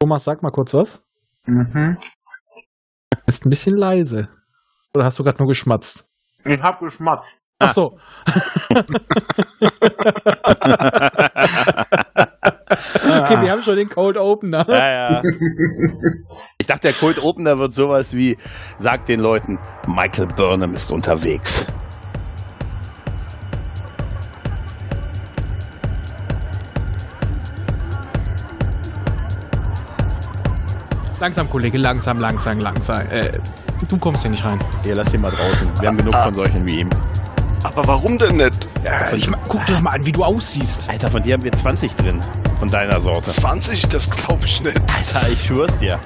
Thomas, sag mal kurz was. Mhm. Ist ein bisschen leise. Oder hast du gerade nur geschmatzt? Ich hab geschmatzt. Ach so. okay, wir haben schon den Cold Opener. Ja, ja. Ich dachte, der Cold Opener wird sowas wie, sagt den Leuten, Michael Burnham ist unterwegs. Langsam, Kollege, langsam, langsam, langsam. Äh, du kommst hier nicht rein. Hier, lass ihn mal draußen. Wir haben genug von solchen wie ihm. Aber warum denn nicht? Ja, ich, guck dir doch mal an, wie du aussiehst. Alter, von dir haben wir 20 drin. Von deiner Sorte. 20? Das glaube ich nicht. Alter, ich schwör's dir.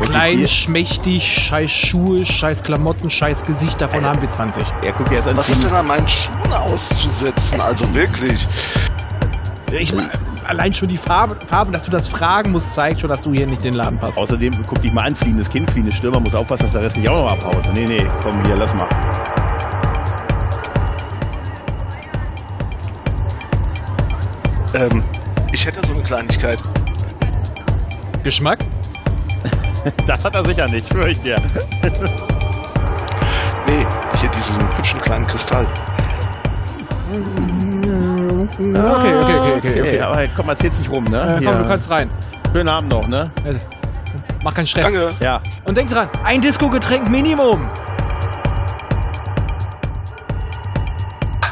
Und Klein, schmächtig, scheiß Schuhe, scheiß Klamotten, scheiß Gesicht, davon haben wir 20. Ja, guck dir jetzt an. Was ist denn an meinen Schuhen auszusetzen? Also wirklich. Ich, allein schon die Farbe, Farbe, dass du das fragen musst, zeigt schon, dass du hier nicht den Laden passt. Außerdem, guck dich mal an, fliehendes Kind, fliehendes Stürmer, muss aufpassen, dass der Rest nicht auch noch abhaut. Nee, nee, komm hier, lass mal. Ähm, ich hätte so eine Kleinigkeit. Geschmack? Das hat er sicher nicht, schwör ich dir. Nee, hier diesen hübschen kleinen Kristall. Okay, okay, okay, okay. okay. aber komm, erzähl's nicht rum, ne? Äh, komm, Hier. du kannst rein. Schönen Abend noch, ne? Mach keinen Stress. Danke. Ja. Und denk dran, ein Disco-Getränk Minimum.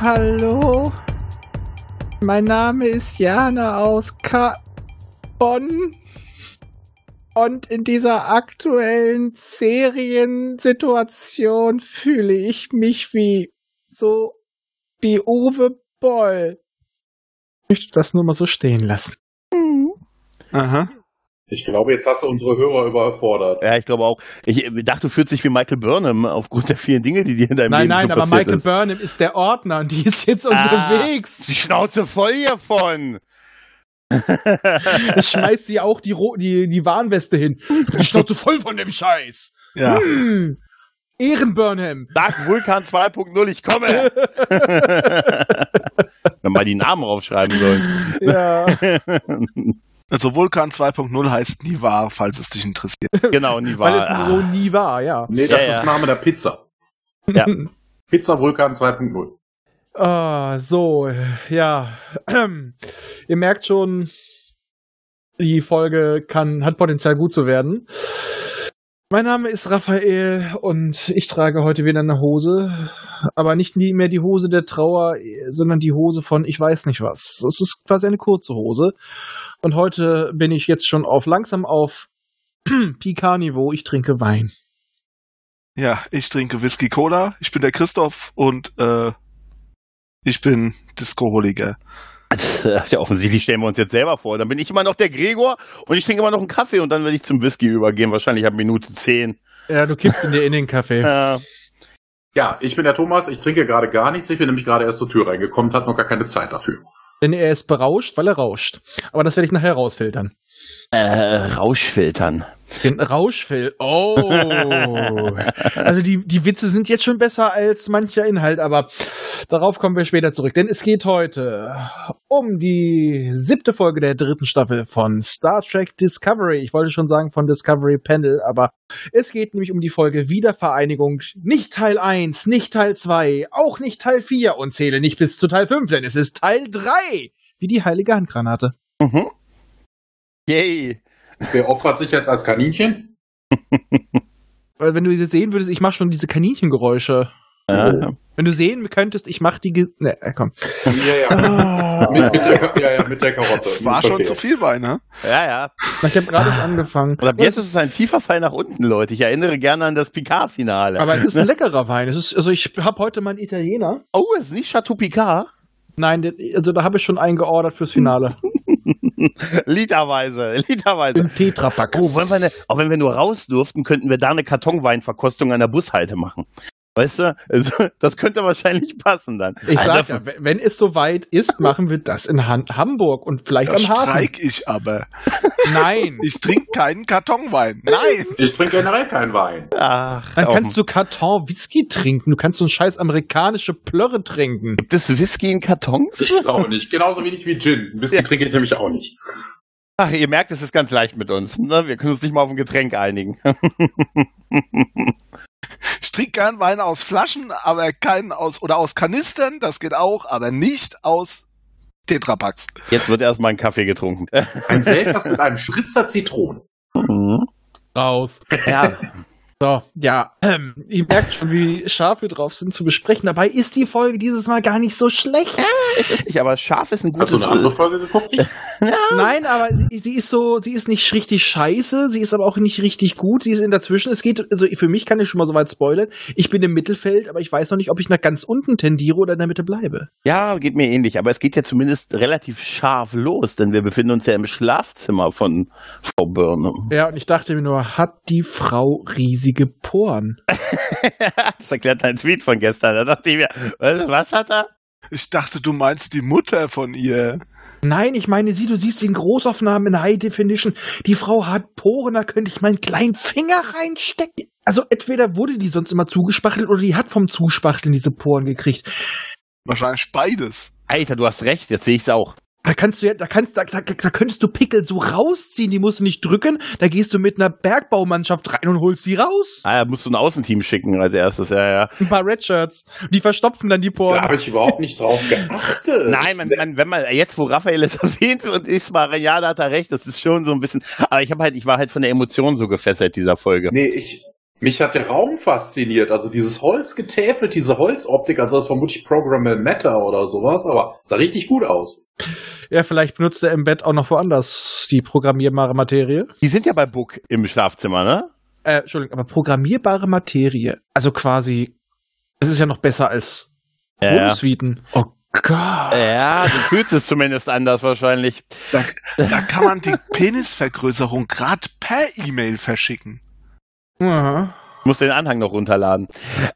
Hallo? Mein Name ist Jana aus Ka Bonn. Und in dieser aktuellen Seriensituation fühle ich mich wie so wie Uwe Boll. Ich möchte das nur mal so stehen lassen. Aha. Ich glaube, jetzt hast du unsere Hörer überfordert. Ja, ich glaube auch. Ich dachte, du fühlst dich wie Michael Burnham aufgrund der vielen Dinge, die dir in deinem Nein, Leben nein, schon aber passiert Michael ist. Burnham ist der Ordner und die ist jetzt Ah. unterwegs. Die Schnauze voll hiervon. Ich schmeiß sie auch die, Ro die, die Warnweste hin. Die Schnauze voll von dem Scheiß. Ja. Hm. Ehrenburnham. Sag Vulkan 2.0, ich komme. Wenn mal die Namen aufschreiben sollen. Ja. Also Vulkan 2.0 heißt nie wahr, falls es dich interessiert. genau, nie Weil es wahr. so nie war, ja. Nee, das Ja, ist ja. der Name der Pizza. Ja. Pizza Vulkan 2.0. Ah, so, ja. Ihr merkt schon, die Folge kann, hat Potenzial gut zu werden. Mein Name ist Raphael und ich trage heute wieder eine Hose, aber nicht mehr die Hose der Trauer, sondern die Hose von ich weiß nicht was. Es ist quasi eine kurze Hose. Und heute bin ich jetzt schon auf langsam auf Picard-Niveau. Ich trinke Wein. Ja, ich trinke Whisky Cola. Ich bin der Christoph und äh, ich bin Disco-Holiger. Ja, offensichtlich stellen wir uns jetzt selber vor. Dann bin ich immer noch der Gregor und ich trinke immer noch einen Kaffee und dann werde ich zum Whisky übergehen. Wahrscheinlich ab Minute 10. Ja, du kippst ihn dir in den Kaffee. Ja. Ja, ich bin der Thomas. Ich trinke gerade gar nichts. Ich bin nämlich gerade erst zur Tür reingekommen, hat noch gar keine Zeit dafür. Denn er ist berauscht, weil er rauscht. Aber das werde ich nachher rausfiltern. Äh, Rauschfiltern. Den Rauschfil. Oh. also die, die Witze sind jetzt schon besser als mancher Inhalt, aber darauf kommen wir später zurück. Denn es geht heute um die siebte Folge der dritten Staffel von Star Trek Discovery. Ich wollte schon sagen von Discovery Panel, aber es geht nämlich um die Folge Wiedervereinigung. Nicht Teil 1, nicht Teil 2, auch nicht Teil 4 und zähle nicht bis zu Teil 5, denn es ist Teil 3. Wie die heilige Handgranate. Mhm. Yay. Wer opfert sich jetzt als Kaninchen? Weil wenn du sie sehen würdest, ich mache schon diese Kaninchengeräusche. Ja. Wenn du sehen könntest, ich mach die. Ge ne, äh, komm. Ja, ja. mit, mit, der, ja, ja, mit der Karotte. Das war schon zu viel Wein, ne? ja, ja. Ich habe gerade angefangen. Und ab jetzt ist es ein tiefer Fall nach unten, Leute. Ich erinnere gerne an das Picard-Finale. Aber es ist ein leckerer Wein. Es ist, also ich habe heute mal einen Italiener. Oh, es ist nicht Chateau Picard? Nein, also da habe ich schon einen geordert fürs Finale. Literweise, literweise. Im Tetrapack. Oh, wollen wir eine, auch wenn wir nur raus durften, könnten wir da eine Kartonweinverkostung an der Bushalte machen. Weißt du, also, das könnte wahrscheinlich passen dann. Ich Alter, sag ja, wenn- es soweit ist, machen wir das in Han Hamburg und vielleicht Da am Hafen. streik ich aber. Nein. Ich trinke keinen Kartonwein. Nein! Ich trinke generell keinen Wein. Ach, Dann kannst du Karton Whisky trinken. Du kannst so ein scheiß amerikanische Plörre trinken. Gibt es Whisky in Kartons? Ich glaube nicht. Genauso wenig wie Gin. Whisky Ja. trinke ich nämlich auch nicht. Ach, ihr merkt, es ist ganz leicht mit uns. Ne? Wir können uns nicht mal auf ein Getränk einigen. Ich trinke gern Wein aus Flaschen, aber keinen aus oder aus Kanistern, das geht auch, aber nicht aus Tetrapacks. Jetzt wird erstmal ein Kaffee getrunken. Ein Selters mit einem Spritzer Zitronen. Mhm. Raus. Ja, So, ja, ähm, ihr merkt schon, wie scharf wir drauf sind zu besprechen. Dabei ist die Folge dieses Mal gar nicht so schlecht. es ist nicht, aber scharf ist ein Hast du gutes. eine andere Folge geguckt? Nein, aber sie, sie ist so, sie ist nicht richtig scheiße, sie ist aber auch nicht richtig gut, sie ist in dazwischen. Es geht, also für mich kann ich schon mal so weit spoilern. Ich bin im Mittelfeld, aber ich weiß noch nicht, ob ich nach ganz unten tendiere oder in der Mitte bleibe. Ja, geht mir ähnlich, aber es geht ja zumindest relativ scharf los, denn wir befinden uns ja im Schlafzimmer von Frau Burnham. Ja, und ich dachte mir nur, hat die Frau riesige Poren? das erklärt dein Tweet von gestern. Da dachte ich mir, was, was hat er? Ich dachte, du meinst die Mutter von ihr. Nein, ich meine sie, du siehst sie in Großaufnahmen in High Definition. Die Frau hat Poren, da könnte ich meinen kleinen Finger reinstecken. Also entweder wurde die sonst immer zugespachtelt oder die hat vom Zuspachteln diese Poren gekriegt. Wahrscheinlich beides. Alter, du hast recht, jetzt sehe ich es auch. Da kannst du ja, da kannst, da, da, da könntest du Pickel so rausziehen, die musst du nicht drücken. Da gehst du mit einer Bergbaumannschaft rein und holst sie raus. Ah, ja, musst du ein Außenteam schicken als erstes, ja, ja. Ein paar Redshirts. Die verstopfen dann die Da Poren. habe ich überhaupt nicht drauf geachtet. Nein, man, man, wenn man, jetzt wo Raphael es erwähnt und ich mal, ja, da hat er recht, das ist schon so ein bisschen, aber ich habe halt, ich war halt von der Emotion so gefesselt dieser Folge. Nee, ich, mich hat der Raum fasziniert. Also dieses Holz getäfelt, diese Holzoptik, also das ist vermutlich Programmable Matter oder sowas, aber sah richtig gut aus. Ja, vielleicht benutzt er im Bett auch noch woanders die programmierbare Materie. Die sind ja bei Book im Schlafzimmer, ne? Äh, Entschuldigung, aber programmierbare Materie. Also quasi, es ist ja noch besser als Ja. Wohnsuiten. Oh Gott. Ja, du fühlst es zumindest anders wahrscheinlich. Da, da kann man die Penisvergrößerung gerade per E-Mail verschicken. Aha. Ich muss den Anhang noch runterladen.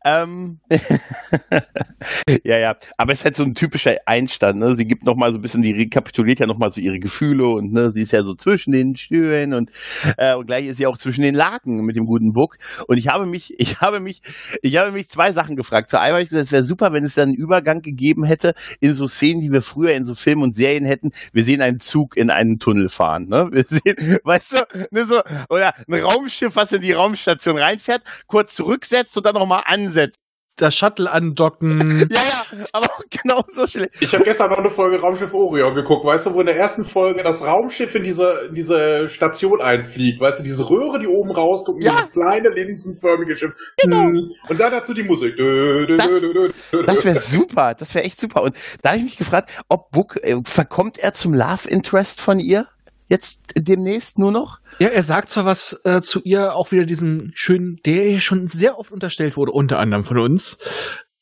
Ähm, ja, ja. Aber es ist halt so ein typischer Einstand. Ne? Sie gibt noch mal so ein bisschen, die rekapituliert ja noch mal so ihre Gefühle und ne, sie ist ja so zwischen den Stühlen und, äh, und gleich ist sie auch zwischen den Laken mit dem guten Book. Und ich habe mich, ich habe mich, ich habe mich zwei Sachen gefragt. Zu einem habe ich gesagt, es wäre super, wenn es dann einen Übergang gegeben hätte in so Szenen, die wir früher in so Filmen und Serien hätten. Wir sehen einen Zug in einen Tunnel fahren. Ne? Wir sehen, weißt du, ne, so, oder ein Raumschiff, was in die Raumstation reinfährt, kurz zurücksetzt und dann nochmal ansetzt. Das Shuttle andocken. Ja, ja, aber auch genau so schlecht. Ich habe gestern noch eine Folge Raumschiff Orion geguckt, weißt du, wo in der ersten Folge das Raumschiff in diese, in diese Station einfliegt, weißt du, diese Röhre, die oben rausguckt, Ja. dieses kleine linsenförmige Schiff. Genau. Hm. Und dann dazu die Musik. Das-. Das wäre super, das wäre echt super. Und da habe ich mich gefragt, ob Book, äh, verkommt er zum Love Interest von ihr? Jetzt demnächst nur noch? Ja, er sagt zwar was äh, zu ihr, auch wieder diesen schönen, der ja schon sehr oft unterstellt wurde, unter anderem von uns,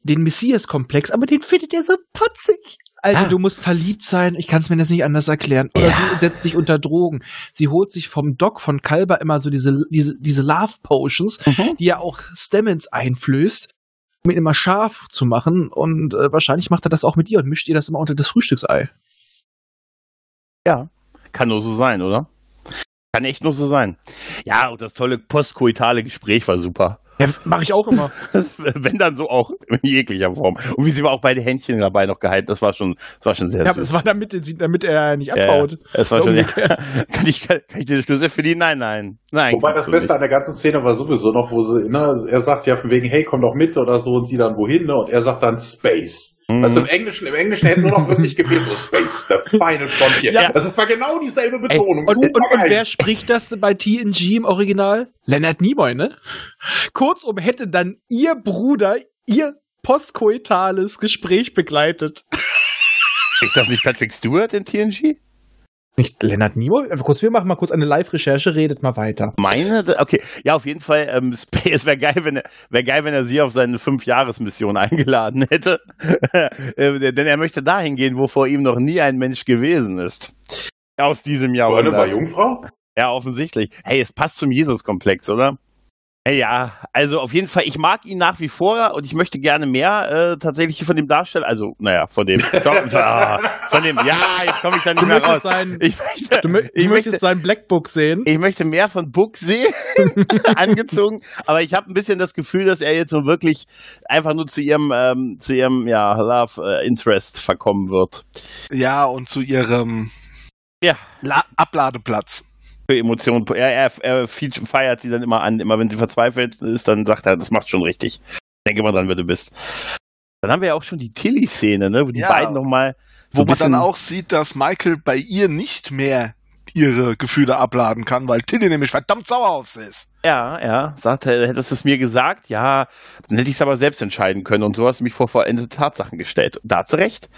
den Messias-Komplex, aber den findet er so putzig. Alter, Ah. du musst verliebt sein, ich kann es mir das nicht anders erklären. Oder Ja. du setzt dich unter Drogen. Sie holt sich vom Doc von Kalber immer so diese, diese, diese Love Potions, die er auch Stamens einflößt, um ihn immer scharf zu machen. Und äh, wahrscheinlich macht er das auch mit ihr und mischt ihr das immer unter das Frühstücksei. Ja. Kann nur so sein, oder? Kann echt nur so sein. Ja, und das tolle postkoitale Gespräch war super. Ja, mache ich auch immer. Wenn dann so auch in jeglicher Form. Und wie sie aber auch beide Händchen dabei noch gehalten, das war schon, das war schon sehr ja, aber süß. das war damit, damit er nicht Ja, ja. war schon, ja. Kann, ich, kann, kann ich dir den Schlüssel verdienen? Nein, nein. Nein. Wobei das Beste nicht. an der ganzen Szene war sowieso noch, wo sie, ne, er sagt ja von wegen, hey, komm doch mit oder so und sie dann wohin, ne, und er sagt dann Space. Mhm. Weißt du, im Englischen, im Englischen hätte nur noch wirklich gefehlt, so Space, the final frontier. Ja. Das ist, war genau dieselbe Betonung. Und, und, und geil. wer spricht das bei TNG im Original? Leonard Nimoy, ne? Kurzum hätte dann ihr Bruder ihr postkoitales Gespräch begleitet. Ist das nicht Patrick Stewart in TNG? Nicht Leonard Nimoy? Also kurz, wir machen mal kurz eine Live-Recherche, redet mal weiter. Meine, okay, ja, auf jeden Fall, ähm, Space wäre geil, wenn er, wäre geil, wenn er sie auf seine Fünf-Jahres-Mission eingeladen hätte. äh, denn er möchte dahin gehen, wo vor ihm noch nie ein Mensch gewesen ist. Aus diesem Burnham war. Jungfrau? Ja, offensichtlich. Hey, es passt zum Jesus-Komplex, oder? Hey, ja, also auf jeden Fall, ich mag ihn nach wie vor und ich möchte gerne mehr äh, tatsächlich von dem Darsteller, also, naja, von dem, ah, von dem, ja, jetzt komme ich da nicht Du mehr raus. sein, Ich möchte, du, ich möchtest möchte, sein Blackbook sehen. ich möchte mehr von Book sehen, angezogen, aber ich habe ein bisschen das Gefühl, dass er jetzt so wirklich einfach nur zu ihrem, ähm, zu ihrem, ja, Love äh, Interest verkommen wird. Ja, und zu ihrem Ja. La Abladeplatz. Für Emotionen. Er, er, er feiert sie dann immer an. Immer wenn sie verzweifelt ist, dann sagt er, das macht schon richtig. Denke mal dran, wer du bist. Dann haben wir ja auch schon die Tilly-Szene, ne? Wo die Ja. beiden nochmal so Wo man dann auch sieht, dass Michael bei ihr nicht mehr ihre Gefühle abladen kann, weil Tilly nämlich verdammt sauer auf sie ist. Ja, ja, sagt er, hättest du es mir gesagt, ja, dann hätte ich es aber selbst entscheiden können und so hast du mich vor vollendete Tatsachen gestellt. Da hat sie recht.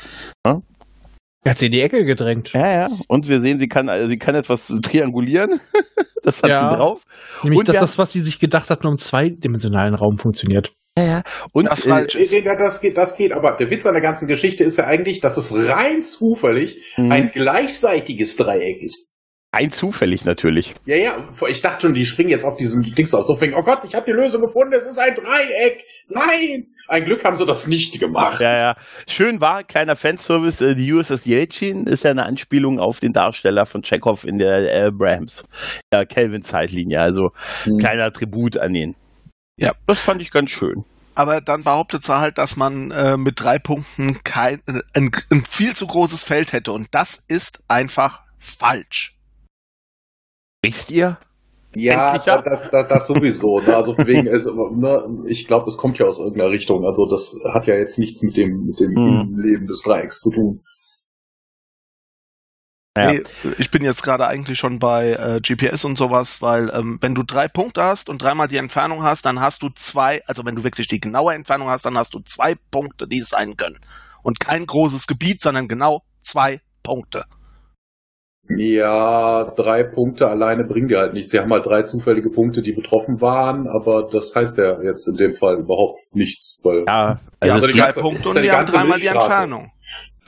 Er hat sie in die Ecke gedrängt. Ja, ja. Und wir sehen, sie kann, also sie kann etwas triangulieren. das hat Ja. sie drauf. Nämlich, Und dass wir- das, was sie sich gedacht hat, nur im zweidimensionalen Raum funktioniert. Ja, ja. Und Das äh, falsch Nee, ist. nee, Das geht, das geht, aber der Witz an der ganzen Geschichte ist ja eigentlich, dass es rein zufällig mh, ein gleichseitiges Dreieck ist. ein zufällig natürlich. Ja, ja, ich dachte schon, die springen jetzt auf diesen Dings auf. So fing, oh Gott, ich habe die Lösung gefunden, es ist ein Dreieck. Nein! Ein Glück haben sie das nicht gemacht. Ja, ja. Schön war, kleiner Fanservice, äh, die USS Yelchin ist ja eine Anspielung auf den Darsteller von Chekhov in der äh, Brahms, der Kelvin-Zeitlinie. Also Hm. kleiner Tribut an ihn. Ja. Das fand ich ganz schön. Aber dann behauptet sie halt, dass man äh, mit drei Punkten kein, äh, ein, ein viel zu großes Feld hätte. Und das ist einfach falsch. Wisst ihr? Ja, das, das, das sowieso. Ne? Also wegen, es, ne, ich glaube, es kommt ja aus irgendeiner Richtung. Also das hat ja jetzt nichts mit dem, mit dem Hm. Leben des Dreiecks zu tun. Ja. Nee, ich bin jetzt gerade eigentlich schon bei äh, GPS und sowas, weil ähm, wenn du drei Punkte hast und dreimal die Entfernung hast, dann hast du zwei, also wenn du wirklich die genaue Entfernung hast, dann hast du zwei Punkte, die es sein können. Und kein großes Gebiet, sondern genau zwei Punkte. Ja, drei Punkte alleine bringen dir halt nichts. Sie haben halt drei zufällige Punkte, die betroffen waren, aber das heißt ja jetzt in dem Fall überhaupt nichts, weil Ja, Ja, also es die drei ganze- Punkte und die die haben dreimal die. Entfernung.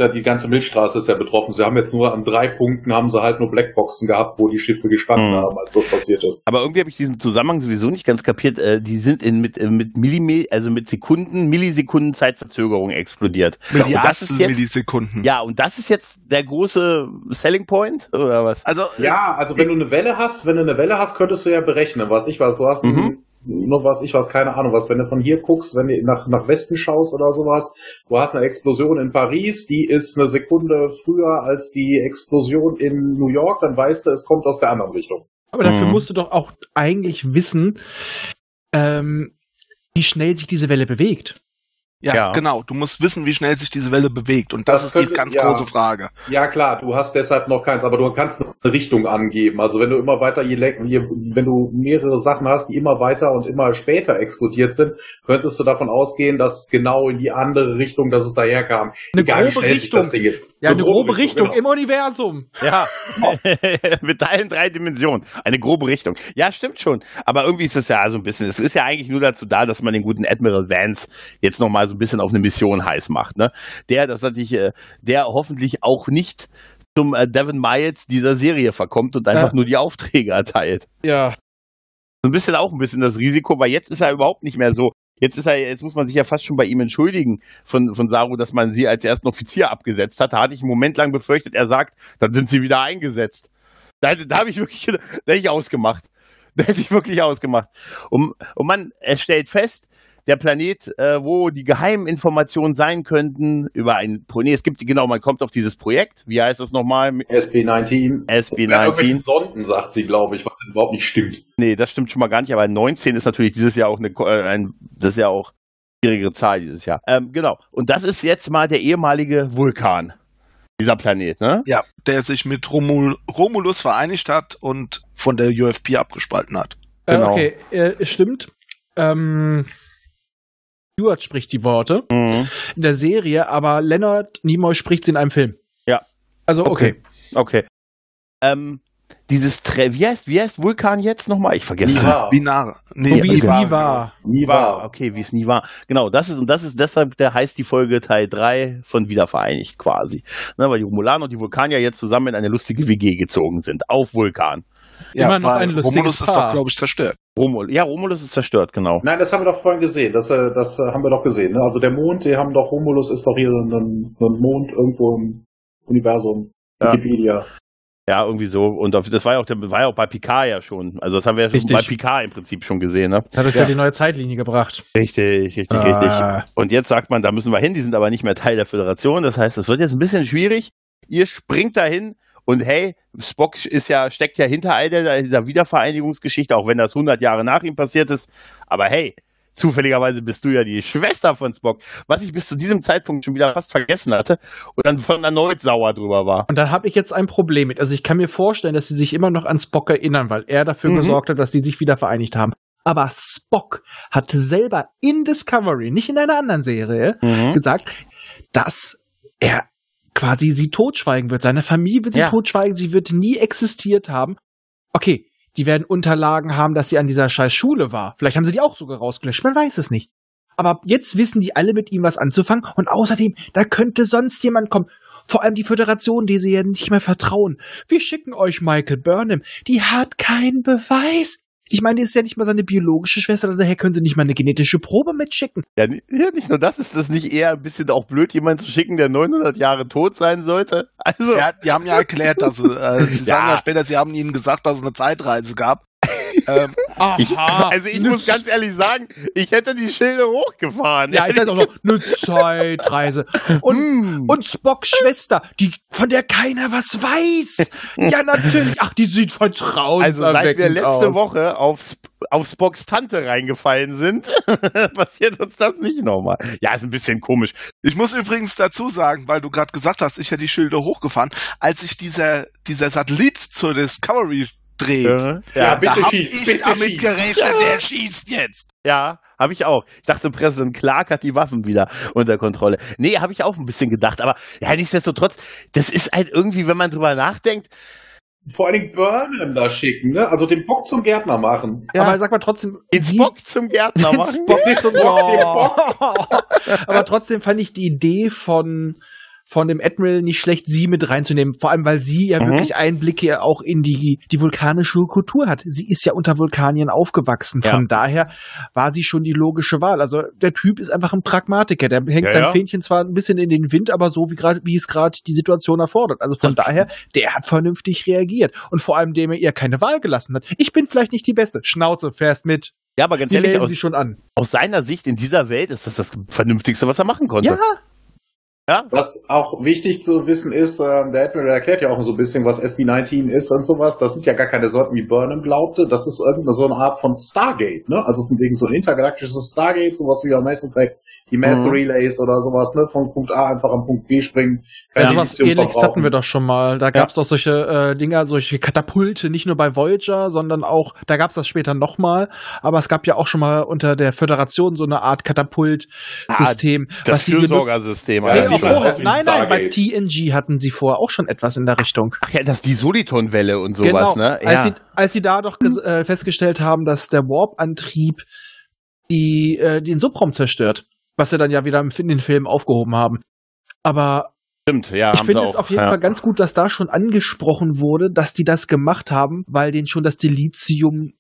Da die ganze Milchstraße ist ja betroffen. Sie haben jetzt nur an drei Punkten haben sie halt nur Blackboxen gehabt, wo die Schiffe gestanden Mhm. haben, als das passiert ist. Aber irgendwie habe ich diesen Zusammenhang sowieso nicht ganz kapiert. Äh, die sind in, mit, äh, mit Millime also mit Sekunden, Millisekunden Zeitverzögerung explodiert. Und das Milliardstel ist jetzt, Millisekunden. ja, und das ist jetzt der große Selling Point, oder was? Also äh, Ja, also wenn du eine Welle hast, wenn du eine Welle hast, könntest du ja berechnen, was ich weiß. Du hast Mhm. ein, nur was ich weiß, keine Ahnung was. Wenn du von hier guckst, wenn du nach, nach Westen schaust oder sowas, du hast eine Explosion in Paris, die ist eine Sekunde früher als die Explosion in New York, dann weißt du, es kommt aus der anderen Richtung. Aber dafür Mhm. musst du doch auch eigentlich wissen, ähm, wie schnell sich diese Welle bewegt. Ja, Ja. genau. Du musst wissen, wie schnell sich diese Welle bewegt. Und das, Das ist die könnte- ganz ja. große Frage. Ja klar, du hast deshalb noch keins, aber du kannst eine Richtung angeben. Also wenn du immer weiter, je, je, wenn du mehrere Sachen hast, die immer weiter und immer später explodiert sind, könntest du davon ausgehen, dass es genau in die andere Richtung, dass es daherkam. Eine Egal, grobe Richtung. das Ding jetzt. Ja, eine grobe Richtung genau. im Universum. Ja, mit allen drei Dimensionen. Eine grobe Richtung. Ja, stimmt schon. Aber irgendwie ist das ja so ein bisschen, es ist ja eigentlich nur dazu da, dass man den guten Admiral Vance jetzt nochmal so ein bisschen auf eine Mission heiß macht. Ne? Der, das natürlich, äh, der hoffentlich auch nicht zum äh, Devin Miles dieser Serie verkommt und einfach Ja. nur die Aufträge erteilt. Ja. So ein bisschen auch ein bisschen das Risiko, weil jetzt ist er überhaupt nicht mehr so. Jetzt ist er, jetzt muss man sich ja fast schon bei ihm entschuldigen von, von Saru, dass man sie als ersten Offizier abgesetzt hat. Da hatte ich einen Moment lang befürchtet, er sagt, dann sind sie wieder eingesetzt. Da, da habe ich wirklich, da hätte ich ausgemacht. Da hätte ich wirklich ausgemacht. Und, und man er stellt fest, der Planet, äh, wo die geheimen Informationen sein könnten über ein Pro- nee, es gibt genau, man kommt auf dieses Projekt. Wie heißt das nochmal? SP19. SB19. Ja, irgendwelche Sonden, sagt sie, glaube ich, was überhaupt nicht stimmt. Nee, das stimmt schon mal gar nicht, aber 19 ist natürlich dieses Jahr auch eine, äh, ein, das ist ja auch eine schwierige Zahl dieses Jahr. Ähm, genau. Und das ist jetzt mal der ehemalige Vulkan. Dieser Planet, ne? Ja, der sich mit Romul Romulus vereinigt hat und von der UFP abgespalten hat. Genau. Äh, okay, äh, stimmt. Ähm, Stewart spricht die Worte Mhm. in der Serie, aber Leonard Nimoy spricht sie in einem Film. Ja. Also okay. Okay. Ähm, dieses Tre wie heißt, wie heißt Vulkan jetzt nochmal? Ich vergesse es. Niva. Wie nah? Nee, So wie es nie war. Nie war, okay, wie es nie war. Genau, das ist, und das ist deshalb, der heißt die Folge Teil 3 von Wiedervereinigt quasi. Ne, weil die Romulaner und die Vulkanier jetzt zusammen in eine lustige WG gezogen sind. Auf Vulkan. Ja, Immer noch ein lustiges Romulus ist Paar. doch, glaube ich, zerstört. Romul ja, Romulus ist zerstört, genau. Nein, das haben wir doch vorhin gesehen. Das, äh, das äh, haben wir doch gesehen. Ne? Also der Mond, die haben doch, Romulus ist doch hier ein, ein Mond irgendwo im Universum. Ja. Wikipedia. Ja, irgendwie so. Und das war ja auch, der, war ja auch bei Picard ja schon. Also das haben wir ja schon bei Picard im Prinzip schon gesehen, ne? Hat uns ja. die neue Zeitlinie gebracht. Richtig, richtig, Ah. richtig. Und jetzt sagt man, da müssen wir hin, die sind aber nicht mehr Teil der Föderation. Das heißt, es wird jetzt ein bisschen schwierig. Ihr springt dahin und hey, Spock ist ja, steckt ja hinter all der, dieser Wiedervereinigungsgeschichte, auch wenn das 100 Jahre nach ihm passiert ist. Aber hey, zufälligerweise bist du ja die Schwester von Spock, was ich bis zu diesem Zeitpunkt schon wieder fast vergessen hatte und dann von erneut sauer drüber war. Und dann habe ich jetzt ein Problem mit. Also ich kann mir vorstellen, dass sie sich immer noch an Spock erinnern, weil er dafür Mhm. gesorgt hat, dass die sich wieder vereinigt haben. Aber Spock hatte selber in Discovery, nicht in einer anderen Serie, Mhm. gesagt, dass er quasi sie totschweigen wird. Seine Familie wird sie Ja. totschweigen, sie wird nie existiert haben. Okay, die werden Unterlagen haben, dass sie an dieser scheiß Schule war. Vielleicht haben sie die auch sogar rausgelöscht, man weiß es nicht. Aber jetzt wissen die alle mit ihm was anzufangen und außerdem, da könnte sonst jemand kommen. Vor allem die Föderation, die sie ja nicht mehr vertrauen. Wir schicken euch Michael Burnham. Die hat keinen Beweis. Ich meine, die ist ja nicht mal seine biologische Schwester, daher können sie nicht mal eine genetische Probe mitschicken. Ja, ni- ja, nicht nur das, ist das nicht eher ein bisschen auch blöd, jemanden zu schicken, der 900 Jahre tot sein sollte? Also, Ja, die haben ja erklärt, dass sie, äh, sie sagen Ja. ja später, sie haben ihnen gesagt, dass es eine Zeitreise gab. Ähm, ich, also ich muss ganz ehrlich sagen, ich hätte die Schilde hochgefahren. Ja, ich sag auch noch, eine Zeitreise. Und, Mm. und Spocks Schwester, die, von der keiner was weiß. Ja, natürlich. Ach, die sieht vertraut. Also seit wir letzte Woche auf, Sp auf Spocks Tante reingefallen sind, passiert uns das nicht nochmal. Ja, ist ein bisschen komisch. ich muss übrigens dazu sagen, weil du gerade gesagt hast, ich hätte die Schilder hochgefahren, als sich dieser, dieser Satellit zur Discovery dreht. Ja, Ja, ja, bitte da hab schieß, ich bitte damit schieß. gerechnet, der schießt jetzt. ja habe ich auch. Ich dachte, Präsident Clark hat die Waffen wieder unter Kontrolle. Nee, habe ich auch ein bisschen gedacht. Aber ja, nichtsdestotrotz, das ist halt irgendwie, wenn man drüber nachdenkt, Vor allen Dingen Burnham da schicken, ne? Also den Bock zum Gärtner machen. ja, Aber sag mal trotzdem, den die- Spock zum Gärtner machen. Spock zum Spock, den Aber trotzdem fand ich die Idee von, von dem Admiral nicht schlecht, sie mit reinzunehmen. Vor allem, weil sie ja Mhm. wirklich Einblicke auch in die, die vulkanische Kultur hat. Sie ist ja unter Vulkanien aufgewachsen. Ja. Von daher war sie schon die logische Wahl. Also der Typ ist einfach ein Pragmatiker. Der hängt Ja, sein ja. Fähnchen zwar ein bisschen in den Wind, aber so wie gerade, wie es gerade die Situation erfordert. Also von Das daher, der hat vernünftig reagiert. Und vor allem, dem er ihr keine Wahl gelassen hat. Ich bin vielleicht nicht die Beste. Schnauze, fährst mit. Ja, aber ganz Die ehrlich, aus, sie schon an. aus seiner Sicht in dieser Welt ist das das Vernünftigste, was er machen konnte. Ja, Ja? Was auch wichtig zu wissen ist, ähm, der Admiral erklärt ja auch so ein bisschen, was SB-19 ist und sowas. Das sind ja gar keine Sorten, wie Burnham glaubte. Das ist irgendeine so eine Art von Stargate, ne? Also von wegen so ein intergalaktisches Stargate, sowas wie am Mass Effect, die Mass Mhm. Relays oder sowas, ne? Von Punkt A einfach am Punkt B springen. Ja, Munition ähnliches hatten wir doch schon mal. Da gab's doch solche äh, Dinger, solche Katapulte, nicht nur bei Voyager, sondern auch, da gab's das später nochmal, aber es gab ja auch schon mal unter der Föderation so eine Art Katapultsystem, Das was. Fürsorgersystem. Ja, das auch vorher. Nein, nein, bei. TNG hatten sie vorher auch schon etwas in der Richtung. Ach ja, das ist die Solitonwelle und sowas, ne? Als, Ja. sie, als sie da doch äh, festgestellt haben, dass der Warp-Antrieb die, äh, den Subraum zerstört, was sie dann ja wieder in den Filmen aufgehoben haben. Aber Stimmt, ja. ich finde es auf jeden ja. Fall ganz gut, dass da schon angesprochen wurde, dass die das gemacht haben, weil denen schon das Delizium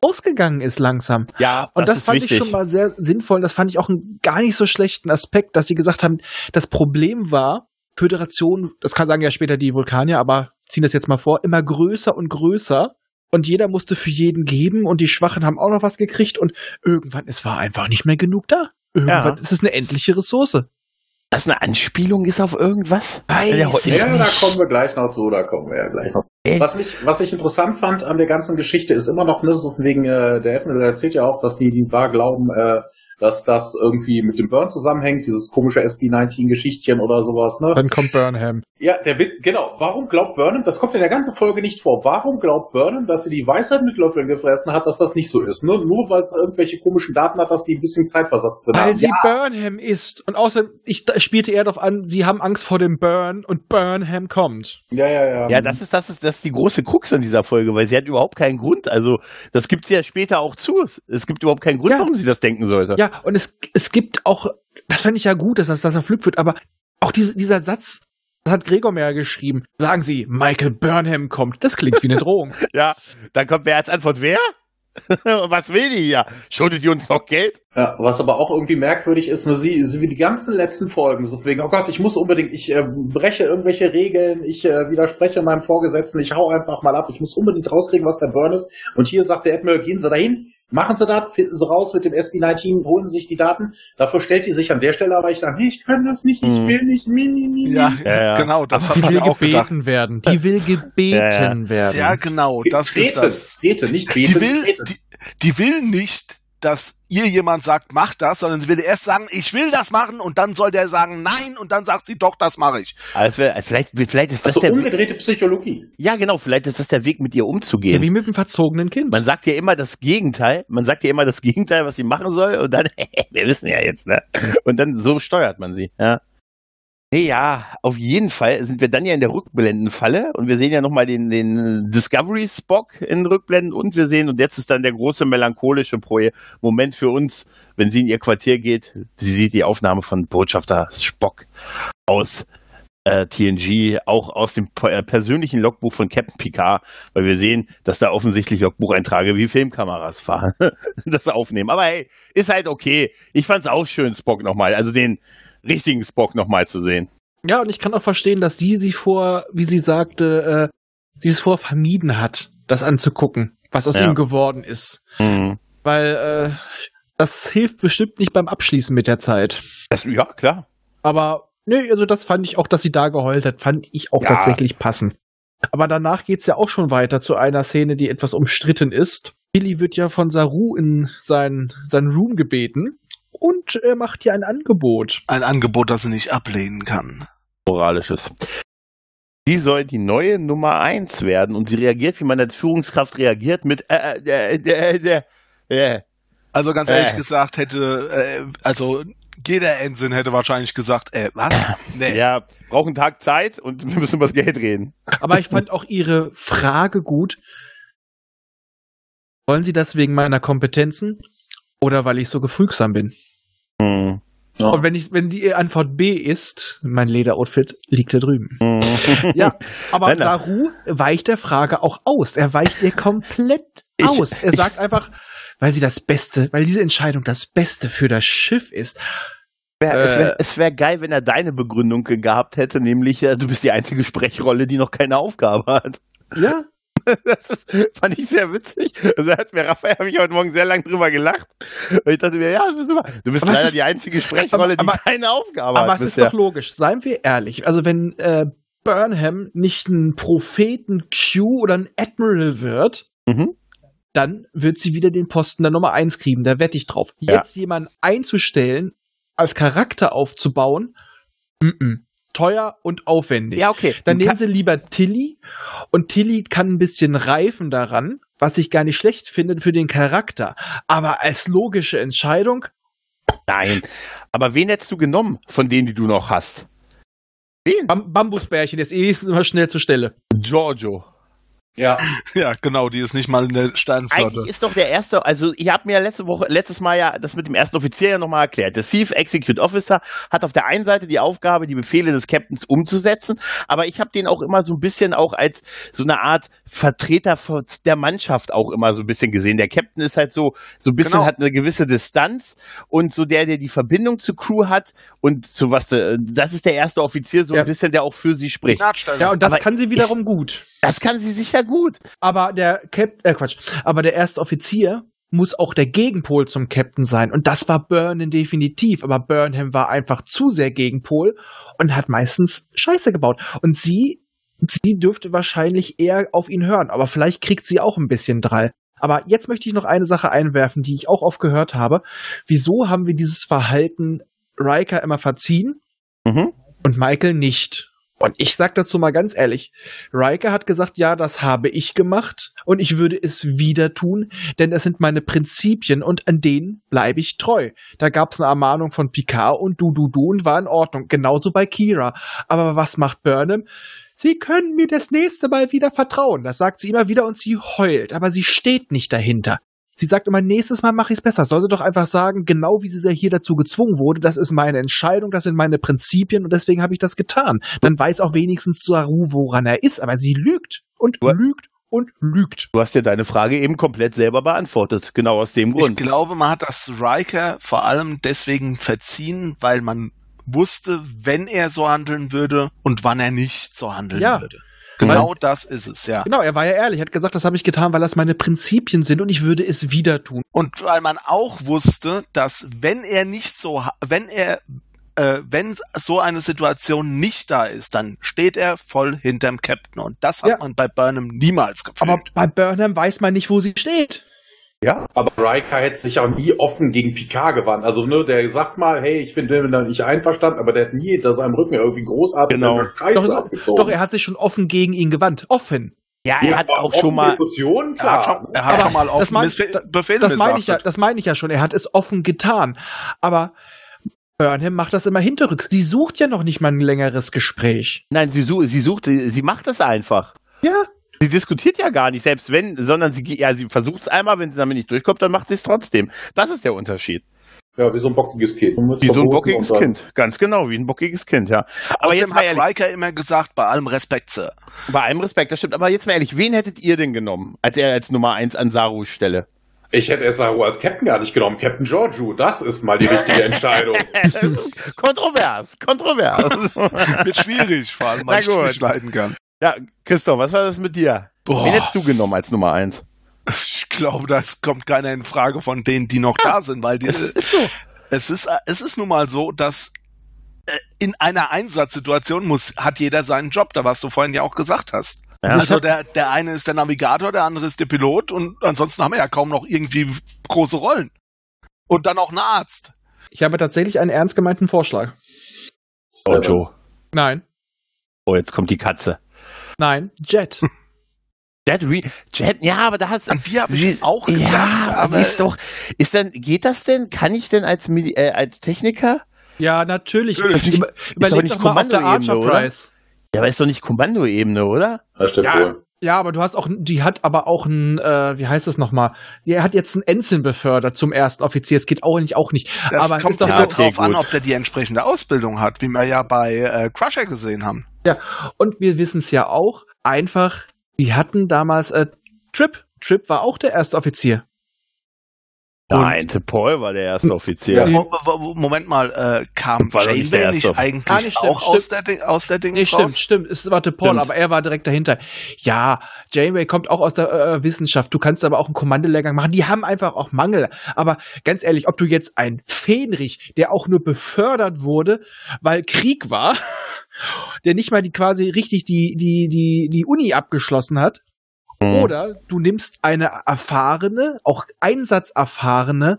ausgegangen ist langsam. Ja, Und das, ist fand wichtig. ich schon mal sehr sinnvoll. Das fand ich auch einen gar nicht so schlechten Aspekt, dass sie gesagt haben, das Problem war, Föderation, das kann sagen ja später die Vulkanier, aber ziehen das jetzt mal vor, immer größer und größer. Und jeder musste für jeden geben und die Schwachen haben auch noch was gekriegt und irgendwann, es war einfach nicht mehr genug da. Irgendwann Ja. ist es eine endliche Ressource. Das eine Anspielung ist auf irgendwas? Weiß Ja, ich Ja, da kommen wir gleich noch zu, da kommen wir ja gleich noch. Äh. Was mich, was ich interessant fand an der ganzen Geschichte ist immer noch, ne, so von wegen, äh, der Admiral erzählt ja auch, dass die, die wahr glauben, äh, dass das irgendwie mit dem Burn zusammenhängt, dieses komische SB-19-Geschichtchen oder sowas, ne? Dann kommt Burnham. Ja, der Witz, genau. Warum glaubt Burnham, das kommt in der ganzen Folge nicht vor, warum glaubt Burnham, dass sie die Weisheit mit Löffeln gefressen hat, dass das nicht so ist? Nur, nur weil es irgendwelche komischen Daten hat, dass die ein bisschen Zeitversatz drin Weil haben. sie Burnham ist. Und außerdem, ich da spielte eher darauf an, sie haben Angst vor dem Burn und Burnham kommt. Ja, ja, ja. Ja, das ist, das ist, das ist die große Krux an dieser Folge, weil sie hat überhaupt keinen Grund. Also, das gibt sie ja später auch zu. Es gibt überhaupt keinen Grund, Ja. warum sie das denken sollte. Ja, und es, es gibt auch, das fand ich ja gut, dass das, dass er wird, aber auch diese, dieser Satz, das hat Gregor mir ja geschrieben. Sagen Sie, Michael Burnham kommt. Das klingt wie eine Drohung. Ja, dann kommt wer als Antwort, wer? Was will die hier? Schuldet die uns noch Geld? Ja, was aber auch irgendwie merkwürdig ist, ne, sie, sie wie die ganzen letzten Folgen, so wegen, oh Gott, ich muss unbedingt, ich äh, breche irgendwelche Regeln, ich äh, widerspreche meinem Vorgesetzten, ich hau einfach mal ab, ich muss unbedingt rauskriegen, was der Burn ist. Und hier sagt der Admiral, gehen Sie dahin, Machen Sie das, finden Sie raus mit dem SB19, holen Sie sich die Daten. Dafür stellt die sich an der Stelle aber ich nee, ich kann das nicht, ich Mhm. will nicht, mi, mi, mi, mi. Ja, Ja, genau, das Aber hat die man will ja auch gebeten gedacht. werden. Die will gebeten Ja, werden. Ja, genau, das ist Treten, das. Trete, nicht beten, Die will, die, die will nicht, dass ihr jemand sagt, mach das, sondern sie will erst sagen, ich will das machen und dann soll der sagen, nein und dann sagt sie, doch, das mache ich. Also vielleicht, vielleicht ist das Also der Weg. umgedrehte Psychologie. Ja, genau, vielleicht ist das der Weg, mit ihr Ja, umzugehen. wie mit einem verzogenen Kind. Man sagt ja immer das Gegenteil. Man sagt ja immer das Gegenteil, was sie machen soll. Und dann, wir wissen ja jetzt, ne? Und dann so steuert man sie. Ja. Ja, auf jeden Fall sind wir dann ja in der Rückblendenfalle und wir sehen ja nochmal den, den Discovery Spock in Rückblenden und wir sehen, und jetzt ist dann der große melancholische Moment für uns, wenn sie in ihr Quartier geht. Sie sieht die Aufnahme von Botschafter Spock aus äh, TNG, auch aus dem äh, persönlichen Logbuch von Captain Picard, weil wir sehen, dass da offensichtlich Logbucheintrage wie Filmkameras fahren, das aufnehmen. Aber hey, ist halt okay. Ich fand's auch schön, Spock nochmal, also den richtigen Spock nochmal zu sehen. Ja, und ich kann auch verstehen, dass die sich vor, wie sie sagte, äh, dieses vor vermieden hat, das anzugucken, was aus Ja. ihm geworden ist. Mhm. Weil äh, das hilft bestimmt nicht beim Abschließen mit der Zeit. Das, ja, klar. Aber nee, also das fand ich auch, dass sie da geheult hat, fand ich auch Ja. tatsächlich passend. Aber danach geht's ja auch schon weiter zu einer Szene, die etwas umstritten ist. Billy wird ja von Saru in sein, sein Room gebeten und er macht ihr ein Angebot. Ein Angebot, das sie nicht ablehnen kann. Moralisches. Sie soll die neue Nummer eins werden und sie reagiert, wie man als Führungskraft reagiert, mit äh, äh, äh, äh, äh, äh. Also ganz ehrlich Äh. gesagt hätte, äh, also jeder Ensign hätte wahrscheinlich gesagt, äh, was? Nee. Ja, brauchen einen Tag Zeit und wir müssen über das Geld reden. Aber ich fand auch ihre Frage gut. Wollen Sie das wegen meiner Kompetenzen oder weil ich so gefügsam bin? Mhm. Und wenn ich, wenn die Antwort B ist, mein Lederoutfit liegt da drüben. Mhm. Ja, aber. Saru weicht der Frage auch aus. Er weicht ihr komplett Ich- aus. Er ich- sagt einfach, weil sie das Beste, weil diese Entscheidung das Beste für das Schiff ist. Wär, es Äh. wäre es wär geil, wenn er deine Begründung gehabt hätte, nämlich äh, du bist die einzige Sprechrolle, die noch keine Aufgabe hat. Ja, Das ist, fand ich sehr witzig. Also hat mir Raphael, habe ich heute Morgen sehr lang drüber gelacht. Und ich dachte mir, ja, das ist super. Du bist Aber es leider ist- die einzige Sprechrolle, aber- die keine Aufgabe aber hat es ist bisher. doch logisch. Seien wir ehrlich. Also wenn äh, Burnham nicht ein Propheten Q oder ein Admiral wird, Mhm. Dann wird sie wieder den Posten der Nummer eins kriegen. Da wette ich drauf. Ja. Jetzt jemanden einzustellen, als Charakter aufzubauen, mm -mm. teuer und aufwendig. Ja, okay. Dann nehmen sie lieber Tilly und Tilly kann ein bisschen reifen daran, was ich gar nicht schlecht finde für den Charakter. Aber als logische Entscheidung, Nein. Aber wen hättest du genommen von denen, die du noch hast? Wen? Bam Bambusbärchen ist eh immer schnell zur Stelle. Giorgio. Ja. Ja, genau, die ist nicht mal in der Sternflotte. Eigentlich ist doch der erste, also ich habe mir ja letzte Woche, letztes Mal ja das mit dem ersten Offizier ja nochmal erklärt. Der Chief Execute Officer hat auf der einen Seite die Aufgabe, die Befehle des Captains umzusetzen, aber ich habe den auch immer so ein bisschen auch als so eine Art Vertreter der Mannschaft auch immer so ein bisschen gesehen. Der Captain ist halt so, so ein bisschen Genau. hat eine gewisse Distanz und so der, der die Verbindung zur Crew hat und so was, äh, das ist der erste Offizier, so Ja. ein bisschen, der auch für sie spricht. Ja, und das Aber kann sie wiederum gut. Das kann sie sicher gut. Aber der Cap äh Quatsch, aber der erste Offizier muss auch der Gegenpol zum Captain sein. Und das war Burnham definitiv. Aber Burnham war einfach zu sehr Gegenpol und hat meistens Scheiße gebaut. Und sie, sie dürfte wahrscheinlich eher auf ihn hören. Aber vielleicht kriegt sie auch ein bisschen Drall. Aber jetzt möchte ich noch eine Sache einwerfen, die ich auch oft gehört habe. Wieso haben wir dieses Verhalten Riker immer verziehen Mhm. und Michael nicht? Und ich sag dazu mal ganz ehrlich, Riker hat gesagt, ja, das habe ich gemacht und ich würde es wieder tun, denn es sind meine Prinzipien und an denen bleibe ich treu. Da gab es eine Ermahnung von Picard und du, du, du und war in Ordnung. Genauso bei Kira. Aber was macht Burnham? Sie können mir das nächste Mal wieder vertrauen. Das sagt sie immer wieder und sie heult, aber sie steht nicht dahinter. Sie sagt immer, nächstes Mal mache ich es besser. Soll sie doch einfach sagen, genau wie sie hier dazu gezwungen wurde, das ist meine Entscheidung, das sind meine Prinzipien und deswegen habe ich das getan. Dann weiß auch wenigstens Saru, woran er ist, aber sie lügt und Du- lügt und lügt. Du hast dir deine Frage eben komplett selber beantwortet. Genau aus dem Ich Grund. glaube, man hat das Riker vor allem deswegen verziehen, weil man wusste, wenn er so handeln würde und wann er nicht so handeln Ja. würde. Genau das ist es, ja. Genau, er war ja ehrlich. Er hat gesagt, das habe ich getan, weil das meine Prinzipien sind und ich würde es wieder tun. Und weil man auch wusste, dass wenn er nicht so, wenn er, äh, wenn so eine Situation nicht da ist, dann steht er voll hinterm Captain. Und das hat Ja. man bei Burnham niemals gefühlt. Aber bei Burnham weiß man nicht, wo sie steht. Ja. Aber Riker hätte sich auch nie offen gegen Picard gewandt. Also, ne, der sagt mal, hey, ich bin da nicht einverstanden, aber der hat nie das seinem Rücken irgendwie großartig Genau. Scheiße Doch, abgezogen. doch, er hat sich schon offen gegen ihn gewandt. Offen. Ja, er hat auch schon mal. Diskussionen, er hat klar. schon, er hat schon mal das mein- Befehl Das meine ich ja, das meine ich ja schon. Er hat es offen getan. Aber Burnham macht das immer hinterrücks. Sie sucht ja noch nicht mal ein längeres Gespräch. Nein, sie, su sie sucht, sie macht es einfach. Ja. Sie diskutiert ja gar nicht, selbst wenn, sondern sie, ja, sie versucht es einmal, wenn sie damit nicht durchkommt, dann macht sie es trotzdem. Das ist der Unterschied. Ja, wie so ein bockiges Kind. Wie so ein bockiges Kind. Ganz genau, wie ein bockiges Kind, ja. Aber jetzt Außerdem mal hat ehrlich, Riker immer gesagt, bei allem Respekt, Sir. bei allem Respekt, das stimmt, aber jetzt mal ehrlich, wen hättet ihr denn genommen, als er als Nummer 1 an Sarus Stelle? Ich hätte Esaru als Captain gar nicht genommen. Captain Giorgio, das ist mal die richtige Entscheidung. Kontrovers, kontrovers. Wird schwierig, vor allem, weil ich nicht leiden kann. Ja, Christoph, was war das mit dir? Boah. Wen hättest du genommen als Nummer 1? Ich glaube, das kommt keiner in Frage von denen, die noch da sind, weil die, es ist, es ist nun mal so, dass äh, in einer Einsatzsituation muss, hat jeder seinen Job, da was du vorhin ja auch gesagt hast. Ja. Also der, der eine ist der Navigator, der andere ist der Pilot und ansonsten haben wir ja kaum noch irgendwie große Rollen. Und dann auch ein Arzt. Ich habe tatsächlich einen ernst gemeinten Vorschlag. Oh, Joe. Nein. Oh, jetzt kommt die Katze. Nein. Jet. Jet, Re Jet, ja, aber da hast An die habe ich auch gedacht, ja, aber ist doch, ist dann, geht das denn? Kann ich denn als, äh, als Techniker? ja, natürlich. Natürlich. Über, aber überleg nicht doch mal auf der Kommandoebene, Archer oder? Prize. Ja, aber ist doch nicht Kommandoebene, oder? Das stimmt Ja. wohl. Ja, aber du hast auch, die hat aber auch ein, äh, wie heißt das nochmal? Er hat jetzt einen Ensign befördert zum ersten Offizier. Es geht auch nicht, auch nicht. das aber es kommt ist doch ja ja, so, okay, drauf an, ob der die entsprechende Ausbildung hat, wie wir ja bei äh, Crusher gesehen haben. Und wir wissen es ja auch, einfach, wir hatten damals äh, Trip. Trip war auch der erste Offizier. Nein, Tim Paul war der erste Offizier. Ja. Mo- mo- Moment mal, äh, kam War nicht der Janeway nicht, Erste. eigentlich Ah, nee, stimmt, auch aus der, Ding- aus der Dings Nee, stimmt, raus? stimmt. Es war der Paul, Stimmt. aber er war direkt dahinter. Ja, Janeway kommt auch aus der äh, Wissenschaft. Du kannst aber auch einen Kommandolehrgang machen. Die haben einfach auch Mangel. Aber ganz ehrlich, ob du jetzt ein Fähnrich, der auch nur befördert wurde, weil Krieg war, der nicht mal die quasi richtig die, die, die, die Uni abgeschlossen hat, Hm. oder du nimmst eine erfahrene, auch einsatzerfahrene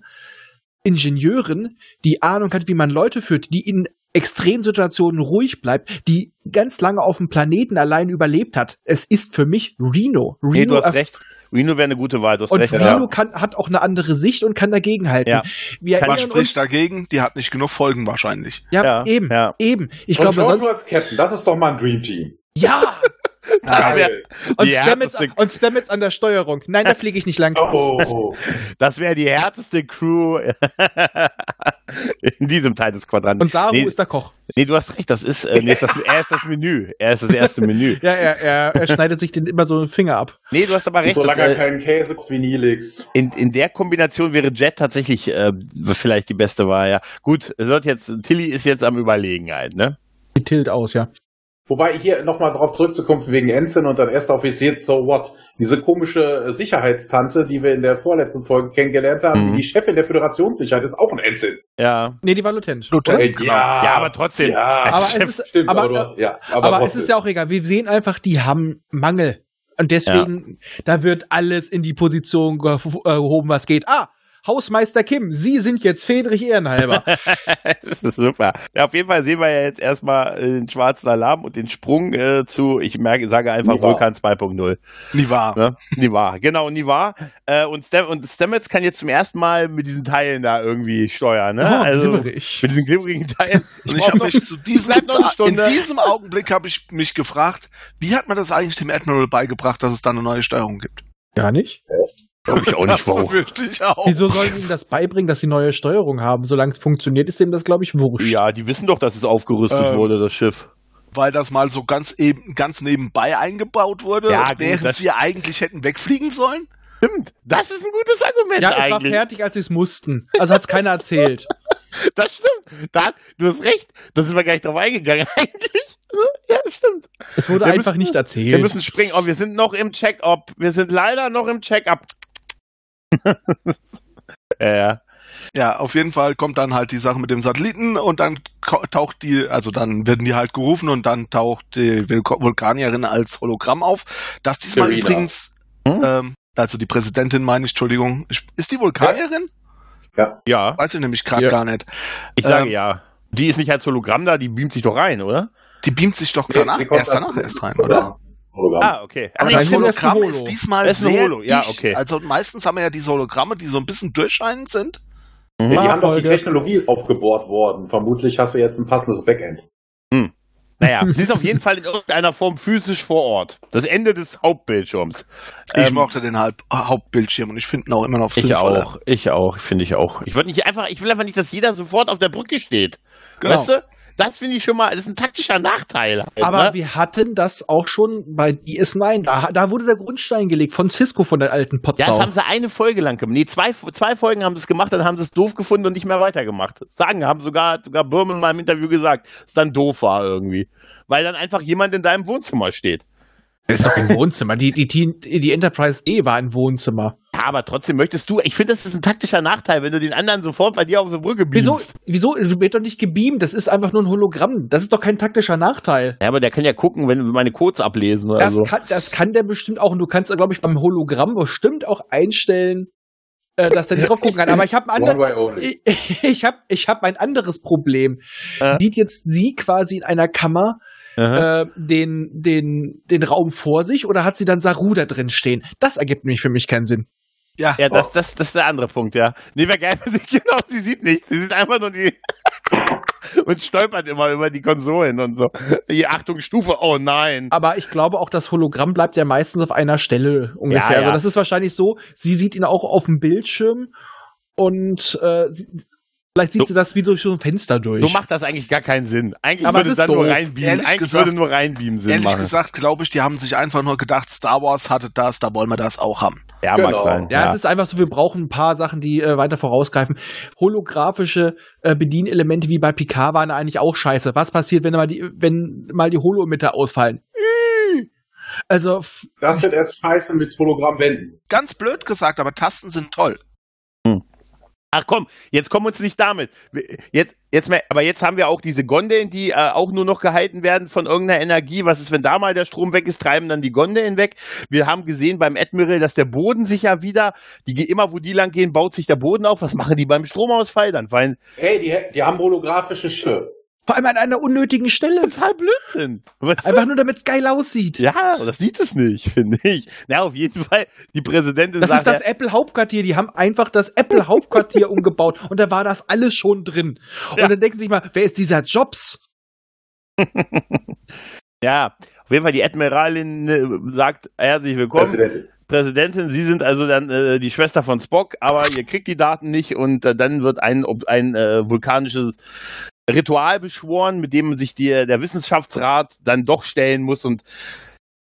Ingenieurin, die Ahnung hat, wie man Leute führt, die in Extremsituationen ruhig bleibt, die ganz lange auf dem Planeten allein überlebt hat. Es ist für mich Reno. Reno Nee, du hast recht. Reno wäre eine gute Wahl, du hast Und recht. Reno Ja. kann, hat auch eine andere Sicht und kann dagegenhalten. Ja. Wir erinnern spricht dagegen? Die hat nicht genug Folgen wahrscheinlich. ja, Ja, eben, ja. eben. Ich und glaube, sonst, als Captain, das ist doch mal ein Dream Team. ja, Das wär- und Die Stamets, härteste- und Stamets an der Steuerung. Nein, da fliege ich nicht lang. Oh, Das wäre die härteste Crew in diesem Teil des Quadranten. Und Saru nee, ist der Koch. nee, du hast recht, das ist, äh, nee, ist das, er ist das Menü. Er ist das erste Menü. Ja, er, er, er schneidet sich den immer so den Finger ab. Nee, du hast aber recht. solange er äh, keinen Käse wie Nilix. in, in der Kombination wäre Jet tatsächlich äh, vielleicht die beste Wahl, ja. Gut, es wird jetzt, Tilly ist jetzt am Überlegen halt, ne? Die Tilt aus, ja. Wobei hier nochmal drauf zurückzukommen, wegen Ensign und dann erster Offizier, so what? Diese komische äh, Sicherheitstante, die wir in der vorletzten Folge kennengelernt haben, Mhm. die Chefin der Föderationssicherheit ist auch ein Ensign. Ja. Nee, die war Lutent. Lutent. Genau. Ja, aber trotzdem. Ja, Aber es ist, stimmt, aber, aber, du hast, ja, aber, aber es ist ja auch egal. Wir sehen einfach, die haben Mangel. Und deswegen, da wird alles in die Position äh, gehoben, was geht. Ah, Hausmeister Kim, Sie sind jetzt Friedrich Ehrenhalber. das ist super. Ja, auf jeden Fall sehen wir ja jetzt erstmal äh, den schwarzen Alarm und den Sprung äh, zu, ich merke, sage einfach Niva. Vulkan 2.0. Nie wahr. Ne? Nivar, genau, Nivar. Äh, und, Stam und Stamets kann jetzt zum ersten Mal mit diesen Teilen da irgendwie steuern, ne? Oh, also glibberig. mit diesen glibberigen Teilen. Und ich habe mich zu diesem, bleibt noch eine in diesem Augenblick habe ich mich gefragt, wie hat man das eigentlich dem Admiral beigebracht, dass es da eine neue Steuerung gibt? Gar nicht. Glaub ich auch nicht, warum. ich auch. Wieso sollen ihm das beibringen, dass sie neue Steuerung haben? Solange es funktioniert, ist dem das, glaube ich, wurscht. Ja, die wissen doch, dass es aufgerüstet Ähm, wurde, das Schiff. Weil das mal so ganz eben, ganz nebenbei eingebaut wurde, Ja, gut, während sie eigentlich hätten wegfliegen sollen? Stimmt, das ist ein gutes Argument Ja, es war eigentlich. fertig, als sie es mussten. Also hat es keiner erzählt. Das stimmt. Da, du hast recht. Da sind wir gar nicht drauf eingegangen eigentlich. Ja, das stimmt. Es wurde Wir einfach müssen- nicht Wir erzählt. müssen springen. Oh, wir sind noch im Check-up. Wir sind leider noch im Check-up. ja, ja. Ja, auf jeden Fall kommt dann halt die Sache mit dem Satelliten und dann taucht die, also dann werden die halt gerufen und dann taucht die Vulkanierin als Hologramm auf. Das diesmal Serena. übrigens, Hm? ähm, also die Präsidentin meine ich, Entschuldigung, ist die Vulkanierin? Ja, Weiß ich nämlich gerade Ja. gar nicht. ich sage Ähm, ja. Die ist nicht als Hologramm da, die beamt sich doch rein, oder? Die beamt sich doch Nee, danach, erst danach erst rein, oder? Hologramm. Ah, okay. Aber das ist Hologramm Holo. ist diesmal Das ist ein sehr Holo, ja, dicht. okay. Also meistens haben wir ja diese Hologramme, die so ein bisschen durchscheinend sind. Ja, die haben doch die. Technologie ist aufgebohrt worden. Vermutlich hast du jetzt ein passendes Backend. Naja, sie ist auf jeden Fall in irgendeiner Form physisch vor Ort. Das Ende des Hauptbildschirms. Ich Ähm, mochte den Halb Hauptbildschirm und ich finde ihn auch immer noch Ich sinnvoller. auch, ich auch, finde ich auch. Ich würde nicht einfach, ich will einfach nicht, dass jeder sofort auf der Brücke steht. Genau. Weißt du? Das finde ich schon mal, das ist ein taktischer Nachteil. Halt, Aber ne? wir hatten das auch schon bei DS9. Da, da wurde der Grundstein gelegt von Cisco, von der alten ja, Potsau. das haben sie eine Folge lang gemacht. Nee, zwei, zwei Folgen haben sie es gemacht, dann haben sie es doof gefunden und nicht mehr weitergemacht. Sagen, haben sogar, sogar Birman mal im Interview gesagt, dass es dann doof war irgendwie. Weil dann einfach jemand in deinem Wohnzimmer steht. Das ist doch ein Wohnzimmer. Die, die, die, die Enterprise E war ein Wohnzimmer. Ja, aber trotzdem möchtest du, ich finde, das ist ein taktischer Nachteil, wenn du den anderen sofort bei dir auf der Brücke Wieso, beamst. wieso? Du wird doch nicht gebeamt. Das ist einfach nur ein Hologramm. Das ist doch kein taktischer Nachteil. Ja, aber der kann ja gucken, wenn wir meine Codes ablesen oder Das, so. kann, das kann der bestimmt auch. Und du kannst, glaube ich, beim Hologramm bestimmt auch einstellen, äh, dass der nicht drauf gucken kann. Aber ich habe ein only. Ich, ich habe ich hab ein anderes Problem. Äh. Sieht jetzt sie quasi in einer Kammer. Äh, den, den, den Raum vor sich oder hat sie dann Saru da drin stehen? Das ergibt nämlich für mich keinen Sinn. Ja, Ja, das, das, das ist der andere Punkt, ja. Nee, wäre geil, sie, genau, sie sieht nichts. Sie sieht einfach nur die. und stolpert immer über die Konsolen und so. Die Achtung, Stufe, oh nein. Aber ich glaube auch, das Hologramm bleibt ja meistens auf einer Stelle ungefähr. Ja, ja. Also das ist wahrscheinlich so, sie sieht ihn auch auf dem Bildschirm und äh, sie- vielleicht sieht So. sie das wie durch so ein Fenster durch. So macht das eigentlich gar keinen Sinn. Eigentlich Aber würde es dann ist nur doof. reinbeamen. Ehrlich Eigentlich gesagt- würde nur reinbeamen Sinn ehrlich machen. gesagt glaube ich, die haben sich einfach nur gedacht, Star Wars hatte das, da wollen wir das auch haben. ja, mag Genau. sein. Ja, es ist einfach so, wir brauchen ein paar Sachen, die äh, weiter vorausgreifen. Holographische äh, Bedienelemente wie bei Picard waren eigentlich auch scheiße. Was passiert, wenn mal die, wenn mal die Holo-Emitter ausfallen? Also, Das wird erst scheiße mit Hologrammwänden. Ganz blöd gesagt, aber Tasten sind toll. Ach komm, jetzt kommen uns nicht damit. Jetzt, jetzt, mal- aber jetzt haben wir auch diese Gondeln, die äh, auch nur noch gehalten werden von irgendeiner Energie. Was ist, wenn da mal der Strom weg ist, treiben dann die Gondeln weg. Wir haben gesehen beim Admiral, dass der Boden sich ja wieder, die immer wo die lang gehen, baut sich der Boden auf. Was machen die beim Stromausfall dann? Weil Hey, die, die haben holographische Schiffe. Vor allem an einer unnötigen Stelle. total Blödsinn. Weißt du? Einfach nur, damit es geil aussieht. ja, das sieht es nicht, finde ich. Na, auf jeden Fall, die Präsidentin Das sagt ist das ja, Apple-Hauptquartier. Die haben einfach das Apple-Hauptquartier umgebaut und da war das alles schon drin. Und Ja. dann denken sie sich mal, wer ist dieser Jobs? ja, auf jeden Fall die Admiralin äh, sagt, herzlich willkommen. Präsidentin. Präsidentin, Sie sind also dann äh, die Schwester von Spock, aber ihr kriegt die Daten nicht und äh, dann wird ein, ob- ein äh, vulkanisches Ritual beschworen, mit dem sich die, der Wissenschaftsrat dann doch stellen muss und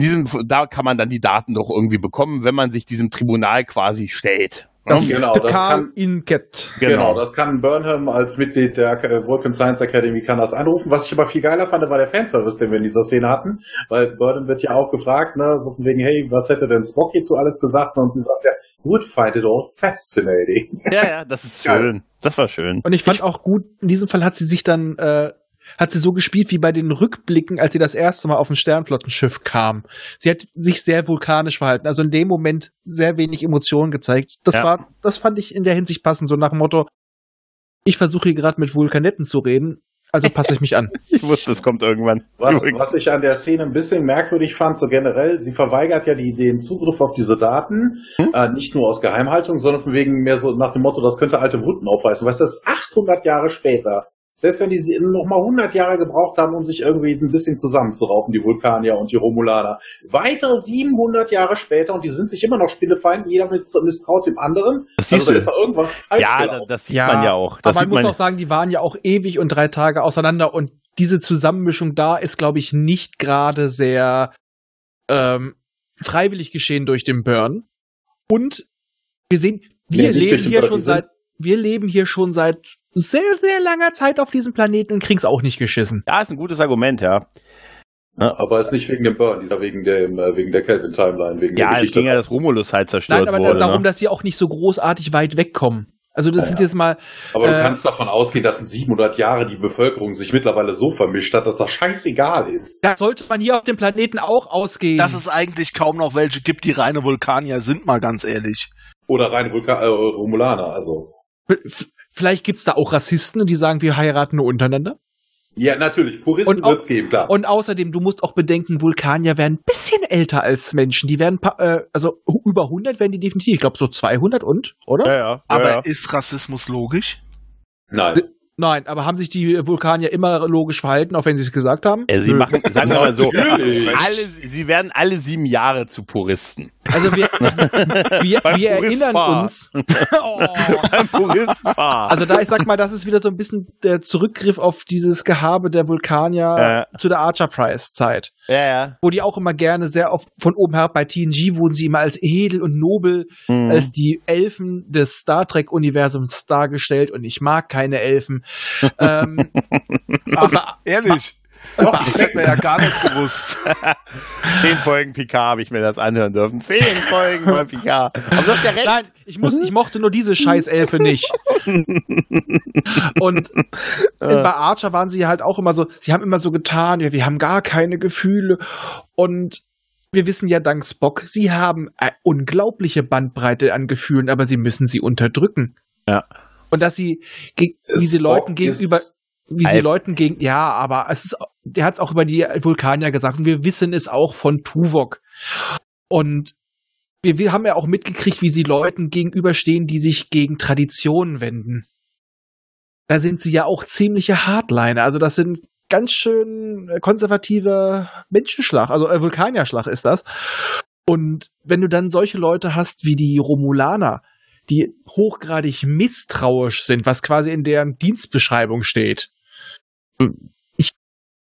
diesem, da kann man dann die Daten doch irgendwie bekommen, wenn man sich diesem Tribunal quasi stellt. Das Genau, das kann- Inket. Genau. das kann Burnham als Mitglied der äh, Vulcan Science Academy kann das anrufen. Was ich aber viel geiler fand, war der Fanservice, den wir in dieser Szene hatten, weil Burnham wird ja auch gefragt, ne, so von wegen, hey, was hätte denn Spock hierzu alles gesagt? Und sie sagt ja, would find it all fascinating. Ja, ja, das ist schön. Das war schön. Und ich fand auch gut, in diesem Fall hat sie sich dann, äh, hat sie so gespielt wie bei den Rückblicken, als sie das erste Mal auf ein Sternflottenschiff kam. Sie hat sich sehr vulkanisch verhalten, also in dem Moment sehr wenig Emotionen gezeigt. Das Ja. war, das fand ich in der Hinsicht passend, so nach dem Motto, ich versuche hier gerade mit Vulkanetten zu reden, also passe ich mich an. Ich wusste, es kommt irgendwann. Was, was ich an der Szene ein bisschen merkwürdig fand, so generell, sie verweigert ja die, den Zugriff auf diese Daten, Hm? äh, nicht nur aus Geheimhaltung, sondern von wegen mehr so nach dem Motto, das könnte alte Wunden aufreißen. Weißt du, das ist 800 Jahre später. Selbst wenn die sie noch mal 100 Jahre gebraucht haben, um sich irgendwie ein bisschen zusammenzuraufen, die Vulkanier und die Romulaner. Weitere 700 Jahre später und die sind sich immer noch Spinnefeind, jeder misstraut dem anderen. Das siehst Also da du. ist da irgendwas falsch Ja, gelaufen. das sieht man ja auch. Das aber man muss man auch sagen, die waren ja auch ewig und drei Tage auseinander und diese Zusammenmischung da ist, glaube ich, nicht gerade sehr ähm, freiwillig geschehen durch den Burn. Und wir sehen, wir Nee, leben hier Burn, schon sind- seit, wir leben hier schon seit sehr, sehr langer Zeit auf diesem Planeten und krieg's auch nicht geschissen. Ja, ist ein gutes Argument, ja. Aber ist nicht wegen dem Burn, dieser wegen der, äh, wegen der Kelvin-Timeline, wegen der Ja, es Geschichte. ging ja, dass Romulus halt zerstört Nein, aber wurde. darum, ne? dass sie auch nicht so großartig weit wegkommen. Also das Ja, sind ja. jetzt mal, Aber du äh, kannst davon ausgehen, dass in 700 Jahren die Bevölkerung sich mittlerweile so vermischt hat, dass das scheißegal ist. da sollte man hier auf dem Planeten auch ausgehen. Dass es eigentlich kaum noch welche gibt, die reine Vulkanier sind, mal ganz ehrlich. Oder rein Vulka äh, Romulaner, also. Vielleicht gibt's da auch Rassisten, die sagen, wir heiraten nur untereinander. Ja, natürlich. Puristen Und auch- wird's geben, klar. Und außerdem, du musst auch bedenken, Vulkanier werden ein bisschen älter als Menschen. Die werden, äh, also über 100 werden die definitiv. Ich glaube so 200 und, oder? Ja, ja. Aber ja, ja. ist Rassismus logisch? Nein. Nein, aber haben sich die Vulkanier immer logisch verhalten, auch wenn sie es gesagt haben? Also sie machen, sagen wir mal so, alle, sie werden alle sieben Jahre zu Puristen. Also wir, wir, wir erinnern uns. Ein Puristfahr. Also da, ich sag mal, das ist wieder so ein bisschen der Zurückgriff auf dieses Gehabe der Vulkanier zu der Archer Prize Zeit, ja, ja. wo die auch immer gerne sehr oft von oben herab bei TNG wurden sie immer als edel und nobel, Mhm. als die Elfen des Star Trek Universums dargestellt und ich mag keine Elfen. Ähm, Ach, ehrlich? Doch, Das hätte man ja gar nicht gewusst. Zehn Folgen Picard habe ich mir das anhören dürfen. Zehn Folgen bei Picard. Aber du hast ja recht. Nein, ich muss, ich mochte nur diese Scheißelfe nicht. Und in, bei Archer waren sie halt auch immer so, sie haben immer so getan, ja, wir haben gar keine Gefühle. Und wir wissen ja dank Spock, sie haben eine unglaubliche Bandbreite an Gefühlen, aber sie müssen sie unterdrücken. Ja. Und dass sie, ge- wie sie Spock Leuten gegenüber, wie sie. Leuten gegen, ja, aber es ist, der hat es auch über die Vulkanier gesagt und wir wissen es auch von Tuvok. Und wir, wir haben ja auch mitgekriegt, wie sie Leuten gegenüberstehen, die sich gegen Traditionen wenden. Da sind sie ja auch ziemliche Hardliner. Also das sind ganz schön äh, konservative Menschenschlag, also äh, Vulkanierschlag ist das. Und wenn du dann solche Leute hast wie die Romulaner, die hochgradig misstrauisch sind, was quasi in deren Dienstbeschreibung steht.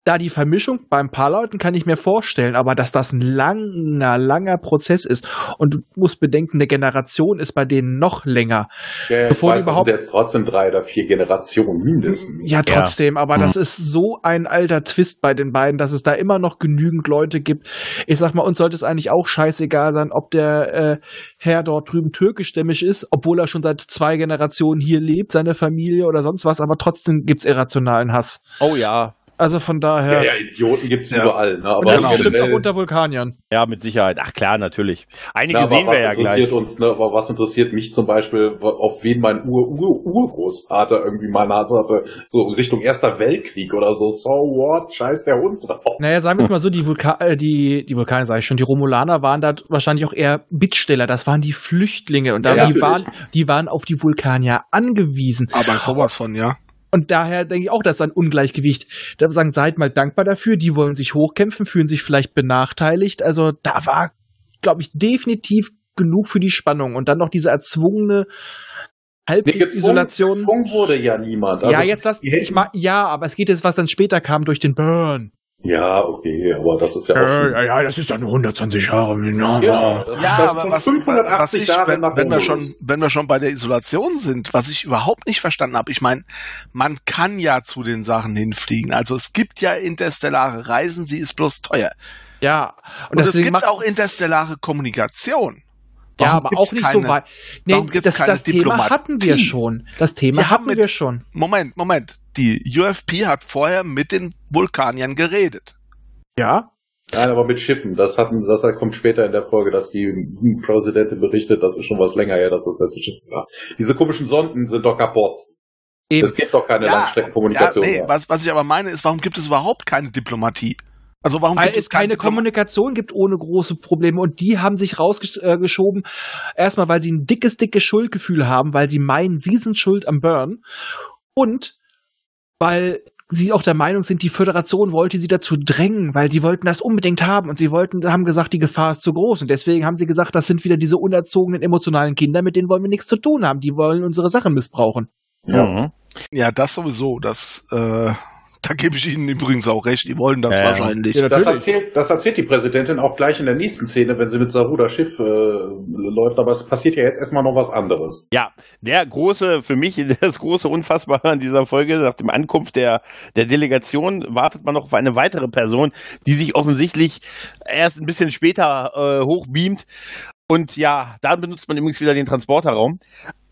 Da die Vermischung bei ein paar Leuten kann ich mir vorstellen, aber dass das ein langer, langer Prozess ist und du musst bedenken, eine Generation ist bei denen noch länger. Ja, bevor weiß, das überhaupt- sind jetzt trotzdem drei oder vier Generationen mindestens. Ja, trotzdem, aber Mhm. das ist so ein alter Twist bei den beiden, dass es da immer noch genügend Leute gibt. Ich sag mal, uns sollte es eigentlich auch scheißegal sein, ob der äh, Herr dort drüben türkischstämmig ist, obwohl er schon seit zwei Generationen hier lebt, seine Familie oder sonst was, aber trotzdem gibt's irrationalen Hass. Oh ja. Also von Ja, daher. ja, Idioten gibt's Ja. überall. Ne? Und Aber das genau. ist bestimmt auch unter Vulkaniern. Ja, mit Sicherheit. Ach klar, natürlich. Einige Ja, aber sehen wir was ja interessiert gleich. uns, ne, aber was interessiert mich zum Beispiel, auf wen mein Ur-Ur-Urgroßvater irgendwie mal Nase hatte, so in Richtung Erster Weltkrieg oder so, so what, scheiß der Hund drauf. Naja, sagen wir es mal so, die, Vulka äh, die, die Vulkane, sage ich schon, die Romulaner waren da wahrscheinlich auch eher Bittsteller. Das waren die Flüchtlinge und da, Ja, die, natürlich. waren, die waren auf die Vulkanier angewiesen. Aber sowas von, ja. Und daher denke ich auch, das ist ein Ungleichgewicht. Da sagen, seid mal dankbar dafür, die wollen sich hochkämpfen, fühlen sich vielleicht benachteiligt. Also da war, glaube ich, definitiv genug für die Spannung. Und dann noch diese erzwungene Nee, gezwungen, Halbisolation. gezwungen wurde ja niemand. Also, ja, jetzt lass ich mal, ja, aber es geht jetzt, was dann später kam durch den Burn. Ja, okay, aber das ist ja auch schon. ja, das ist dann 120 Jahre. Ja, das Ja, ist aber schon was, 580 was ich, Jahre wenn, wenn wir schon, wenn wir schon bei der Isolation sind, was ich überhaupt nicht verstanden habe, ich meine, man kann ja zu den Sachen hinfliegen. Also es gibt ja interstellare Reisen, sie ist bloß teuer. Ja, Und, es deswegen gibt auch interstellare Kommunikation. ja, Warum aber gibt's auch nicht keine, so weit. Nee, warum gibt's das, keine das Thema hatten wir schon. Das Thema Die haben hatten mit- wir schon. Moment, Moment. Die UFP hat vorher mit den Vulkaniern geredet. Ja, Nein, aber mit Schiffen. Das hatten, das kommt später in der Folge, dass die Präsidentin berichtet, das ist schon was länger her, dass das letzte Schiff war. Diese komischen Sonden sind doch kaputt. eben. Es gibt doch keine Ja, Ja, Langstreckenkommunikation. nee, mehr. was, was ich aber meine ist, warum gibt es überhaupt keine Diplomatie? Also warum Weil gibt es keine Diploma- Kommunikation gibt ohne große Probleme und die haben sich rausgeschoben. Erstmal, weil sie ein dickes, dickes Schuldgefühl haben, weil sie meinen, sie sind schuld am Burn und weil sie auch der Meinung sind, die Föderation wollte sie dazu drängen, weil die wollten das unbedingt haben und sie wollten, haben gesagt, die Gefahr ist zu groß und deswegen haben sie gesagt, das sind wieder diese unerzogenen emotionalen Kinder, mit denen wollen wir nichts zu tun haben, die wollen unsere Sachen missbrauchen. Ja. Mhm. Ja, das sowieso. Das äh, Da gebe ich Ihnen übrigens auch recht, die wollen das Ja, ja. wahrscheinlich. Ja, Das natürlich. erzählt, das erzählt die Präsidentin auch gleich in der nächsten Szene, wenn sie mit Saru das Schiff äh, läuft. Aber es passiert ja jetzt erstmal noch was anderes. Ja, der große, für mich das große Unfassbare an dieser Folge, nach dem Ankunft der, der Delegation, wartet man noch auf eine weitere Person, die sich offensichtlich erst ein bisschen später äh, hochbeamt. Und ja, dann benutzt man übrigens wieder den Transporterraum.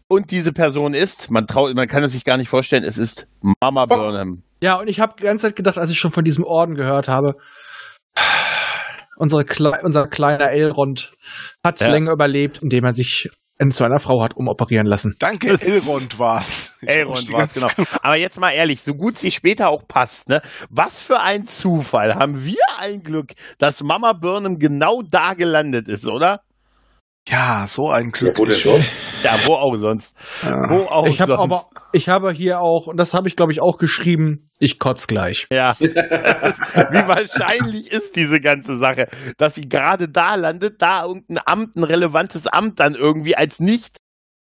Und diese Person ist, man traut, man kann es sich gar nicht vorstellen, es ist Mama Spock. Burnham. Ja, und ich habe die ganze Zeit gedacht, als ich schon von diesem Orden gehört habe, unsere Kle unser kleiner Elrond hat Ja. länger überlebt, indem er sich in- zu einer Frau hat umoperieren lassen. Danke, Elrond war's. Ich Elrond wusste war es, ganz genau. Aber jetzt mal ehrlich, so gut sie später auch passt, ne? Was für ein Zufall. Haben wir ein Glück, dass Mama Burnham genau da gelandet ist, oder? Ja, so ein Ja, Glück. wo denn sonst? Ja, wo auch sonst. Ja. Wo auch Ich habe sonst. aber, ich habe hier auch, und das habe ich glaube ich auch geschrieben, ich kotz gleich. Ja, ist, wie wahrscheinlich ist diese ganze Sache, dass sie gerade da landet, da irgendein Amt, ein relevantes Amt dann irgendwie als nicht,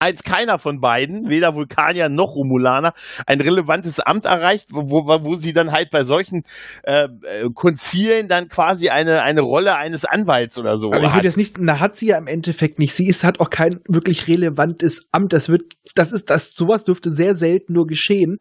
als keiner von beiden, weder Vulkanier noch Romulaner, ein relevantes Amt erreicht, wo, wo, wo sie dann halt bei solchen äh, äh, Konzilen dann quasi eine, eine Rolle eines Anwalts oder so Aber ich hat. würde jetzt nicht, na hat sie ja im Endeffekt nicht. Sie ist, hat auch kein wirklich relevantes Amt. Das wird, das ist, das, sowas dürfte sehr selten nur geschehen.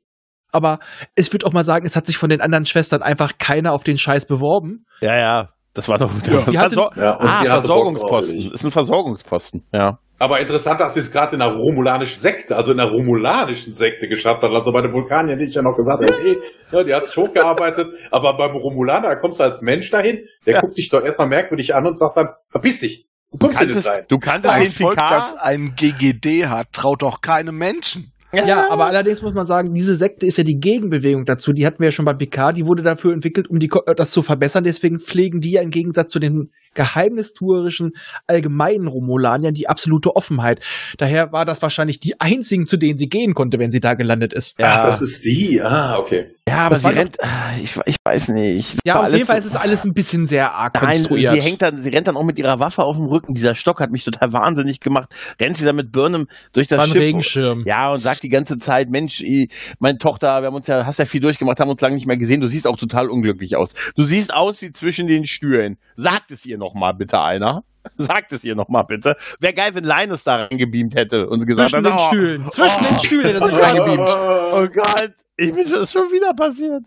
Aber ich würde auch mal sagen, es hat sich von den anderen Schwestern einfach keiner auf den Scheiß beworben. Ja, ja, das war doch Ja, hatte- Versor Ja, ah. Versorgungsposten. Ist ein Versorgungsposten, ja. Aber interessant, dass sie es gerade in einer romulanischen Sekte, also in einer romulanischen Sekte geschafft hat. Also bei den Vulkaniern hätte ich ja noch gesagt, okay, ja, die hat sich hochgearbeitet. aber beim Romulaner, da kommst du als Mensch dahin, der Ja. guckt dich doch erstmal merkwürdig an und sagt dann, verpiss dich. Du Du kanntest, rein. du kanntest Ein den Volk, das ein GGD hat, traut doch keinem Menschen. Ja, aber allerdings muss man sagen, diese Sekte ist ja die Gegenbewegung dazu. Die hatten wir ja schon bei Picard, die wurde dafür entwickelt, um die, äh, das zu verbessern. Deswegen pflegen die ja im Gegensatz zu den geheimnistuerischen allgemeinen Romulaniern die absolute Offenheit. Daher war das wahrscheinlich die einzigen, zu denen sie gehen konnte, wenn sie da gelandet ist. Ja. Ach, das ist die. Ah, okay. Ja, aber Das sie rennt, ah, ich, ich weiß nicht. Ja, auf jeden Fall ist so- es alles ein bisschen sehr arg Nein, konstruiert. sie hängt dann, sie rennt dann auch mit ihrer Waffe auf dem Rücken. Dieser Stock hat mich total wahnsinnig gemacht. Rennt sie dann mit Burnham durch das War Schiff. Regenschirm. Ja, und sagt die ganze Zeit, Mensch, i- meine Tochter, wir haben uns ja, hast ja viel durchgemacht, haben uns lange nicht mehr gesehen. Du siehst auch total unglücklich aus. Du siehst aus wie zwischen den Stühlen. Sagt es ihr noch mal bitte einer. Sagt es ihr noch mal bitte. Wäre geil, wenn Linus da reingebeamt hätte und gesagt Zwischen hat, den oh, Stühlen. Zwischen Oh. den Stühlen hat er sich reingebeamt. Oh Gott, ich bin schon, schon wieder passiert.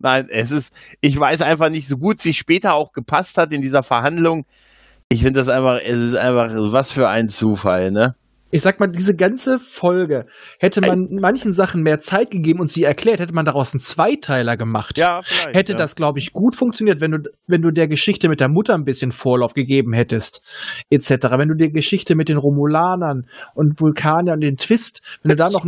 Nein, es ist, ich weiß einfach nicht, so gut sie später auch gepasst hat in dieser Verhandlung. Ich finde das einfach, es ist einfach, was für ein Zufall, ne? Ich sag mal, diese ganze Folge hätte man manchen Sachen mehr Zeit gegeben und sie erklärt, hätte man daraus einen Zweiteiler gemacht. Ja, vielleicht. Hätte ja. das, glaube ich, gut funktioniert, wenn du, wenn du der Geschichte mit der Mutter ein bisschen Vorlauf gegeben hättest, etc. Wenn du die Geschichte mit den Romulanern und Vulkaniern und den Twist, wenn du da noch,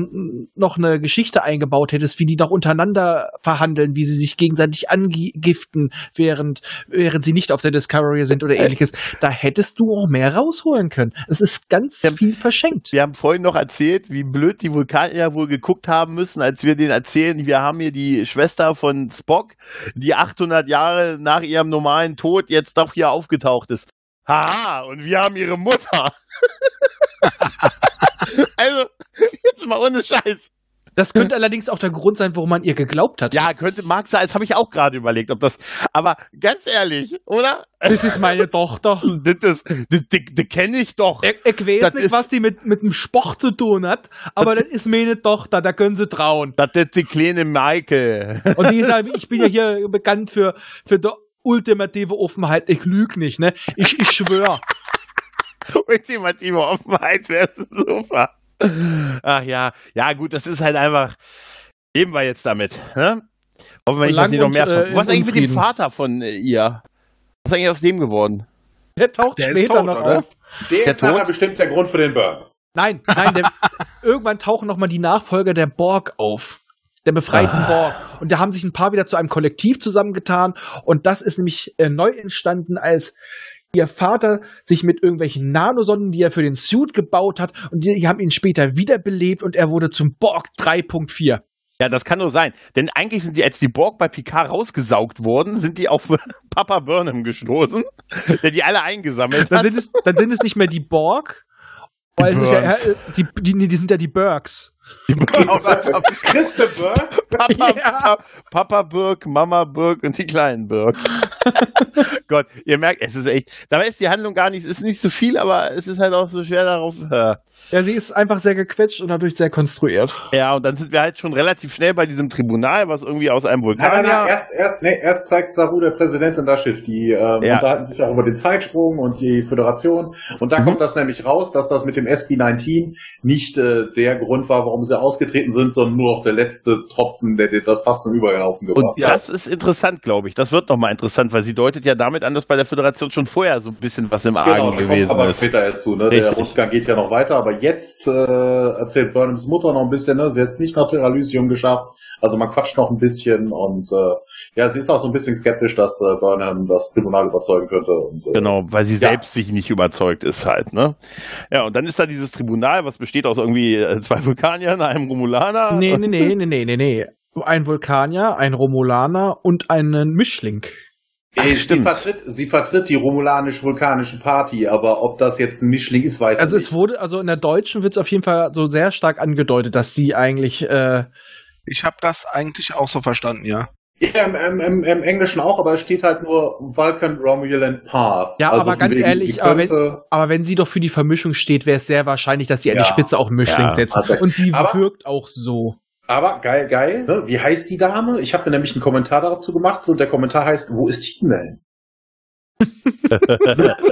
noch eine Geschichte eingebaut hättest, wie die noch untereinander verhandeln, wie sie sich gegenseitig angiften, während, während sie nicht auf der Discovery sind oder ähnliches, da hättest du auch mehr rausholen können. Es ist ganz viel verschenkt. Wir haben vorhin noch erzählt, wie blöd die Vulkanier wohl geguckt haben müssen, als wir denen erzählen, wir haben hier die Schwester von Spock, die 800 Jahre nach ihrem normalen Tod jetzt doch hier aufgetaucht ist. Haha, und wir haben ihre Mutter. also, jetzt mal ohne Scheiß. Das könnte allerdings auch der Grund sein, warum man ihr geglaubt hat. Ja, könnte, mag sein, das habe ich auch gerade überlegt, ob das, aber ganz ehrlich, oder? Das ist meine Tochter. Das, das, das, das, kenne ich doch. Ich, ich weiß Das nicht, ist- was die mit, mit dem Sport zu tun hat, aber das, ist meine Tochter, da können sie trauen. Das ist die kleine Michael. Und die sagt, ich bin ja hier bekannt für, für die ultimative Offenheit. Ich lüge nicht, ne? Ich, ich schwöre. Ultimative Offenheit wäre super. Ach ja, ja gut, das ist halt einfach. Leben wir jetzt damit. Ne? Hoffen wir nicht, dass die noch und, mehr. äh, Was ist eigentlich mit dem. Vater von äh, ihr? Was ist eigentlich aus dem geworden? Der taucht Der ist später tot, noch oder? auf. Der, Der ist nachher Tod? bestimmt der Grund für den Burn. Nein, nein, der, irgendwann tauchen noch mal die Nachfolger der Borg auf. Der befreiten Ah. Borg. Und da haben sich ein paar wieder zu einem Kollektiv zusammengetan. Und das ist nämlich äh, neu entstanden, als ihr Vater sich mit irgendwelchen Nanosonden, die er für den Suit gebaut hat, und die, die haben ihn später wiederbelebt und er wurde zum Borg 3.4. Ja, das kann nur sein. Denn eigentlich sind die, als die Borg bei Picard rausgesaugt wurden, sind die auf Papa Burnham gestoßen, der die alle eingesammelt Dann hat. sind es, dann sind es nicht mehr die Borg, weil Die es ist ja, äh, die, die, nee, die sind ja die Burks. Genau das hab ich Christopher? Papa, Ja. Pa- Papa Birk, Mama Birk und die kleinen Birk. Gott, ihr merkt, es ist echt, dabei ist die Handlung gar nicht, es ist nicht so viel, aber es ist halt auch so schwer darauf. Äh. Ja, sie ist einfach sehr gequetscht und dadurch sehr konstruiert. Ja, und dann sind wir halt schon relativ schnell bei diesem Tribunal, was irgendwie aus einem Nein, Vulkan. nein, nein, ja, erst, erst, nee, erst zeigt Saru der Präsidentin das Schiff. Die ähm, Ja. unterhalten sich auch über den Zeitsprung und die Föderation. Und da Mhm. kommt das nämlich raus, dass das mit dem SB-19 nicht äh, der Grund war, warum sie ausgetreten sind, sondern nur noch der letzte Tropfen, der, das fast zum Überlaufen Und gebracht hat. das ist interessant, glaube ich. Das wird nochmal interessant, weil sie deutet ja damit an, dass bei der Föderation schon vorher so ein bisschen was im Argen Genau, gewesen aber ist. später jetzt zu. Ne? Der Rückgang geht ja noch weiter, aber jetzt äh, erzählt Burnhams Mutter noch ein bisschen. Ne? Sie hat es nicht nach Terralysium geschafft, also man quatscht noch ein bisschen und äh, ja, sie ist auch so ein bisschen skeptisch, dass äh, Burnham das Tribunal überzeugen könnte. Und, äh, Genau, weil sie Ja. selbst sich nicht überzeugt ist halt, ne? Ja, und dann ist da dieses Tribunal, was besteht aus irgendwie äh, zwei Vulkaniern, einem Romulaner. Nee, nee, nee, nee, nee, nee, nee. Ein Vulkanier, ein Romulaner und einen Mischling. Ach, Ey, sie, stimmt. vertritt, sie vertritt die romulanisch-vulkanische Party, aber ob das jetzt ein Mischling ist, weiß Also ich es nicht. wurde, also in der Deutschen wird es auf jeden Fall so sehr stark angedeutet, dass sie eigentlich, äh, Ich habe das eigentlich auch so verstanden, ja. Ja, im, im, im, Im Englischen auch, aber es steht halt nur Vulcan Romulan Path. Ja, also aber ganz ehrlich, aber wenn- aber wenn sie doch für die Vermischung steht, wäre es sehr wahrscheinlich, dass sie an die Ja. Spitze auch Mischling Ja, setzt. also- Und sie aber- wirkt auch so. Aber geil, geil. Ne? Wie heißt die Dame? Ich habe mir nämlich einen Kommentar dazu gemacht und der Kommentar heißt, wo ist He-Man?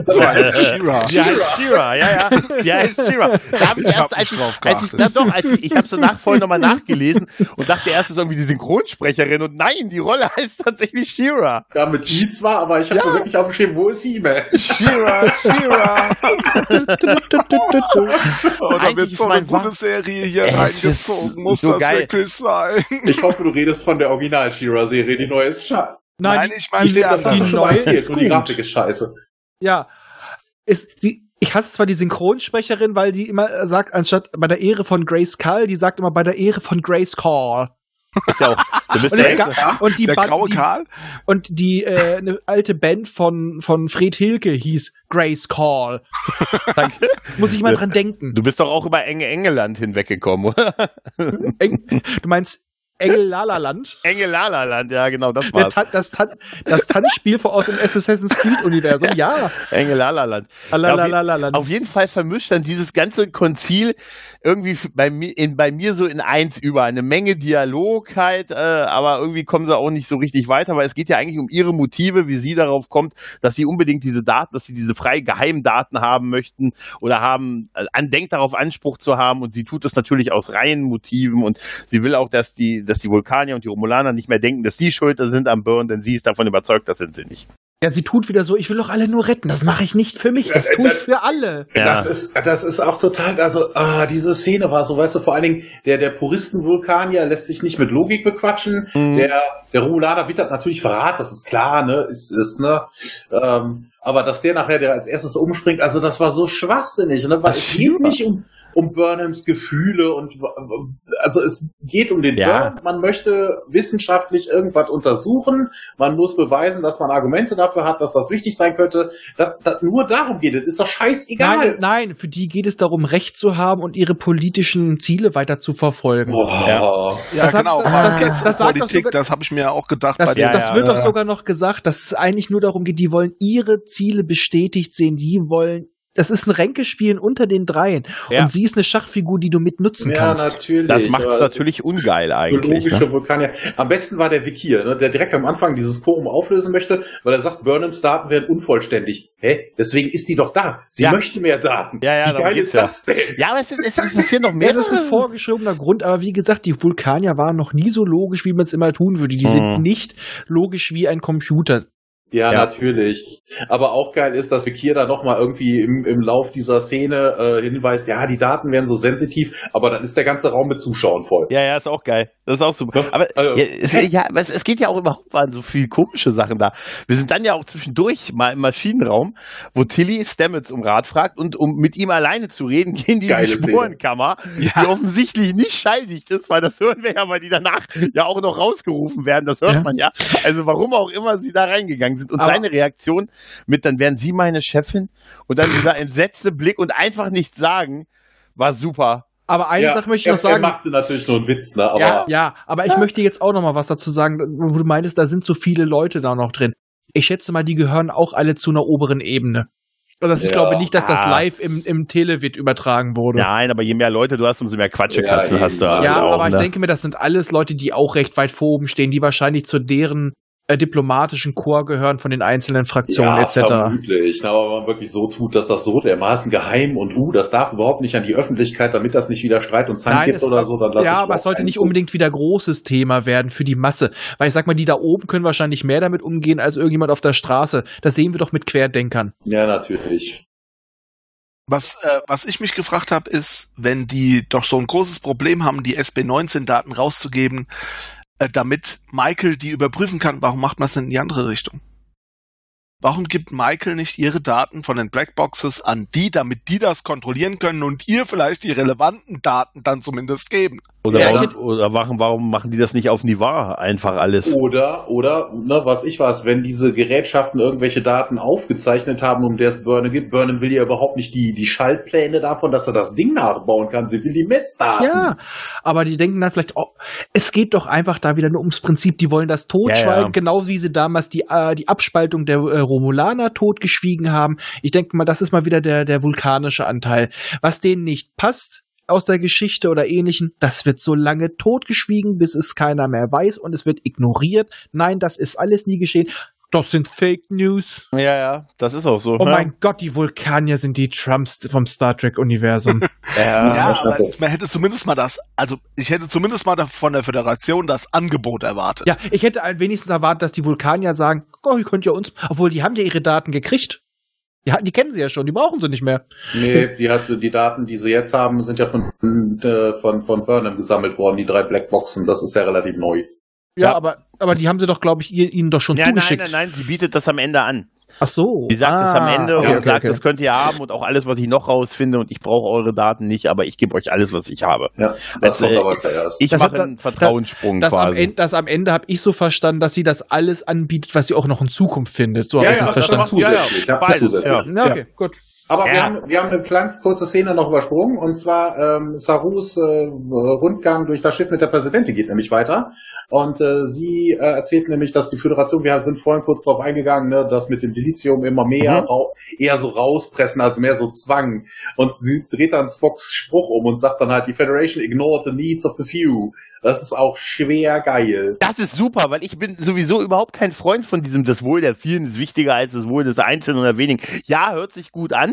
So heißt She-Ra. Sie heißt Shira, ja, ja. Sie heißt Shira. Da hab ich, Ich hab erst, als ich, drauf als ich, doch, als ich, ich habe so nach vorhin nochmal nachgelesen und dachte erst, es ist irgendwie die Synchronsprecherin und nein, die Rolle heißt tatsächlich Shira. Ja, mit I zwar, aber ich habe Ja. wirklich aufgeschrieben, wo ist He-Man? Shira, Shira. Oh, da Eigentlich wird so eine mein Wa- gute Serie hier Ey, reingezogen. Muss so das geil. wirklich sein? Ich hoffe, du redest von der Original-Shira-Serie, die neue ist schade. Nein, die- ich meine die das hast du andere. die schon erzählt ist und die. Grafik ist scheiße. Ja. Ist die, ich hasse zwar die Synchronsprecherin, weil die immer sagt, anstatt bei der Ehre von Grace Call, die sagt immer bei der Ehre von Grace Call. Ist ja auch, du bist Und, der Ex- ga- und die, Der Band- graue die, Karl? und die äh, eine alte Band von, von Fred Hilke hieß Grace Call. Danke. Muss ich mal dran denken. Du bist doch auch über enge Engeland hinweggekommen, oder? Eng, du meinst Engel Lalaland? Enge Lalaland, ja, genau, das war's. Tan das, Tan das Tanzspiel vor- aus dem Assassin's Creed-Universum, ja. Enge Lalaland. Lalalalaland. Auf jeden Fall vermischt dann dieses ganze Konzil irgendwie bei mir, in, bei mir so in eins über. Eine Menge Dialog halt, äh, aber irgendwie kommen sie auch nicht so richtig weiter, weil es geht ja eigentlich um ihre Motive, wie sie darauf kommt, dass sie unbedingt diese Daten, dass sie diese frei geheimen Daten haben möchten oder haben, äh, an, denkt darauf Anspruch zu haben und sie tut das natürlich aus reinen Motiven und sie will auch, dass die, dass die Vulkanier und die Romulaner nicht mehr denken, dass sie schuld sind am Burn, denn sie ist davon überzeugt, das sind sie nicht. Ja, sie tut wieder so, ich will doch alle nur retten. Das mache ich nicht für mich, das tue ich für alle. Ja. Das ist, das ist auch total, also, ah, diese Szene war so, weißt du, vor allen Dingen, der, der Puristen-Vulkanier lässt sich nicht mit Logik bequatschen. Mhm. Der, der Romulaner das natürlich verraten, das ist klar, ne, ist, ist, ne, ähm, aber dass der nachher, der als erstes umspringt, also das war so schwachsinnig, ne, weil Das es geht nicht um, um Burnhams Gefühle und, also es geht um den Ja. Burn, man möchte wissenschaftlich irgendwas untersuchen, man muss beweisen, dass man Argumente dafür hat, dass das wichtig sein könnte, das, das, nur darum geht es, ist doch scheißegal. Nein, nein, für die geht es darum, Recht zu haben und ihre politischen Ziele weiter zu verfolgen. Boah. Ja. Ja, Das hat- genau. das- das- geht's das Politik, sogar- das habe ich mir auch gedacht. Das, bei der, das ja, wird ja. doch sogar noch gesagt, dass es eigentlich nur darum geht, die wollen ihre Ziele bestätigt sehen, die wollen. Das ist ein Ränkespielen unter den dreien. Ja. Und sie ist eine Schachfigur, die du mitnutzen Ja, kannst. natürlich. Das macht es natürlich ungeil eigentlich. Biologische Ne? Vulkanier. Am besten war der Vikir, ne, der direkt am Anfang dieses Quorum auflösen möchte, weil er sagt, Burnhams Daten wären unvollständig. Hä? Deswegen ist die doch da. Sie Ja. möchte mehr Daten. Ja, ja, Wie geil ist ja. das denn? Ja, aber es, ist- es passieren noch mehr. das ist ein vorgeschobener Grund, aber wie gesagt, die Vulkanier waren noch nie so logisch, wie man es immer tun würde. Die Mhm. sind nicht logisch wie ein Computer. Ja, Ja. natürlich. Aber auch geil ist, dass Vikir da nochmal irgendwie im, im Lauf dieser Szene äh, hinweist, ja, die Daten wären so sensitiv, aber dann ist der ganze Raum mit Zuschauern voll. Ja, ja, ist auch geil. Das ist auch super. Aber Also, ja, es, ja, es, es geht ja auch überhaupt an so viel komische Sachen da. Wir sind dann ja auch zwischendurch mal im Maschinenraum, wo Tilly Stamets um Rat fragt und um mit ihm alleine zu reden, gehen die in die Szene. Spurenkammer, die offensichtlich nicht scheidigt ist, weil das hören wir ja, weil die danach ja auch noch rausgerufen werden. Das hört Ja. man ja. Also warum auch immer sie da reingegangen sind. Und Aber- seine Reaktion mit, dann wären sie meine Chefin und dann dieser entsetzte Blick und einfach nichts sagen, war super. Aber eine Ja, Sache möchte ich er, noch sagen. Er machte natürlich nur einen Witz, ne? Aber ja, ja, aber ich möchte jetzt auch noch mal was dazu sagen, wo du meintest, da sind so viele Leute da noch drin. Ich schätze mal, die gehören auch alle zu einer oberen Ebene. Also ich Ja. glaube nicht, dass das Ah. live im, im Televit übertragen wurde. Nein, aber je mehr Leute du hast, umso mehr Quatschekatzen Ja, hast du. halt Ja, auch, aber ich ne? denke mir, das sind alles Leute, die auch recht weit vor oben stehen, die wahrscheinlich zu deren äh, diplomatischen Chor gehören von den einzelnen Fraktionen ja, etc. vermutlich. Aber wenn man wirklich so tut, dass das so dermaßen geheim und uh, das darf überhaupt nicht an die Öffentlichkeit, damit das nicht wieder Streit und Zank gibt oder so, dann lass ja, ich aber es sollte nicht unbedingt wieder großes Thema werden für die Masse. Weil ich sag mal, die da oben können wahrscheinlich mehr damit umgehen als irgendjemand auf der Straße. Das sehen wir doch mit Querdenkern. Ja, natürlich. Was, äh, was ich mich gefragt habe, ist, wenn die doch so ein großes Problem haben, die SB19-Daten rauszugeben, damit Michael die überprüfen kann, warum macht man es in die andere Richtung? Warum gibt Michael nicht ihre Daten von den Blackboxes an die, damit die das kontrollieren können und ihr vielleicht die relevanten Daten dann zumindest geben? Oder, Ja, warum, oder warum, warum machen die das nicht auf Nivar einfach alles? Oder, oder, ne, was ich weiß, wenn diese Gerätschaften irgendwelche Daten aufgezeichnet haben, um der es Burnham gibt, Burnham will ja überhaupt nicht die, die Schaltpläne davon, dass er das Ding nachbauen kann. Sie will die Messdaten. Ja, aber die denken dann vielleicht, oh, es geht doch einfach da wieder nur ums Prinzip, die wollen das totschweigen, Ja, ja. genauso wie sie damals die, äh, die Abspaltung der äh, Romulaner totgeschwiegen haben. Ich denke mal, das ist mal wieder der, der vulkanische Anteil. Was denen nicht passt aus der Geschichte oder ähnlichen, das wird so lange totgeschwiegen, bis es keiner mehr weiß und es wird ignoriert. Nein, das ist alles nie geschehen. Das sind Fake News. Ja, ja, das ist auch so. Oh ne? mein Gott, die Vulkanier sind die Trumps vom Star Trek-Universum. Ja, ja, aber man hätte zumindest mal das, also ich hätte zumindest mal von der Föderation das Angebot erwartet. Ja, ich hätte ein- wenigstens erwartet, dass die Vulkanier sagen, oh, ihr könnt ja uns, obwohl die haben ja ihre Daten gekriegt. Ja, die kennen sie ja schon, die brauchen sie nicht mehr. Nee, die hat die Daten, die sie jetzt haben, sind ja von, äh, von, von Burnham gesammelt worden, die drei Blackboxen. Das ist ja relativ neu. Ja, Ja. aber, aber die haben sie doch, glaube ich, ihr, ihnen doch schon ja nein, zugeschickt. nein, nein, sie bietet das am Ende an. Ach so. Sie sagt es am Ende Ah, okay, und okay, sagt, okay. das könnt ihr haben und auch alles, was ich noch rausfinde und ich brauche eure Daten nicht, aber ich gebe euch alles, was ich habe. Ja, das Also, kommt äh, aber gleich erst. Ich Das mache hat- einen Vertrauenssprung Das am, quasi. Ende, das am Ende habe ich so verstanden, dass sie das alles anbietet, was sie auch noch in Zukunft findet. So Ja, habe ich ja, das das verstanden. macht- zusätzlich, ja, beides, zusätzlich. ja. Na, okay, gut. Aber wir, Ja. haben, wir haben eine ganz kurze Szene noch übersprungen und zwar ähm, Sarus äh, Rundgang durch das Schiff mit der Präsidentin geht nämlich weiter und äh, sie äh, erzählt nämlich, dass die Föderation, wir sind vorhin kurz drauf eingegangen, ne, dass mit dem Dilithium immer mehr Mhm. eher so rauspressen, also mehr so Zwang und sie dreht dann Spocks Spruch um und sagt dann halt, die Federation ignored the needs of the few. Das ist auch schwer geil. Das ist super, weil ich bin sowieso überhaupt kein Freund von diesem, das Wohl der vielen ist wichtiger als das Wohl des Einzelnen oder wenigen. Ja, hört sich gut an,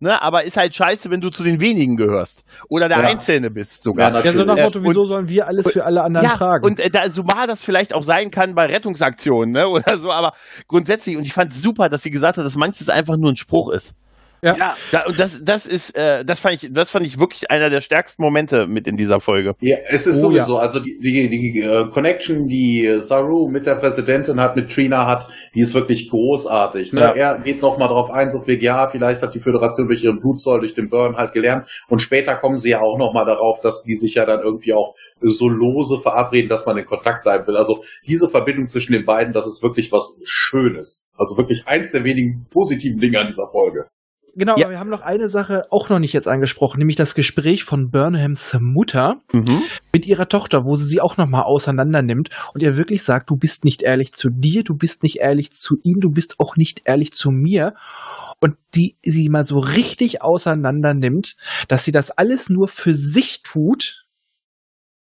ne, aber ist halt scheiße, wenn du zu den wenigen gehörst. Oder der Ja. Einzelne bist sogar. Ja, Ja, so nach Motto, wieso sollen wir alles für alle anderen ja, tragen? und äh, da, so mal das vielleicht auch sein kann bei Rettungsaktionen, ne, oder so, aber grundsätzlich, und ich fand super, dass sie gesagt hat, dass manches einfach nur ein Spruch ist. Ja. ja Da, und das, das ist, äh, das fand ich, das fand ich wirklich einer der stärksten Momente mit in dieser Folge. Ja, es ist Oh, sowieso, also die, die, die äh, Connection, die Saru mit der Präsidentin hat, mit Trina hat, die ist wirklich großartig. Ne? Ja. Er geht nochmal drauf ein, so viel, ja, vielleicht hat die Föderation durch ihren Blutzoll, durch den Burn halt gelernt. Und später kommen sie ja auch nochmal darauf, dass die sich ja dann irgendwie auch so lose verabreden, dass man in Kontakt bleiben will. Also diese Verbindung zwischen den beiden, das ist wirklich was Schönes. Also wirklich eins der wenigen positiven Dinge an dieser Folge. Genau, Ja. aber wir haben noch eine Sache auch noch nicht jetzt angesprochen, nämlich das Gespräch von Burnhams Mutter Mhm. mit ihrer Tochter, wo sie sie auch nochmal auseinander nimmt und ihr wirklich sagt, du bist nicht ehrlich zu dir, du bist nicht ehrlich zu ihm, du bist auch nicht ehrlich zu mir. Und die sie mal so richtig auseinander nimmt, dass sie das alles nur für sich tut.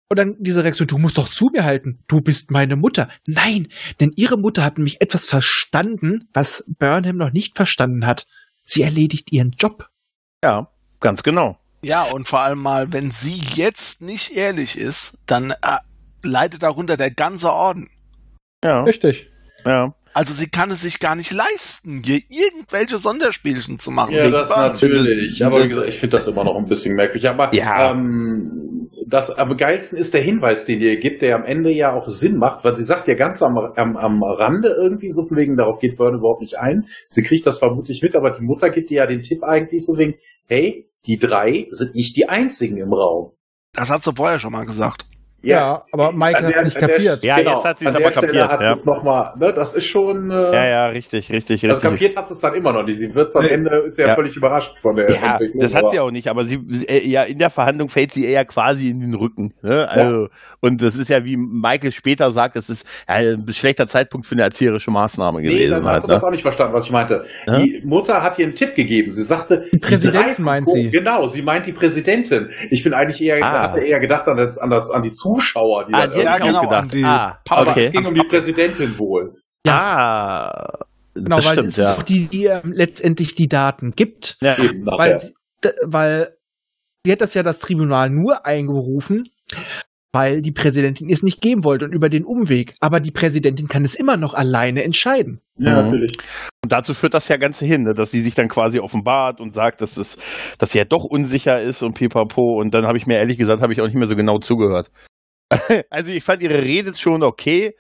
Und dann diese Reaktion, du musst doch zu mir halten, du bist meine Mutter. Nein, denn ihre Mutter hat nämlich etwas verstanden, was Burnham noch nicht verstanden hat. Sie erledigt ihren Job. Ja, ganz genau. Ja, und vor allem mal, wenn sie jetzt nicht ehrlich ist, dann äh, leidet darunter der ganze Orden. Ja, Richtig. ja. Also sie kann es sich gar nicht leisten, hier irgendwelche Sonderspielchen zu machen. Ja, das Burn. natürlich. Aber wie gesagt, ich finde das immer noch ein bisschen merkwürdig. Aber Ja. ähm, das am geilsten ist der Hinweis, den ihr gibt, der am Ende ja auch Sinn macht, weil sie sagt ja ganz am, am, am Rande irgendwie so von wegen, darauf geht Burn überhaupt nicht ein. Sie kriegt das vermutlich mit, aber die Mutter gibt ihr ja den Tipp eigentlich so wegen, hey, die drei sind nicht die einzigen im Raum. Das hat sie vorher schon mal gesagt. Ja, aber Michael An der- hat nicht an der- kapiert. Ja, genau, jetzt hat sie es aber Stelle kapiert, Hat ja. es noch mal, ne, das ist schon. Äh, Ja, ja, richtig, richtig, Also richtig. kapiert hat es dann immer noch nicht. Sie wird am Nee. Ende ist ja, Ja. völlig überrascht von der Ja, Entwicklung. das hat aber- sie auch nicht, aber sie äh, ja in der Verhandlung fällt sie eher quasi in den Rücken. Ne? Also, Und das ist ja, wie Michael später sagt, das ist ja, ein schlechter Zeitpunkt für eine erzieherische Maßnahme Nee, gewesen. dann halt, hast du ne? das auch nicht verstanden, was ich meinte. Ja? Die Mutter hat ihr einen Tipp gegeben. Sie sagte, Die Präsidentin meint sie. Genau, sie meint die Präsidentin. Ich bin eigentlich eher, Ah. hatte eher gedacht an das, an das, an die Zuschauer, die Ah, dann die Ja, genau, gedacht. die ah, Papa- okay. es ging um die Präsidentin wohl. Ah, Genau, das weil stimmt, es ja. auch die, die ähm, letztendlich die Daten gibt. ja. Eben Weil, weil sie hat das ja das Tribunal nur eingerufen, weil die Präsidentin es nicht geben wollte und über den Umweg. Aber die Präsidentin kann es immer noch alleine entscheiden. Ja, Mhm. natürlich. Und dazu führt das ja Ganze hin, ne? dass sie sich dann quasi offenbart und sagt, dass, es, dass sie ja doch unsicher ist und pipapo. Und dann habe ich mir ehrlich gesagt, habe ich auch nicht mehr so genau zugehört. also ich fand ihre Rede schon okay.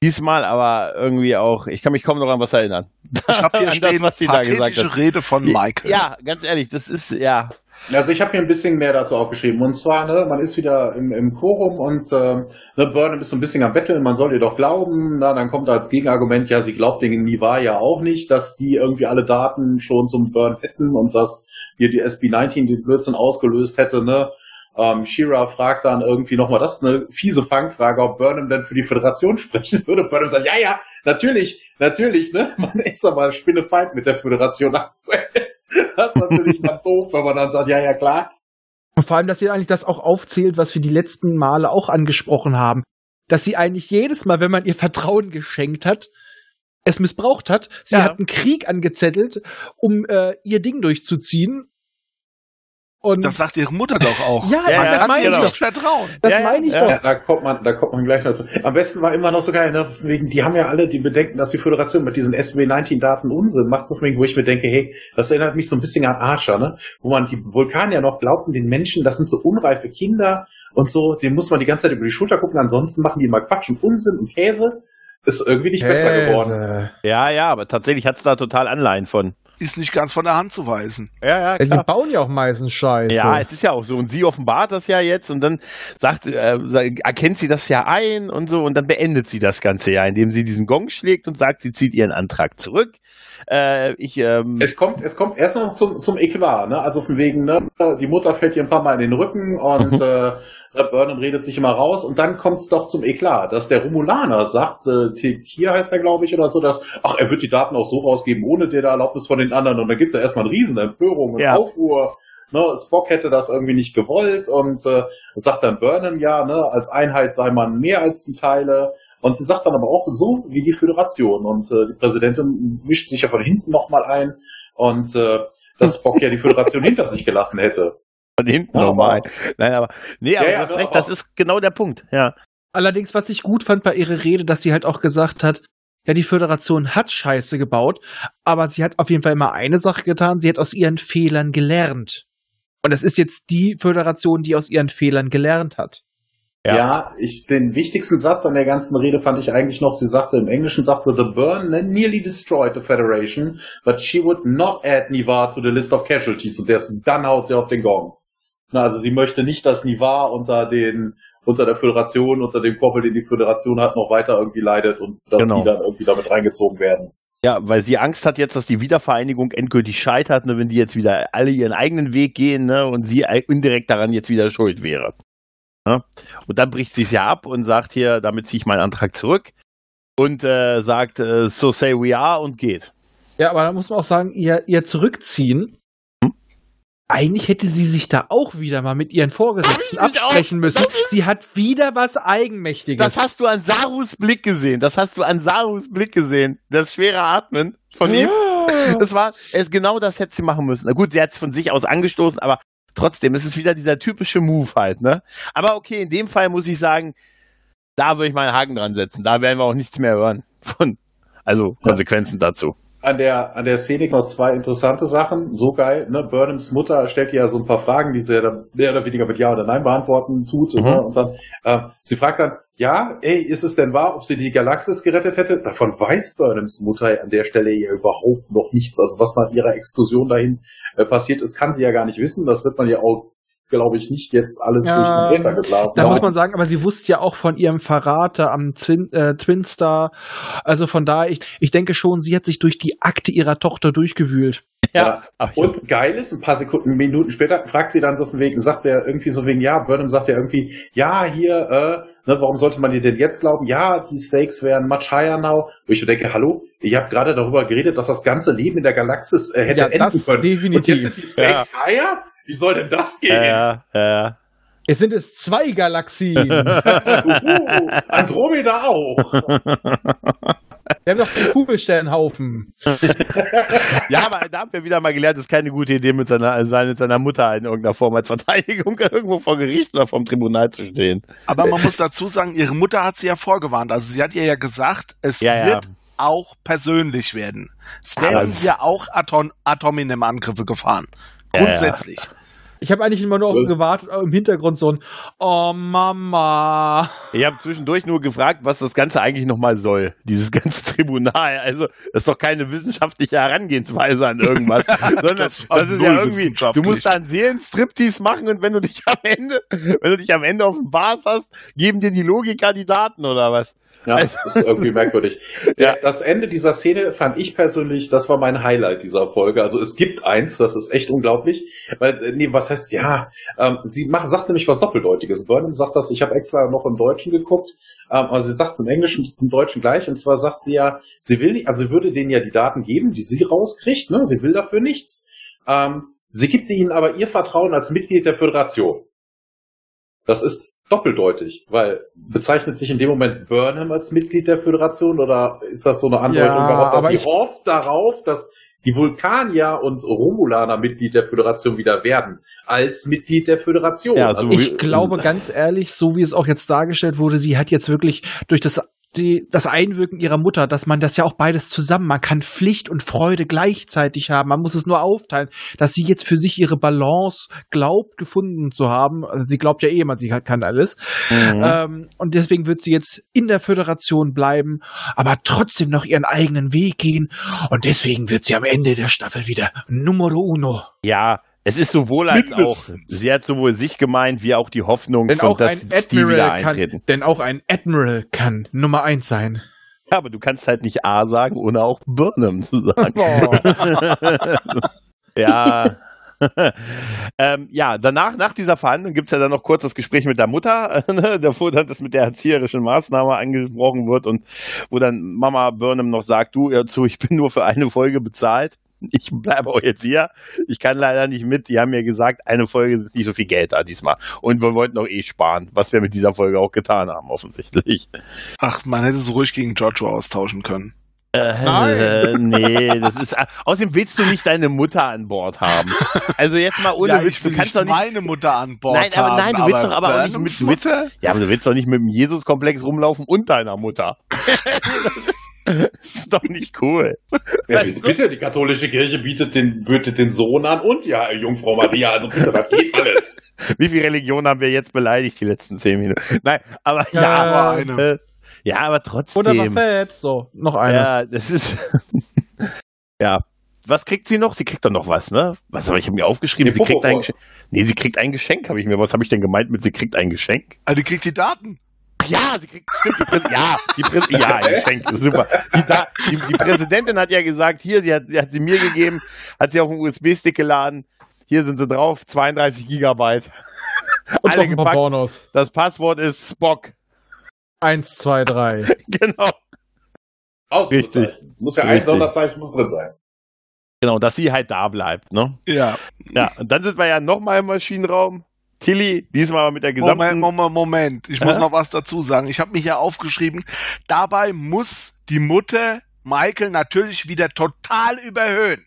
Diesmal aber irgendwie auch, ich kann mich kaum noch an was erinnern. Ich habe hier An stehen, das, was sie da gesagt hat. Rede von Michael. Ja, ganz ehrlich, das ist, ja. Also ich habe hier ein bisschen mehr dazu aufgeschrieben. Und zwar, ne, man ist wieder im, im Quorum und ähm, ne, Burnham ist so ein bisschen am Betteln, man soll ihr doch glauben. Na, dann kommt als Gegenargument, ja, sie glaubt den Niva ja auch nicht, dass die irgendwie alle Daten schon zum Burn hätten und dass hier die SB-19 den Blödsinn ausgelöst hätte, ne? Ähm, Shira fragt dann irgendwie nochmal, das ist eine fiese Fangfrage, ob Burnham denn für die Föderation sprechen würde. Burnham sagt, ja, ja, natürlich, natürlich, ne? Man ist aber Spinnefeind mit der Föderation aktuell. Das ist natürlich dann doof, wenn man dann sagt, ja, ja, klar. Und vor allem, dass sie eigentlich das auch aufzählt, was wir die letzten Male auch angesprochen haben. Dass sie eigentlich jedes Mal, wenn man ihr Vertrauen geschenkt hat, es missbraucht hat. Sie Ja. hat einen Krieg angezettelt, um äh, ihr Ding durchzuziehen. Und Das sagt ihre Mutter doch auch. Ja, Ja, Man ja, kann meine ihr ich doch. nicht vertrauen. Das Ja, meine ich ja. doch. Ja, da kommt man, da kommt man gleich dazu. Am besten war immer noch so geil, ne? Wegen, die haben ja alle die Bedenken, dass die Föderation mit diesen SB19-Daten Unsinn macht, so wegen, wo ich mir denke, hey, das erinnert mich so ein bisschen an Archer, ne? Wo man die Vulkanier noch glaubten, den Menschen, das sind so unreife Kinder und so, denen muss man die ganze Zeit über die Schulter gucken, ansonsten machen die immer Quatsch und Unsinn und Käse. Ist irgendwie nicht besser geworden. Käse. Ja, ja, aber tatsächlich hat es da total Anleihen von. Ist nicht ganz von der Hand zu weisen. Ja, ja, Ja, die bauen ja auch meistens Scheiße. Ja, es ist ja auch so. Und sie offenbart das ja jetzt und dann sagt, äh, erkennt sie das ja ein und so und dann beendet sie das Ganze ja, indem sie diesen Gong schlägt und sagt, sie zieht ihren Antrag zurück. Äh, ich, ähm, Es kommt, es kommt erst noch zum, zum Eklat, ne? Also von wegen, ne? Die Mutter fällt ihr ein paar Mal in den Rücken und Mhm. äh, Burnham redet sich immer raus und dann kommt es doch zum Eklat, dass der Romulaner sagt, äh, Tekir heißt er, glaube ich, oder so, dass, ach, er wird die Daten auch so rausgeben, ohne der Erlaubnis von den anderen. Und dann gibt's ja erstmal eine riesen Empörung und Ja. Aufruhr. Ne, Spock hätte das irgendwie nicht gewollt und äh, sagt dann Burnham ja, ne, als Einheit sei man mehr als die Teile. Und sie sagt dann aber auch so wie die Föderation. Und äh, die Präsidentin mischt sich ja von hinten nochmal ein und äh, dass Spock ja die Föderation hinter sich gelassen hätte. von hinten Ja, nochmal. Nein, aber, nee, aber Ja, du ja, hast aber- recht, das ist genau der Punkt, ja. Allerdings, was ich gut fand bei ihrer Rede, dass sie halt auch gesagt hat, ja, die Föderation hat Scheiße gebaut, aber sie hat auf jeden Fall immer eine Sache getan, sie hat aus ihren Fehlern gelernt. Und es ist jetzt die Föderation, die aus ihren Fehlern gelernt hat. Ja, ich, den wichtigsten Satz an der ganzen Rede fand ich eigentlich noch, sie sagte im Englischen, sagt so, the burn nearly destroyed the Federation, but she would not add Nivar to the list of casualties. Und erst dann haut sie auf den Gong. Na, also sie möchte nicht, dass Nivar unter den, unter der Föderation, unter dem Koppel, den die Föderation hat, noch weiter irgendwie leidet und dass Genau. die dann irgendwie damit reingezogen werden. Ja, weil sie Angst hat jetzt, dass die Wiedervereinigung endgültig scheitert, ne, wenn die jetzt wieder alle ihren eigenen Weg gehen ne, und sie indirekt daran jetzt wieder schuld wäre. Ne? Und dann bricht sie es ja ab und sagt hier, damit ziehe ich meinen Antrag zurück und äh, sagt, äh, so say we are und geht. Ja, aber da muss man auch sagen, ihr, ihr Zurückziehen, Hm? eigentlich hätte sie sich da auch wieder mal mit ihren Vorgesetzten absprechen müssen. Sie hat wieder was Eigenmächtiges. Das hast du an Sarus Blick gesehen. Das hast du an Sarus Blick gesehen. Das schwere Atmen von ihm. Das war, es genau das hätte sie machen müssen. Na gut, sie hat es von sich aus angestoßen, aber trotzdem, es ist wieder dieser typische Move halt, ne? Aber okay, in dem Fall muss ich sagen, da würde ich mal einen Haken dran setzen. Da werden wir auch nichts mehr hören von, also Konsequenzen dazu. An der, an der Szene noch zwei interessante Sachen. So geil, ne? Burnhams Mutter stellt ja so ein paar Fragen, die sie ja dann mehr oder weniger mit Ja oder Nein beantworten tut. Mhm. Ne? Und dann, äh, sie fragt dann, ja, ey, ist es denn wahr, ob sie die Galaxis gerettet hätte? Davon weiß Burnhams Mutter an der Stelle ja überhaupt noch nichts. Also was nach ihrer Exkursion dahin äh, passiert ist, kann sie ja gar nicht wissen. Das wird man ja auch glaube ich, nicht jetzt alles Ja, durch den Äther geblasen. Da haben. muss man sagen, aber sie wusste ja auch von ihrem Verrat da am Twin, äh, Twinstar. Also von daher, ich, ich denke schon, sie hat sich durch die Akte ihrer Tochter durchgewühlt. Ja. Ach, ich- Und geil ist, ein paar Sekunden, Minuten später fragt sie dann so von wegen, sagt er irgendwie so wegen, ja, Burnham sagt ja irgendwie, ja, hier, äh, ne, warum sollte man dir denn jetzt glauben? Ja, die Stakes wären much higher now. Wo ich mir denke, hallo, ihr habt gerade darüber geredet, dass das ganze Leben in der Galaxis äh, hätte Ja, enden können. definitiv. Und jetzt sind die Stakes higher? Wie soll denn das gehen? ja, ja. Es sind es zwei Galaxien. Uhu, Andromeda auch. Wir haben doch den Kugelsternhaufen. ja, aber da haben wir wieder mal gelernt, es ist keine gute Idee, mit seiner, seine- mit seiner Mutter in irgendeiner Form als Verteidigung irgendwo vor Gericht oder vom Tribunal zu stehen. Aber man muss dazu sagen, ihre Mutter hat sie ja vorgewarnt. Also sie hat ihr ja gesagt, es Ja, ja. wird auch persönlich werden. Es werden hier auch Atom Atominem-Angriffe gefahren. Ja, ja. Ich habe eigentlich immer nur auf gewartet, äh, im Hintergrund so ein Oh Mama. Ich habe zwischendurch nur gefragt, was das Ganze eigentlich nochmal soll, dieses ganze Tribunal. Also, das ist doch keine wissenschaftliche Herangehensweise an irgendwas, sondern das, Das ist ja irgendwie, du musst da einen Seelenstriptease machen und wenn du dich am Ende, wenn du dich am Ende auf dem Bars hast, geben dir die Logiker die Daten oder was? Ja, das ist irgendwie merkwürdig. Ja. Das Ende dieser Szene fand ich persönlich, das war mein Highlight dieser Folge. Also es gibt eins, das ist echt unglaublich. Weil, äh, nee, was heißt, ja, ähm, sie macht, sagt nämlich was Doppeldeutiges. Burnham sagt das, ich habe extra noch im Deutschen geguckt, ähm, aber sie sagt es im Englischen und im Deutschen gleich. Und zwar sagt sie ja, sie will nicht, also sie würde denen ja die Daten geben, die sie rauskriegt, ne? Sie will dafür nichts. Ähm, sie gibt ihnen aber ihr Vertrauen als Mitglied der Föderation. Das ist doppeldeutig, weil bezeichnet sich in dem Moment Burnham als Mitglied der Föderation oder ist das so eine Andeutung Ja, darauf, dass aber sie ich- hofft darauf, dass die Vulkanier und Romulaner Mitglied der Föderation wieder werden, als Mitglied der Föderation. Ja, so also, wie- Ich glaube ganz ehrlich, so wie es auch jetzt dargestellt wurde, sie hat jetzt wirklich durch das die, das Einwirken ihrer Mutter, dass man das ja auch beides zusammen, man kann Pflicht und Freude gleichzeitig haben, man muss es nur aufteilen, dass sie jetzt für sich ihre Balance glaubt, gefunden zu haben. Also sie glaubt ja eh immer, sie kann alles. Mhm. Ähm, und deswegen wird sie jetzt in der Föderation bleiben, aber trotzdem noch ihren eigenen Weg gehen. Und deswegen wird sie am Ende der Staffel wieder Numero Uno. Ja, es ist sowohl als Mindestens. auch, sie hat sowohl sich gemeint, wie auch die Hoffnung, Denn von, auch dass ein Steve wieder Admiral eintreten. kann, denn auch ein Admiral kann Nummer eins sein. Ja, aber du kannst halt nicht A sagen, ohne auch Burnham zu sagen. ja. ähm, ja, danach, nach dieser Verhandlung gibt's ja dann noch kurz das Gespräch mit der Mutter, ne, wo dann das mit der erzieherischen Maßnahme angesprochen wird und wo dann Mama Burnham noch sagt, du, hör zu, ich bin nur für eine Folge bezahlt. Ich bleibe auch jetzt hier. Ich kann leider nicht mit. Die haben mir gesagt, eine Folge ist nicht so viel Geld da diesmal. Und wir wollten auch eh sparen, was wir mit dieser Folge auch getan haben, offensichtlich. Ach, man hätte es ruhig gegen Giorgio austauschen können. Äh, Nein. nee, das ist. Außerdem willst du nicht deine Mutter an Bord haben. Also jetzt mal ohne ja, Witz, ich du will kannst nicht doch nicht. meine Mutter an Bord Nein, aber haben. nein, du willst doch aber auch nicht mit- du willst- Mutter? Ja, aber du willst doch nicht mit dem Jesus-Komplex rumlaufen und deiner Mutter. das ist doch nicht cool. ja, bitte, die katholische Kirche bietet den, bietet den Sohn an und ja, Jungfrau Maria, also bitte, das geht alles. Wie viel Religion haben wir jetzt beleidigt die letzten zehn Minuten? Nein, aber ja, Ja, aber, eine. äh, ja, aber Oder war trotzdem. fett. So, noch eine. Ja, das ist. ja. Was kriegt sie noch? Sie kriegt doch noch was, ne? Was habe ich hab mir aufgeschrieben? Die Sie kriegt ein. Geschenk. Nee, sie kriegt ein Geschenk, habe ich mir. Was habe ich denn gemeint mit sie kriegt ein Geschenk? Ah, die kriegt die Daten. Ja, sie kriegt stimmt, die Präs ja, die Präs ja, ein Geschenk, ist super. Die, da, die, die Präsidentin hat ja gesagt, hier, sie hat, sie hat sie mir gegeben, hat sie auf einen USB-Stick geladen. Hier sind sie drauf, 32 Gigabyte. Und Alle ein paar gepackt. Pornos. Das Passwort ist Spock. Eins, zwei, drei. Genau. Ausrufezeichen. Muss ja ein Richtig. Sonderzeichen muss drin sein. Genau, dass sie halt da bleibt, ne? Ja. Ja, und dann sind wir ja nochmal im Maschinenraum. Tilly, diesmal mit der gesamten. Moment, Moment, Moment. Ich muss Hä? noch was dazu sagen. Ich habe mich ja aufgeschrieben, dabei muss die Mutter Michael natürlich wieder total überhöhen.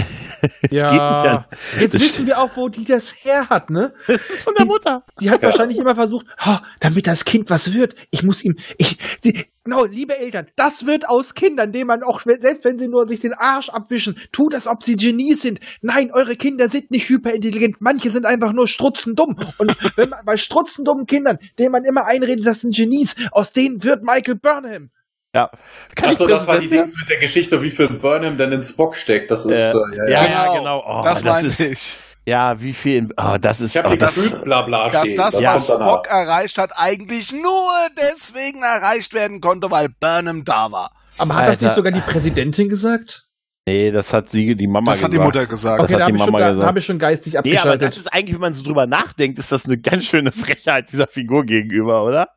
Ja. Jetzt Das- wissen wir auch, wo die das her hat, ne? Das ist von der Mutter. Die hat wahrscheinlich immer versucht, "Ha, damit das Kind was wird. Ich muss ihm, ich, die, genau, liebe Eltern, das wird aus Kindern, denen man auch, selbst wenn sie nur sich den Arsch abwischen, tut das, ob sie Genies sind. Nein, eure Kinder sind nicht hyperintelligent. Manche sind einfach nur strutzendumm. Und wenn man bei strutzendummen Kindern, denen man immer einredet, das sind Genies, aus denen wird Michael Burnham. Ja. Kann Achso, ich das war die Dings mit der Geschichte, wie viel Burnham denn in Spock steckt. Das ist, Äh, äh, ja, ja, ja. ja, genau. Oh, das das meine ist- ich. Ja, wie viel? Oh, das ist. Ich habe oh, das, gefühlt Blabla Dass stehen. das, Das was. Spock erreicht hat, eigentlich nur deswegen erreicht werden konnte, weil Burnham da war. Aber hat das Alter. nicht sogar die Präsidentin gesagt? nee, das hat sie, die Mama Das hat gesagt. die Mutter gesagt. Das Okay, hat da die habe ich, schon Mama ga- gesagt. hab ich schon geistig Nee, aber abgeschaltet. das ist eigentlich, wenn man so drüber nachdenkt, ist das eine ganz schöne Frechheit dieser Figur gegenüber, oder?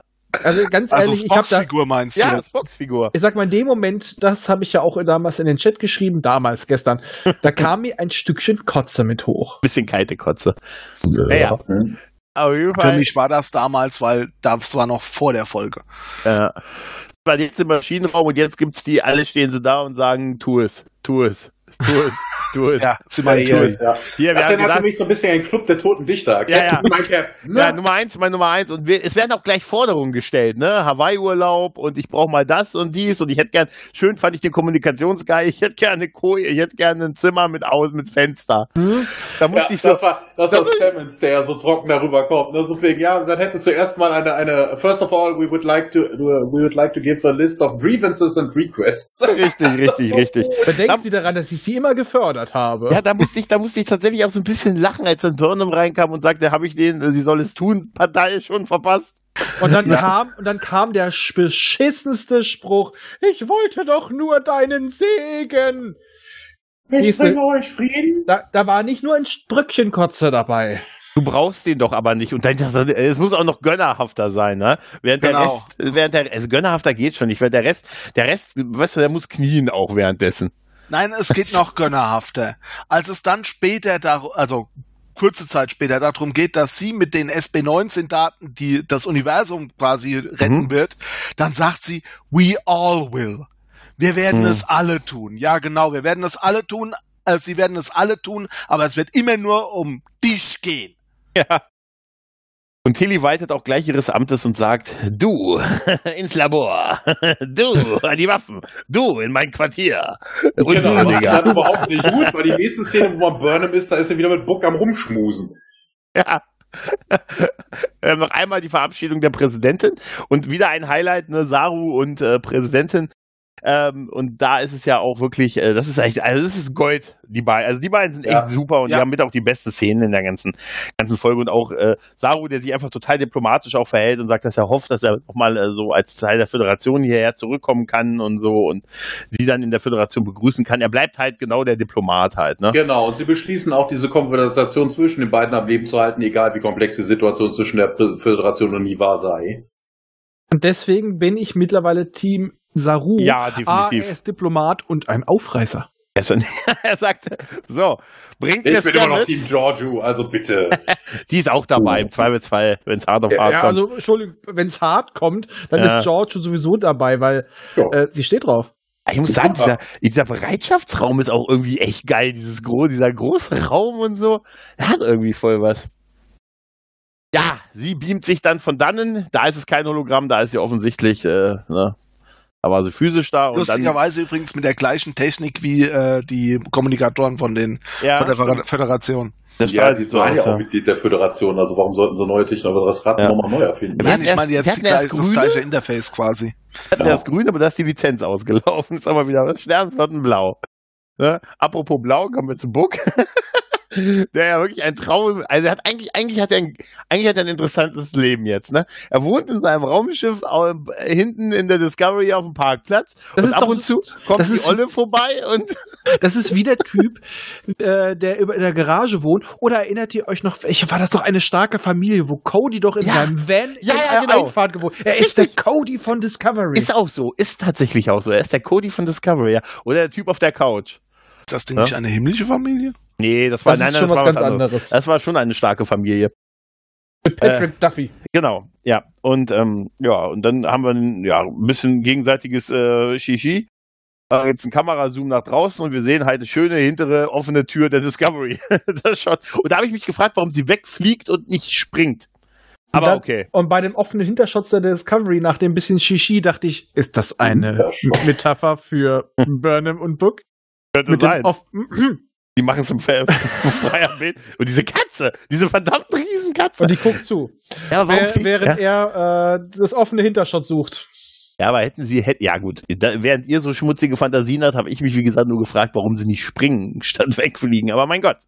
Also ganz Also ehrlich, ich habe Spocks da, Figur meinst du Ja, jetzt? Spocks Figur. ich sag mal, in dem Moment, das habe ich ja auch damals in den Chat geschrieben, damals, gestern, da kam mir ein Stückchen Kotze mit hoch. Bisschen kalte Kotze. Naja, Hm. auf jeden Für mich war das damals, weil das war noch vor der Folge. Ja. Weil jetzt im Maschinenraum und jetzt gibt's die, alle stehen so da und sagen, tu es, tu es, tu es, tu es. Ja, sie Ja, meinen ja, Tool. ja. Hier, wir Das haben erinnert gedacht, mich so ein bisschen den Club der toten Dichter. Ja, ja. Mein ne? ja, Nummer eins, mein Nummer eins. Und wir, es werden auch gleich Forderungen gestellt, ne? Hawaii-Urlaub und ich brauche mal das und dies und ich hätte gern, schön fand ich den Kommunikationsguy, ich hätte gerne eine Koje, ich hätte gerne ein Zimmer mit aus, mit Fenster. Hm? Da Ja, musste ich so, das war, das war das ist- Stemmons, der so trocken darüber kommt. Ne? So wegen, ja, dann hätte zuerst mal eine, eine, first of all, we would like to, we would like to give a list of grievances and requests. richtig, richtig, richtig. Bedenken Sie daran, dass ich Sie immer gefördert habe. Ja, da musste ich, da musste ich tatsächlich auch so ein bisschen lachen, als dann Burnham reinkam und sagte, habe ich den, äh, sie soll es tun, Partei schon verpasst. Und dann kam, und dann kam der beschissenste Spruch. Ich wollte doch nur deinen Segen. Ich bringe euch Frieden. Da, da war nicht nur ein Brückchen Kotze dabei. Du brauchst den doch aber nicht. Und dann, es muss auch noch gönnerhafter sein, ne? Während der Genau. Rest, während der, also gönnerhafter geht schon nicht, weil der Rest, der Rest, weißt du, der muss knien auch währenddessen. Nein, es geht noch gönnerhafter. Als es dann später, dar also kurze Zeit später darum geht, dass sie mit den SB19-Daten, die das Universum quasi retten Mhm. wird, dann sagt sie, we all will. Wir werden Mhm. es alle tun. Ja, genau, wir werden es alle tun. Äh, sie werden es alle tun, aber es wird immer nur um dich gehen. Ja. Und Tilly weitet auch gleich ihres Amtes und sagt, du ins Labor, du an die Waffen, du in mein Quartier. Und Genau, das ist dann überhaupt nicht gut, weil die nächste Szene, wo man Burnham ist, da ist er wieder mit Book am Rumschmusen. Ja. äh, noch einmal die Verabschiedung der Präsidentin und wieder ein Highlight, ne, Saru und äh, Präsidentin. Ähm, und da ist es ja auch wirklich, äh, das ist echt, also das ist Gold, die beiden. Also die beiden sind echt Ja. super und Ja. die haben mit auch die beste Szene in der ganzen, ganzen Folge. Und auch äh, Saru, der sich einfach total diplomatisch auch verhält und sagt, dass er hofft, dass er nochmal äh, so als Teil der Föderation hierher zurückkommen kann und so und sie dann in der Föderation begrüßen kann. Er bleibt halt genau der Diplomat halt, ne? Genau, und sie beschließen auch diese Konversation zwischen den beiden am Leben zu halten, egal wie komplex die Situation zwischen der Föderation und Niva sei. Und deswegen bin ich mittlerweile Team Saru. Ja, definitiv. er ist Diplomat und ein Aufreißer. Er, schon, er sagte, so, bringt Ich mir bin immer noch. Team Giorgio, also bitte. Die ist auch dabei, im Zweifelsfall, wenn es hart auf hart Ja, kommt. also, Entschuldigung, wenn es hart kommt, dann Ja. ist George sowieso dabei, weil Ja. äh, sie steht drauf. ich muss sagen, dieser, dieser Bereitschaftsraum ist auch irgendwie echt geil, dieses gro dieser große Raum und so. Der hat irgendwie voll was. Ja, sie beamt sich dann von dannen. Da ist es kein Hologramm, da ist sie offensichtlich, äh, ne, da war sie physisch da. Lustigerweise übrigens mit der gleichen Technik wie äh, die Kommunikatoren von den ja, von der Föder- Föderation. das ja, die so waren ja auch ja. Mitglied der Föderation, also warum sollten sie neue Technologie, das Rad Ja. nochmal neu erfinden? Nein, ich meine jetzt die gleich, das grüne. gleiche Interface quasi. hatten erst grün, aber da ist die Lizenz ausgelaufen. Ist aber wieder Sternflottenblau. Ne? Apropos Blau, kommen wir zu Buck. Der ja wirklich ein Traum, also er hat eigentlich, eigentlich hat er ein, eigentlich hat er ein interessantes Leben jetzt, ne? Er wohnt in seinem Raumschiff au- hinten in der Discovery auf dem Parkplatz Das und ist ab doch- und zu kommt das die ist- Olle vorbei und Das ist wie der Typ, äh, der über in der Garage wohnt. Oder erinnert ihr euch noch, welche war das doch eine starke Familie, wo Cody doch in Ja. seinem Van Ja, in ja, der genau. Einfahrt gewohnt. Er ist der Cody von Discovery. ist auch so, ist tatsächlich auch so. Er ist der Cody von Discovery, ja. Oder der Typ auf der Couch. Ist das denn Ja. nicht eine himmlische Familie? Nee, das war, Das nein, ist nein, schon das war was was ganz anderes. anderes. Das war schon eine starke Familie. Mit Patrick Duffy. Genau, ja. Und ähm, ja, und dann haben wir ein, ja, ein bisschen gegenseitiges äh, Shishi. Äh, jetzt ein Kamerazoom nach draußen und wir sehen halt eine schöne hintere offene Tür der Discovery. das schaut. Und da habe ich mich gefragt, warum sie wegfliegt und nicht springt. Aber dann- okay. Und bei dem offenen Hintershots der Discovery, nach dem bisschen Shishi, dachte ich, ist das eine. Metapher für Burnham und Book? Könnte Mit sein. dem Die machen es im Fe- freien Bild. Und diese Katze, diese verdammte Riesenkatze. und die guckt zu. ja, fliegt- während ja? er äh, das offene Hintershot sucht. ja, aber hätten sie, hätten, ja gut, da, während ihr so schmutzige Fantasien habt, habe ich mich, wie gesagt, nur gefragt, warum sie nicht springen, statt wegfliegen. Aber mein Gott.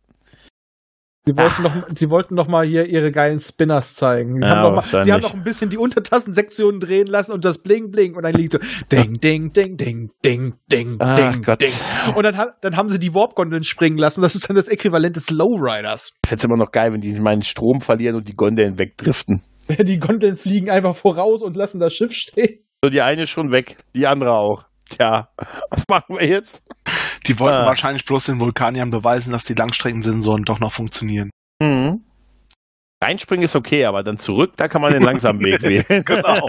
Sie wollten, noch, sie wollten noch mal hier ihre geilen Spinners zeigen. Sie, Ja, haben, noch mal, sie haben noch ein bisschen die Untertassensektionen drehen lassen und das Bling Bling und dann liegt so Ding, Ding, Ding, Ding, Ding, Ding, Ach Ding, Gott. Ding. Und dann, dann haben sie die Warp-Gondeln springen lassen. Das ist dann das Äquivalent des Lowriders. Ich fände immer noch geil, wenn die meinen Strom verlieren und die Gondeln wegdriften. Die Gondeln fliegen einfach voraus und lassen das Schiff stehen. So, die eine ist schon weg, die andere auch. Tja, was machen wir jetzt? Die wollten Ah. wahrscheinlich bloß den Vulkaniern beweisen, dass die Langstreckensensoren doch noch funktionieren. Mhm. Reinspringen ist okay, aber dann zurück, da kann man den langsamen Weg wählen. Genau.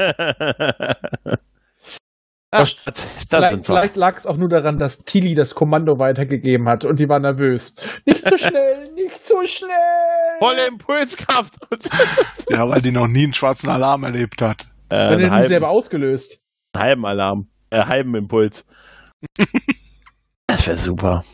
Ach, das, das vielleicht vielleicht lag es auch nur daran, dass Tilly das Kommando weitergegeben hat und die war nervös. Nicht so schnell, nicht so schnell. Volle Impulskraft. Ja, weil die noch nie einen schwarzen Alarm erlebt hat. äh, hätten sie halben, selber ausgelöst. halben Alarm. Äh, halben Impuls. Das wäre super.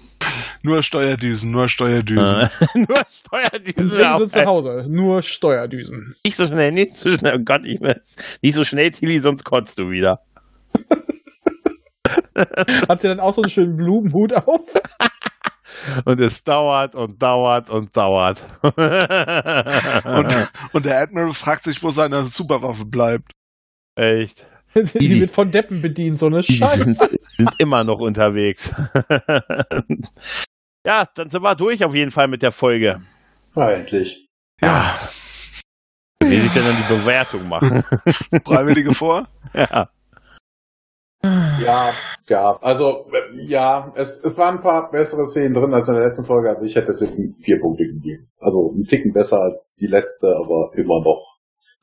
Nur Steuerdüsen, nur Steuerdüsen. Nur Steuerdüsen. Auch, sie zu Hause. Nur Steuerdüsen. Nicht so schnell, nicht so schnell. Oh Gott, ich will nicht so schnell, Tilly, sonst kotzt du wieder. Hat sie dann auch so einen schönen Blumenhut auf? Und es dauert und dauert und dauert. Und, und der Admiral fragt sich, wo seine Superwaffe bleibt. Echt. Die wird von Deppen bedient, so eine Die Scheiße. sind, sind immer noch unterwegs. ja, dann sind wir durch auf jeden Fall mit der Folge. Ja, endlich. Ja, Wie will ich denn dann die Bewertung machen? Freiwillige vor? ja. Ja, ja, also ja, es, es waren ein paar bessere Szenen drin als in der letzten Folge. Also ich hätte deswegen vier Punkte gegeben. Also ein Ticken besser als die letzte, aber immer noch.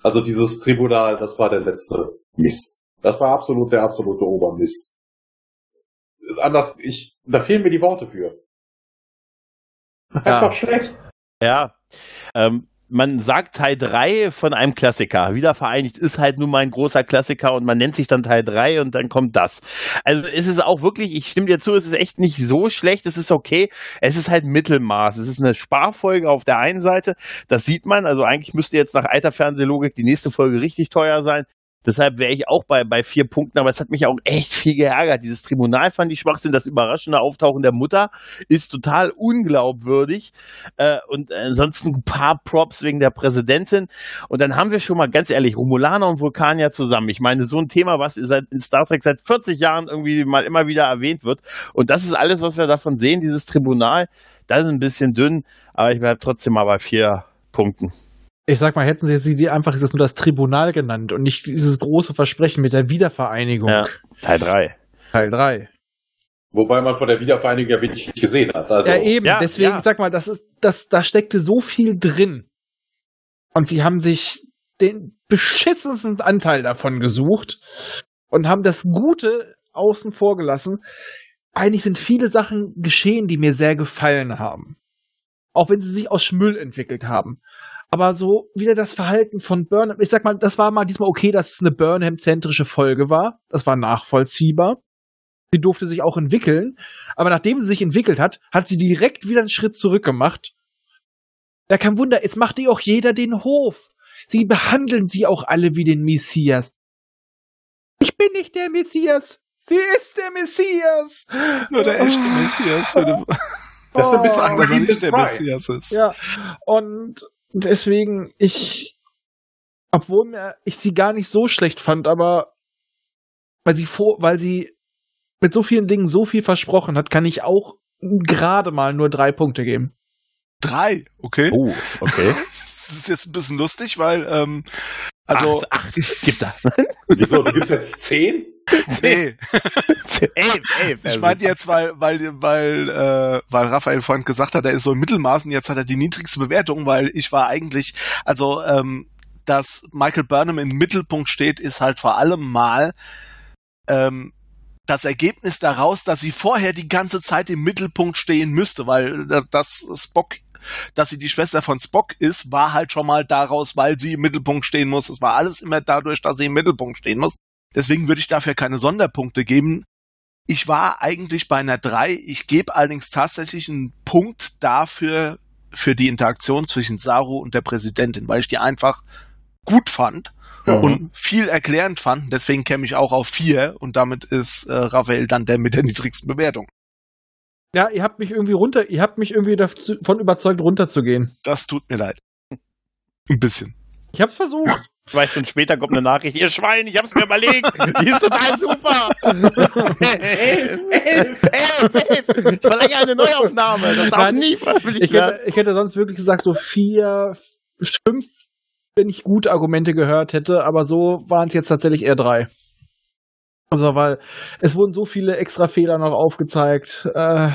Also dieses Tribunal, das war der letzte Mist. Das war absolut der absolute Obermist. Anders, ich, da fehlen mir die Worte für. Einfach Ja. schlecht. Ja. Ähm, man sagt Teil 3 von einem Klassiker. Wiedervereinigt ist halt nun mal ein großer Klassiker und man nennt sich dann Teil 3 und dann kommt das. Also es ist auch wirklich, ich stimme dir zu, es ist echt nicht so schlecht, es ist okay. Es ist halt Mittelmaß. Es ist eine Sparfolge auf der einen Seite, das sieht man. Also eigentlich müsste jetzt nach alter Fernsehlogik die nächste Folge richtig teuer sein. Deshalb wäre ich auch bei, bei vier Punkten, aber es hat mich auch echt viel geärgert. Dieses Tribunal fand ich Schwachsinn. Das überraschende Auftauchen der Mutter ist total unglaubwürdig. Äh, und ansonsten ein paar Props wegen der Präsidentin. Und dann haben wir schon mal ganz ehrlich Romulaner und Vulkanier zusammen. Ich meine, so ein Thema, was seit, in Star Trek seit 40 Jahren irgendwie mal immer wieder erwähnt wird. Und das ist alles, was wir davon sehen, dieses Tribunal. Das ist ein bisschen dünn, aber ich bleibe trotzdem mal bei vier Punkten. Ich sag mal, hätten sie sie die einfach das nur das Tribunal genannt und nicht dieses große Versprechen mit der Wiedervereinigung. Ja. Teil 3. Teil 3. Wobei man von der Wiedervereinigung ja wenig gesehen hat. Also, ja, eben. ja, Deswegen, ja. sag mal, das ist, das, da steckte so viel drin. Und sie haben sich den beschissensten Anteil davon gesucht und haben das Gute außen vor gelassen. Eigentlich sind viele Sachen geschehen, die mir sehr gefallen haben. Auch wenn sie sich aus Schmüll entwickelt haben. Aber so wieder das Verhalten von Burnham, ich sag mal, das war mal diesmal okay, dass es eine Burnham-zentrische Folge war. Das war nachvollziehbar. Sie durfte sich auch entwickeln. Aber nachdem sie sich entwickelt hat, hat sie direkt wieder einen Schritt zurück gemacht. Ja, kein Wunder, jetzt macht ihr auch jeder den Hof. Sie behandeln sie auch alle wie den Messias. Ich bin nicht der Messias. Sie ist der Messias. Nur der echte Messias würde Das ist ein bisschen dass er Agreed nicht der. Messias ist. Ja, und deswegen, ich, obwohl mir ich sie gar nicht so schlecht fand, aber weil sie vor, weil sie mit so vielen Dingen so viel versprochen hat, kann ich auch gerade mal nur drei Punkte geben. Drei, okay. Oh, okay. Das ist jetzt ein bisschen lustig, weil, ähm, also, acht, acht, gibt da. Wieso, du gibst jetzt zehn? nee, elf, elf. ich meinte jetzt, weil, weil, weil, äh, weil Raphael vorhin gesagt hat, er ist so im Mittelmaßen, jetzt hat er die niedrigste Bewertung, weil ich war eigentlich, also, ähm, dass Michael Burnham im Mittelpunkt steht, ist halt vor allem mal, ähm, das Ergebnis daraus, dass sie vorher die ganze Zeit im Mittelpunkt stehen müsste, weil äh, das Spock, dass sie die Schwester von Spock ist, war halt schon mal daraus, weil sie im Mittelpunkt stehen muss. Es war alles immer dadurch, dass sie im Mittelpunkt stehen muss. Deswegen würde ich dafür keine Sonderpunkte geben. Ich war eigentlich bei einer 3. Ich gebe allerdings tatsächlich einen Punkt dafür, für die Interaktion zwischen Saru und der Präsidentin, weil ich die einfach gut fand Ja. und viel erklärend fand. Deswegen käme ich auch auf vier und damit ist äh, Raphael dann der mit der niedrigsten Bewertung. Ja, ihr habt mich irgendwie runter, ihr habt mich irgendwie davon überzeugt, runterzugehen. Das tut mir leid. Ein bisschen. Ich hab's versucht. Zwei Stunden später kommt eine Nachricht, ihr Schwein, ich hab's mir überlegt. Die ist total super. elf, elf, elf, elf. Ich verlängere eine Neuaufnahme. Das darf Nein, nie veröffentlicht Ich werden. hätte, ich hätte sonst wirklich gesagt, so vier, fünf, wenn ich gute Argumente gehört hätte, aber so waren es jetzt tatsächlich eher drei. Also, weil es wurden so viele extra Fehler noch aufgezeigt. Äh,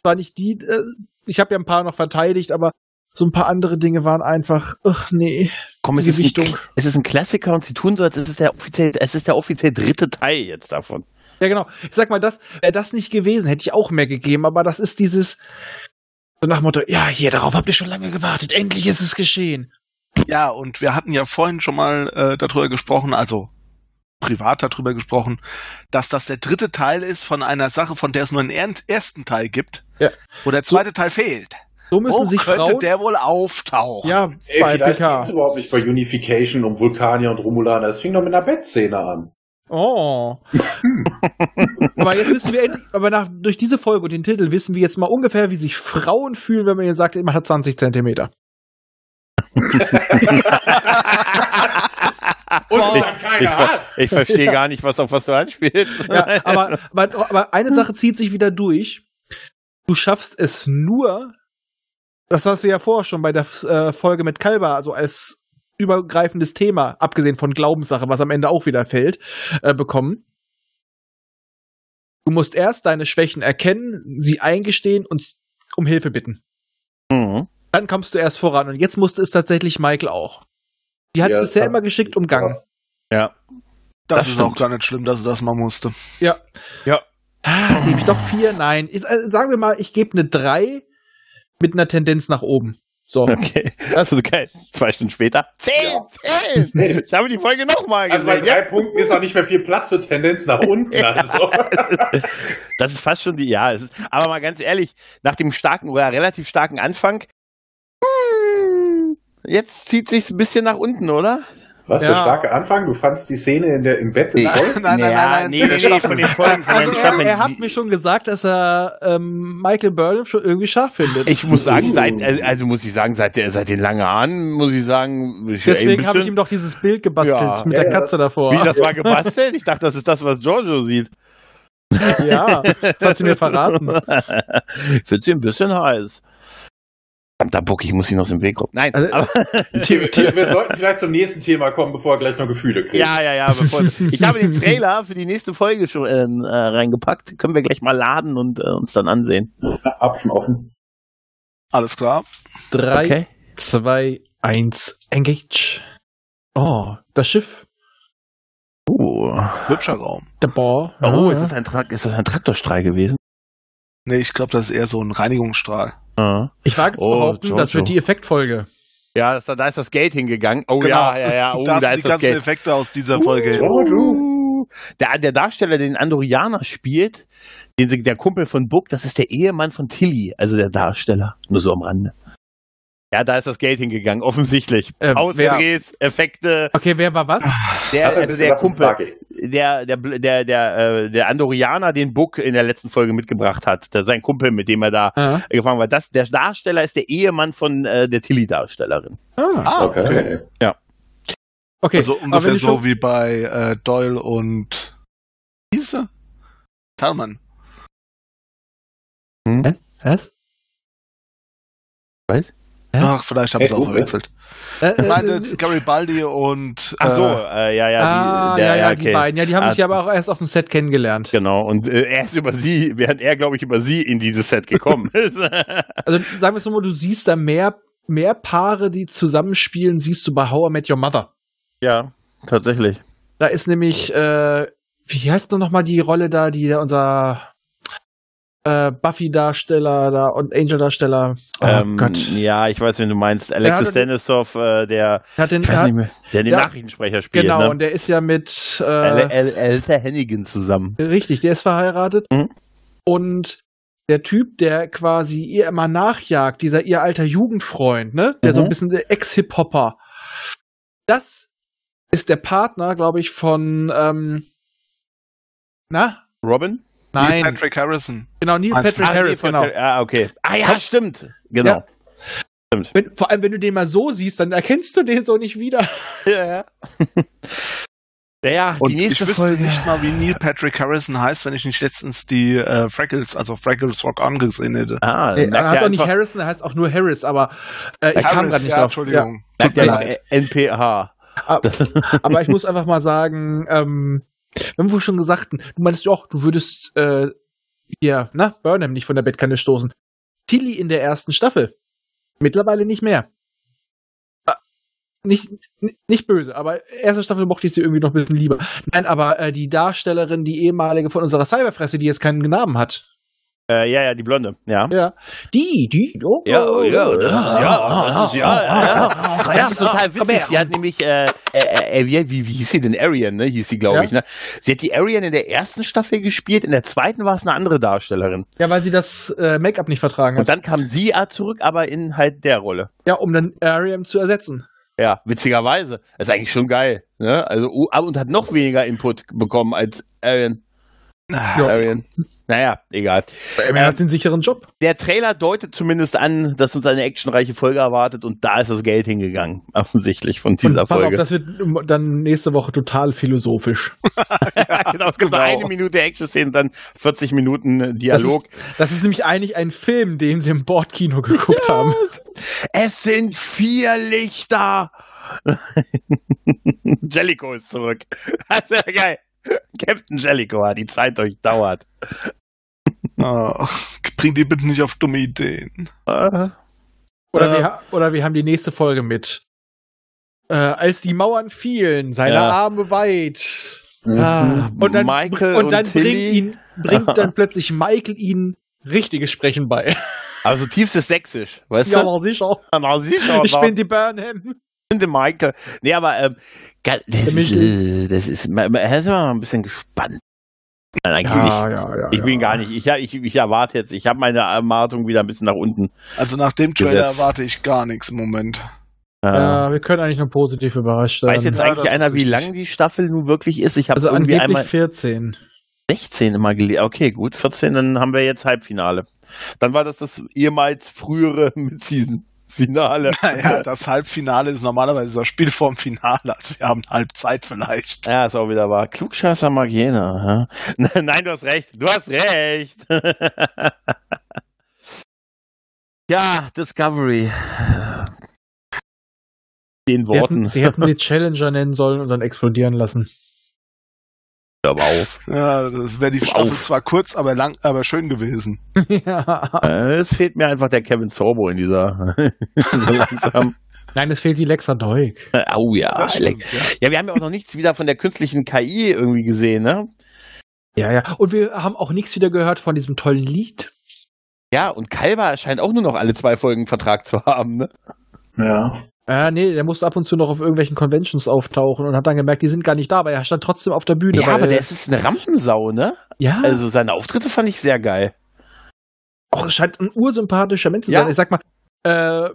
zwar nicht die, äh, ich habe ja ein paar noch verteidigt, aber so ein paar andere Dinge waren einfach, ach nee, Komm, es die ist, ein, Gewichtung. es ist ein Klassiker und sie tun so, als es ist der offiziell, es ist der offiziell dritte Teil jetzt davon. Ja, genau. Ich sag mal, das wäre das nicht gewesen, hätte ich auch mehr gegeben, aber das ist dieses so nach Motto, ja, hier, darauf habt ihr schon lange gewartet, endlich ist es geschehen. Ja, und wir hatten ja vorhin schon mal äh, darüber gesprochen, also privat darüber gesprochen, dass das der dritte Teil ist von einer Sache, von der es nur einen er- ersten Teil gibt, Ja. wo der zweite Teil fehlt. So müssen Wo sich könnte Frauen, der wohl auftauchen? ja, Ey, bei vielleicht PK. geht's überhaupt nicht bei Unification um Vulkanier und Romulaner. Es fing doch mit einer Bettszene an. Oh. aber jetzt wissen wir endlich, aber nach, durch diese Folge und den Titel wissen wir jetzt mal ungefähr, wie sich Frauen fühlen, wenn man ihr sagt, man hat 20 Zentimeter. Und ich, dann keiner ich, Hass. ich verstehe Ja. gar nicht, was auf was du anspielst. Ja, aber, aber, aber eine Sache zieht sich wieder durch. Du schaffst es nur, das hast du ja vorher schon bei der äh, Folge mit Kalber, also als übergreifendes Thema, abgesehen von Glaubenssache, was am Ende auch wieder fällt, äh, bekommen. Du musst erst deine Schwächen erkennen, sie eingestehen und um Hilfe bitten. Mhm. Dann kommst du erst voran. Und jetzt musste es tatsächlich Michael auch. Die hat Ja, es das bisher hat- immer geschickt umgangen. Ja. das, das ist stimmt. auch gar nicht schlimm, dass er das mal musste. Ja. Ja. Ah, gebe ich doch vier? Nein. Ich, äh, sagen wir mal, ich gebe eine drei mit einer Tendenz nach oben. So. Okay. Das ist geil. Zwei Stunden später. Zehn! Zehn! Nee. Ich habe die Folge nochmal Also bei gesehen. drei Jetzt- Punkten ist auch nicht mehr viel Platz für Tendenz nach unten. Also. Das ist fast schon die, ja. Es ist, aber mal ganz ehrlich, nach dem starken oder relativ starken Anfang, hm, jetzt zieht sich's ein bisschen nach unten, oder? Was, Ja. der starke Anfang? Du fandst die Szene in der, im Bett Nee. toll? Nein, nein, nein, Ja, nein. nee, der nee, nee, Staffel. von den Folgen, Also er, er hat mir schon gesagt, dass er ähm, Michael Burnham schon irgendwie scharf findet. Ich muss sagen, seit, also muss ich sagen, seit, der, seit den langen Haaren, muss ich sagen, ich, Deswegen habe ich ihm doch dieses Bild gebastelt Ja. mit Ja, der Katze das- davor. Wie, das war gebastelt? Ich dachte, das ist das, was Giorgio sieht. Ja, das hat sie mir verraten. Wird sie ein bisschen heiß. Verdammter Buck, ich muss ihn aus dem Weg räumen. Nein, Also, aber, Wir, wir sollten vielleicht zum nächsten Thema kommen, bevor er gleich noch Gefühle kriegt. ja, ja, ja. Bevor, ich habe den Trailer für die nächste Folge schon äh, äh, reingepackt. Können wir gleich mal laden und äh, uns dann ansehen. Ab schon offen. Alles klar. Drei, Okay. zwei, eins, engage. Oh, das Schiff. Oh, Hübscher Raum. Der Ball. oh Ja, ist, ja. das ein Tra ist das ein Traktorstrahl gewesen? Nee, ich glaube, das ist eher so ein Reinigungsstrahl. Ja. Ich wage zu Oh, behaupten, das Giorgio. wird die Effektfolge. Ja, das, da ist das Geld hingegangen. Oh Genau. ja, ja, ja. Oh, da da sind ist die das ganzen Geld. Effekte aus dieser Folge. Uh, der, der Darsteller, den Andorianer spielt, den, der Kumpel von Book, das ist der Ehemann von Tilly, also der Darsteller. Nur so am Rande. Ja, da ist das Geld hingegangen, offensichtlich. Ähm, Ausdrehs, Effekte. Okay, wer war was? Der, also bisschen der Kumpel, der, der, der, der, äh, der Andorianer, den Book in der letzten Folge mitgebracht hat. Der, sein Kumpel, mit dem er da Ah, gefangen war. Das, der Darsteller ist der Ehemann von äh, der Tilly-Darstellerin. ah, Ah, okay. Okay. okay. Also ungefähr so schon- wie bei äh, Doyle und Hieße? Talman. Was? Was? Ach, vielleicht habe ich es Hey, auch Uwe. verwechselt. Äh, Ich äh, meine, äh, Garibaldi und Ach so, äh, äh, ja, ja. ah, die, der, ja, ja, okay. die beiden. Ja, die haben Ah, sich aber auch erst auf dem Set kennengelernt. Genau, und äh, er ist über sie, während er, glaube ich, über sie in dieses Set gekommen ist. Also sagen wir es mal, du siehst da mehr, mehr Paare, die zusammenspielen, siehst du bei How I Met Your Mother. ja, tatsächlich. Da ist nämlich, äh, wie heißt noch mal die Rolle da, die da unser äh, Buffy-Darsteller da und Angel-Darsteller. Oh ähm, Gott. Ja, ich weiß, wen du meinst. Alexis Stanislav, äh, der, Er hat den, nicht mehr, der den ja, Nachrichtensprecher spielt. genau, ne? und der ist ja mit äh, El- El- Elter Hennigan zusammen. Richtig, der ist verheiratet. Mhm. Und der Typ, der quasi ihr immer nachjagt, dieser ihr alter Jugendfreund, ne? Der so ein Mhm. bisschen der Ex-Hip-Hopper. Das ist der Partner, glaube ich, von ähm, na? Robin? Nein, Neil Patrick Harrison. genau, Neil Meinst du? Patrick Ah, Harris, nee, von- genau. Ah, okay. Ah ja, stimmt. Genau. Wenn, vor allem, wenn du den mal so siehst, dann erkennst du den so nicht wieder. Ja, ja. ja, ja, Und die nächste ich wüsste Folge. nicht mal, wie Neil Patrick Harrison heißt, wenn ich nicht letztens die äh, Fraggles, also Fraggles Rock On gesehen hätte. Ah, Nee, er heißt auch nicht Harrison, er heißt auch nur Harris, aber äh, ich kam Harris, gerade nicht ja, drauf. Entschuldigung. merkt Tut mir leid. NPH. Ja, aber ich muss einfach mal sagen, ähm, wenn wir schon gesagt du meinst doch, du würdest äh, hier, na, Burnham nicht von der Bettkanne stoßen. Tilly in der ersten Staffel. Mittlerweile nicht mehr. Äh, Nicht, nicht böse, aber erste Staffel mochte ich sie irgendwie noch ein bisschen lieber. Nein, aber äh, die Darstellerin, die ehemalige von unserer Cyberfresse, die jetzt keinen Namen hat. Äh, ja, ja, die Blonde. Ja. Ja. Die, die, oh, Ja, oh, ja, oh, das ist ja, das ist ja, ja, ja. Das ist total witzig. Sie hat nämlich, äh, äh, äh, wie, wie, wie hieß sie denn? Arian, ne? Hieß sie, glaube Ja. ich, ne? Sie hat die Arian in der ersten Staffel gespielt, in der zweiten war es eine andere Darstellerin. Ja, weil sie das äh, Make-up nicht vertragen Und hat. dann kam sie äh, zurück, aber in halt der Rolle. Ja, um dann Ariam zu ersetzen. Ja, witzigerweise. Das ist eigentlich schon geil. Ne? Also, oh, und hat noch weniger Input bekommen als Arian. Ja. Arian. Naja, egal. Er hat den sicheren Job. Der Trailer deutet zumindest an, dass uns eine actionreiche Folge erwartet und da ist das Geld hingegangen, offensichtlich von dieser Und Folge. Auf, das wird dann nächste Woche total philosophisch. ja, genau, es gibt Genau. eine Minute Action-Szene, dann 40 Minuten äh, Das Dialog. ist, das ist nämlich eigentlich ein Film, den sie im Bordkino geguckt haben. Es sind vier Lichter. Jellico ist zurück. Das ist ja geil. Captain Jellico hat die Zeit durchdauert. Ah, bring die bitte nicht auf dumme Ideen. Äh, Oder, Äh. wir, oder wir haben die nächste Folge mit. Äh, als die Mauern fielen, seine Ja. Arme weit. Ah, und dann, Michael und dann und bringt, ihn, bringt dann plötzlich Michael ihnen richtiges Sprechen bei. Also tiefstes Sächsisch, weißt ja, du? war sicher. Na, sicher, Ich bin die Burnham. Der Michael. Nee, aber ähm, ge- das, ist, äh, das ist, man, man ist mal ein bisschen gespannt. Nein, eigentlich nicht. ja, ja. Ich bin gar nicht. Ich, ich, ich erwarte jetzt, ich habe meine Erwartung wieder ein bisschen nach unten. Also nach dem Trailer Gesetzt. erwarte ich gar nichts im Moment. Äh, Ja, wir können eigentlich nur positiv überrascht sein. Weiß jetzt Ja, eigentlich einer, wie lang die Staffel nun wirklich ist? Ich habe also irgendwie angeblich einmal 14. 16 immer gelesen. Okay, gut, 14, dann haben wir jetzt Halbfinale. Dann war das das ehemals frühere Mid-Season-Finale. Naja, das Halbfinale ist normalerweise das Spiel vorm Finale. Also wir haben Halbzeit vielleicht. Ja, ist auch wieder wahr. Klugscheißer mag jener. Ja? Nein, du hast recht. Du hast recht. ja, Discovery. Den Sie hätten, Worten. sie hätten sie Challenger nennen sollen und dann explodieren lassen. Aber auf. Ja, das wäre die Staffel zwar kurz, aber lang, aber schön gewesen. ja. Äh, Es fehlt mir einfach der Kevin Sorbo in dieser. so langsam. Nein, es fehlt die Lexa Doig. Au ja. Das stimmt, ja. Ja, wir haben ja auch noch nichts wieder von der künstlichen KI irgendwie gesehen, ne? Ja, ja. Und wir haben auch nichts wieder gehört von diesem tollen Lied. Ja, und Kalber scheint auch nur noch alle zwei Folgen Vertrag zu haben, ne? Ja. Äh, nee, der musste ab und zu noch auf irgendwelchen Conventions auftauchen und hat dann gemerkt, die sind gar nicht da, aber er stand trotzdem auf der Bühne. Ja, aber der ist, eine Rampensau, ne? ja, Also seine Auftritte fand ich sehr geil. auch scheint ein ursympathischer Mensch zu Ja. sein. Ich sag mal, äh,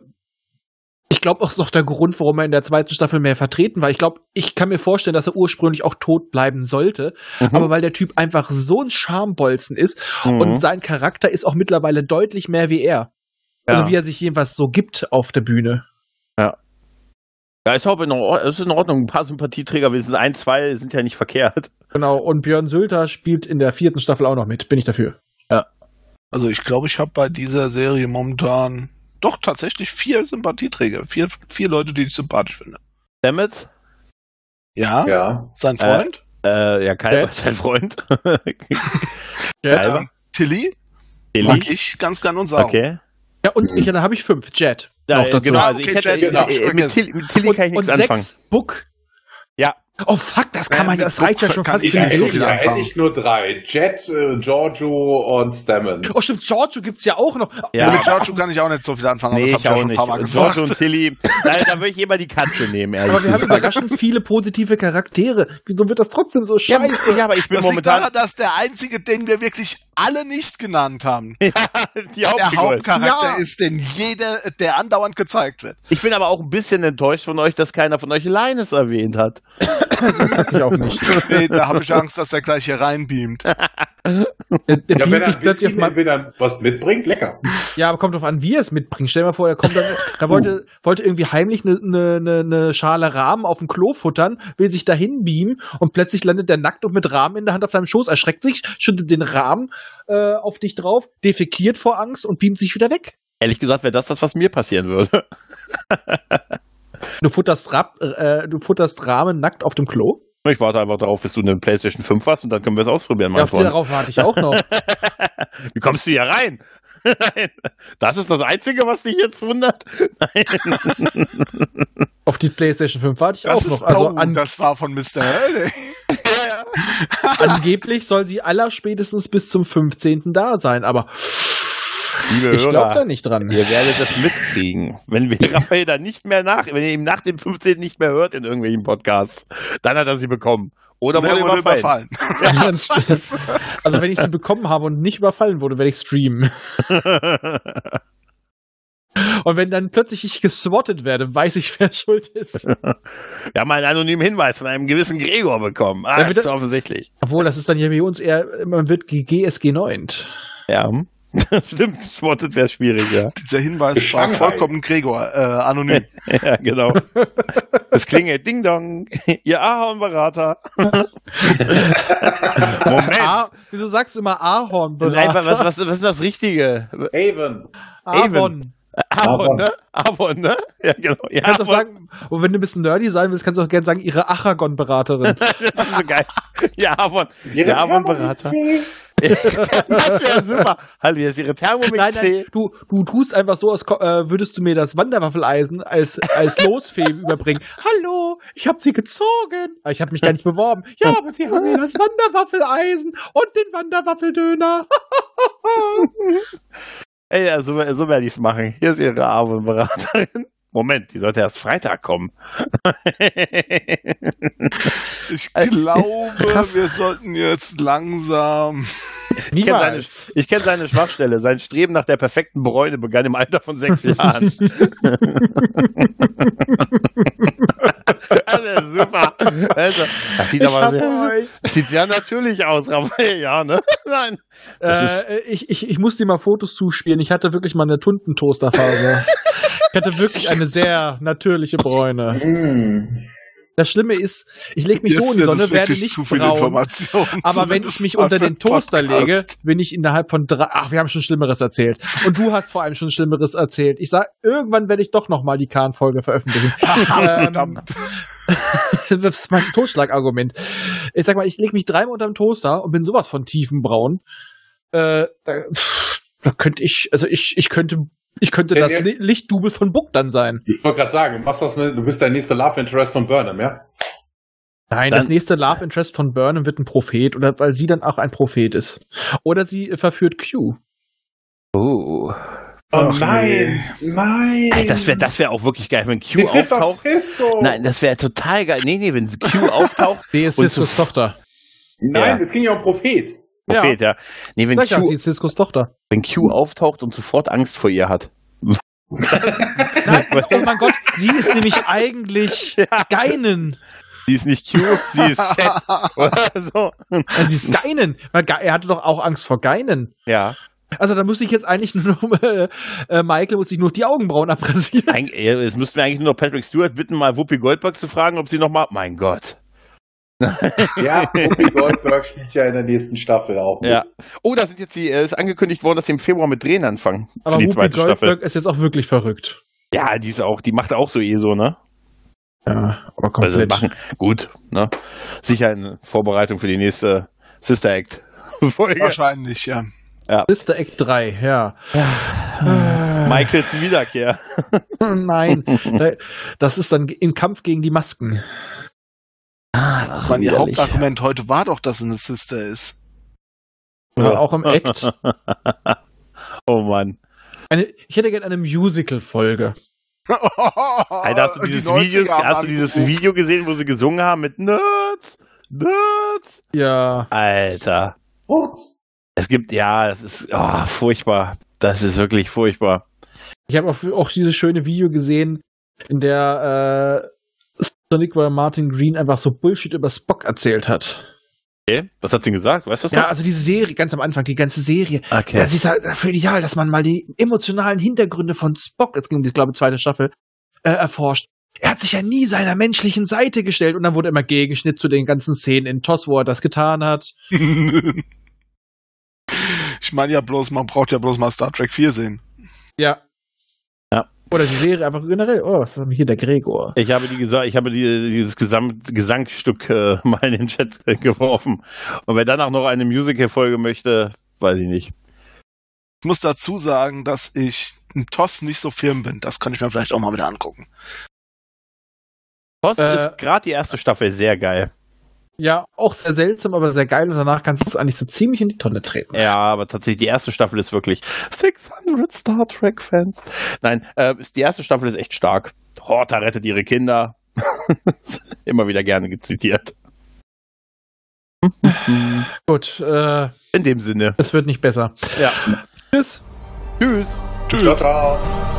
ich glaube auch, ist noch der Grund, warum er in der zweiten Staffel mehr vertreten war. Ich glaube, ich kann mir vorstellen, dass er ursprünglich auch tot bleiben sollte, Mhm. aber weil der Typ einfach so ein Schambolzen ist Mhm. und sein Charakter ist auch mittlerweile deutlich mehr wie er. Also Ja. wie er sich jedenfalls so gibt auf der Bühne. Ja, ist auch in, ist in Ordnung. Ein paar Sympathieträger, wir sind ein, zwei, sind ja nicht verkehrt. Genau, und Björn Sülter spielt in der vierten Staffel auch noch mit. Bin ich dafür. Also ich glaube, ich habe bei dieser Serie momentan doch tatsächlich vier Sympathieträger. Vier, vier Leute, die ich sympathisch finde. Stamets? Ja, Ja. sein Freund. Äh, ja, Kalber ist sein Freund. äh, Tilly Tilly? mag ich ganz gern und sauer. Okay. Ja, und Mhm. ich, dann habe ich fünf. Jet. Ja, noch dazu. genau, also ich okay, hätte, Jet, äh, genau, mit, Tilly, mit Tilly kann ich und, nichts und anfangen. sechs Book. Ja. Oh fuck, das kann Äh, man, mit das reicht ja schon fast ich so viel ich, Serie. da hätte ich nur drei. Jet, äh, Giorgio und Stammens. Oh stimmt, Giorgio gibt's ja auch noch. Ja. Ja. mit Giorgio kann ich auch nicht so viel anfangen, aber Nee, das ich habe ich ja auch schon ein nicht. paar Mal gesagt. und Tilly, da, da würde ich eher mal die Katze nehmen, ehrlich Aber wir haben überraschend viele positive Charaktere. Wieso wird das trotzdem so Ja, scheiße? ja, aber ich bin Das liegt momentan daran, dass der einzige, den wir wirklich alle nicht genannt haben, ja, die der. Hauptcharakter Ja. ist, den jeder, der andauernd gezeigt wird. Ich bin aber auch ein bisschen enttäuscht von euch, dass keiner von euch Linus erwähnt hat. ich auch nicht. Nee, da habe ich Angst, dass er gleich hier reinbeamt. Der, der Ja, wenn er sich plötzlich mein, entweder was mitbringt, lecker. Ja, aber kommt drauf an, wie er es mitbringt. Stell dir mal vor, er kommt dann, er wollte, wollte irgendwie heimlich eine ne, ne, ne Schale Rahmen auf dem Klo futtern, will sich dahin beamen und plötzlich landet der nackt und mit Rahmen in der Hand auf seinem Schoß, erschreckt sich, schüttet den Rahmen äh, auf dich drauf, defekiert vor Angst und beamt sich wieder weg. Ehrlich gesagt wäre das das, was mir passieren würde. Du futterst, Rab, äh, du futterst Rahmen nackt auf dem Klo? Ich warte einfach darauf, bis du eine PlayStation 5 hast und dann können wir es ausprobieren, Ja, mein auf, Freund. darauf warte ich auch noch. Wie kommst du hier rein? Nein, das ist das Einzige, was dich jetzt wundert. Nein. auf die PlayStation 5 warte ich Das, auch ist, noch. Also an, das war von Mr. Hurley. angeblich soll sie allerspätestens bis zum 15. da sein, aber Liebe ich glaube da nicht dran. ihr werdet das mitkriegen. Wenn wir Raphael dann nicht mehr nach, wenn ihr ihm nach dem 15. nicht mehr hört in irgendwelchen Podcasts, dann hat er sie bekommen. Oder Der wurde wurde überfallen. überfallen. Ja, also wenn ich sie bekommen habe und nicht überfallen wurde, werde ich streamen. Und wenn dann plötzlich ich geswattet werde, weiß ich, wer schuld ist. Wir haben einen anonymen Hinweis von einem gewissen Gregor bekommen. Ah, das ist offensichtlich. Obwohl, das ist dann ja bei uns eher, man wird GSG 9. Ja. Stimmt, spottet wäre schwierig, ja. Dieser Hinweis war vollkommen Gregor, äh, anonym. Ja, genau. Es klingelt Ding Dong, ihr Ahornberater. Moment. Ah, wieso sagst du immer Nein, was, Ahornberater? was, was, was ist das Richtige? Avon. Avon. Avon, ne? Avon, ne? Ja, genau. Ja, Du kannst auch sagen, und wenn du ein bisschen nerdy sein willst, kannst du auch gerne sagen, ihre Achagon-Beraterin. Das ist so geil. Ja, Avon. Der Avon-Berater. Das wäre super. Hallo, hier ist Ihre Nein, nein, Thermomix-Fee. du, du tust einfach so, als äh, würdest du mir das Wanderwaffeleisen als, als Losfee überbringen. Hallo, ich habe sie gezogen. Ah, Ich habe mich gar nicht beworben. Ja, aber sie haben mir das Wanderwaffeleisen und den Wanderwaffeldöner. Ey, ja, so, so werde ich es machen. Hier ist Ihre Avon-Beraterin. Moment, die sollte erst Freitag kommen. Ich glaube, wir sollten jetzt langsam. Ich kenne seine, ich kenn seine Schwachstelle. Sein Streben nach der perfekten Bräune begann im Alter von sechs Jahren. also, super. Also, das sieht Ich aber sehr, euch. das sieht sehr natürlich aus, Raphael, ja, ne? Nein. Äh, ich, ich, ich muss dir mal Fotos zuspielen. Ich hatte wirklich mal eine Tuntentoasterphase. Ich hatte wirklich eine sehr natürliche Bräune. Mm. Das Schlimme ist, ich lege mich so Jetzt in die Sonne, werde nicht zu viele braun. Informationen. Aber wenn ich mich unter den Toaster Podcast. lege, bin ich innerhalb von drei. Ach, wir haben schon Schlimmeres erzählt. Und du hast vor allem schon Schlimmeres erzählt. Ich sag, irgendwann werde ich doch noch mal die Kahn-Folge veröffentlichen. ähm, Verdammt. das ist mein Totschlagargument. Ich sag mal, ich lege mich dreimal unter dem Toaster und bin sowas von tiefenbraun. Äh, da, pff, da könnte ich, also ich, ich könnte, ich könnte das ihr- Lichtdubel von Buck dann sein. Ich wollte gerade sagen, du machst das, ne, du bist der nächste Love Interest von Burnham, ja? Nein, Dann- das nächste Love Interest von Burnham wird ein Prophet, oder weil sie dann auch ein Prophet ist. Oder sie äh, verführt Q. Oh. Oh Ach, nein, nein. Ey, das wäre das wär auch wirklich geil, wenn Die Q trifft auf auftaucht. Nein, das wäre total geil. Nee, nee, wenn Q auftaucht. Sie ist Ciscos Tochter. Nein, Ja. es ging ja um Prophet. Prophet, ja. Nee, wenn ja, Q, ist Ciscos Tochter. wenn Q auftaucht und sofort Angst vor ihr hat. Nein, oh mein Gott, sie ist nämlich eigentlich Geinen. Sie ist nicht Q, sie ist Z. Oder so. Sie ist Geinen. Weil Ge- Er hatte doch auch Angst vor Geinen. Ja. Also da muss ich jetzt eigentlich nur noch, äh, äh, Michael muss sich nur die Augenbrauen abrasieren. Eig Jetzt müssten wir eigentlich nur noch Patrick Stewart bitten, mal Whoopi Goldberg zu fragen, ob sie noch mal. Mein Gott. Ja, Whoopi Goldberg spielt ja in der nächsten Staffel auch mit. Ja. Oh, da sind jetzt die, äh, ist angekündigt worden, dass sie im Februar mit Drehen anfangen. Aber für die Whoopi zweite Goldberg Staffel. ist jetzt auch wirklich verrückt. Ja, die ist auch, die macht auch so eh so, ne? Ja, aber Also komplett. machen. Gut, ne? Sicher in Vorbereitung für die nächste Sister Act Folge. Wahrscheinlich, ja. Sister Act 3, ja. Äh, Michaels Wiederkehr. Nein, da- das ist dann im Kampf gegen die Masken. Ach, Mein widerlich. Hauptargument heute war doch, dass sie eine Sister ist. Oder auch im Act. oh Mann. Eine, ich hätte gerne eine Musical-Folge. Alter, hast du Die dieses, 90er Video, haben hast du dieses. Video gesehen, wo sie gesungen haben mit Nerds? Nerds? Ja. Alter. Und? Es gibt, ja, das ist oh, furchtbar. Das ist wirklich furchtbar. Ich habe auch, auch dieses schöne Video gesehen, in der äh, Sonic, weil Martin Green einfach so Bullshit über Spock erzählt hat. Okay. Was hat sie gesagt? Weißt du das Ja, noch? also diese Serie, ganz am Anfang, die ganze Serie. Okay. Das ist halt dafür ideal, dass man mal die emotionalen Hintergründe von Spock, es ging um die, glaube ich, zweite Staffel, äh, erforscht. Er hat sich ja nie seiner menschlichen Seite gestellt und dann wurde immer Gegenschnitt zu den ganzen Szenen in TOS, wo er das getan hat. ich meine ja bloß, man braucht ja bloß mal Star Trek 4 sehen. Ja. Oder die Serie einfach generell. Oh, was ist denn hier der Gregor? Ich habe die gesagt, ich habe die, dieses Gesamt Gesangstück äh, mal in den Chat äh, geworfen. Und wer danach noch eine Musical-Folge möchte, weiß ich nicht. Ich muss dazu sagen, dass ich ein TOS nicht so firm bin. Das kann ich mir vielleicht auch mal wieder angucken. Post Äh, ist gerade die erste Staffel sehr geil. Ja, auch sehr seltsam, aber sehr geil und danach kannst du es eigentlich so ziemlich in die Tonne treten. Ja, aber tatsächlich, die erste Staffel ist wirklich 600 Star Trek-Fans. Nein, äh, ist- die erste Staffel ist echt stark. Horta rettet ihre Kinder. Immer wieder gerne zitiert. Gut, äh, In dem Sinne. es wird nicht besser. Ja. Tschüss. Tschüss. Ciao, Tschüss. ciao.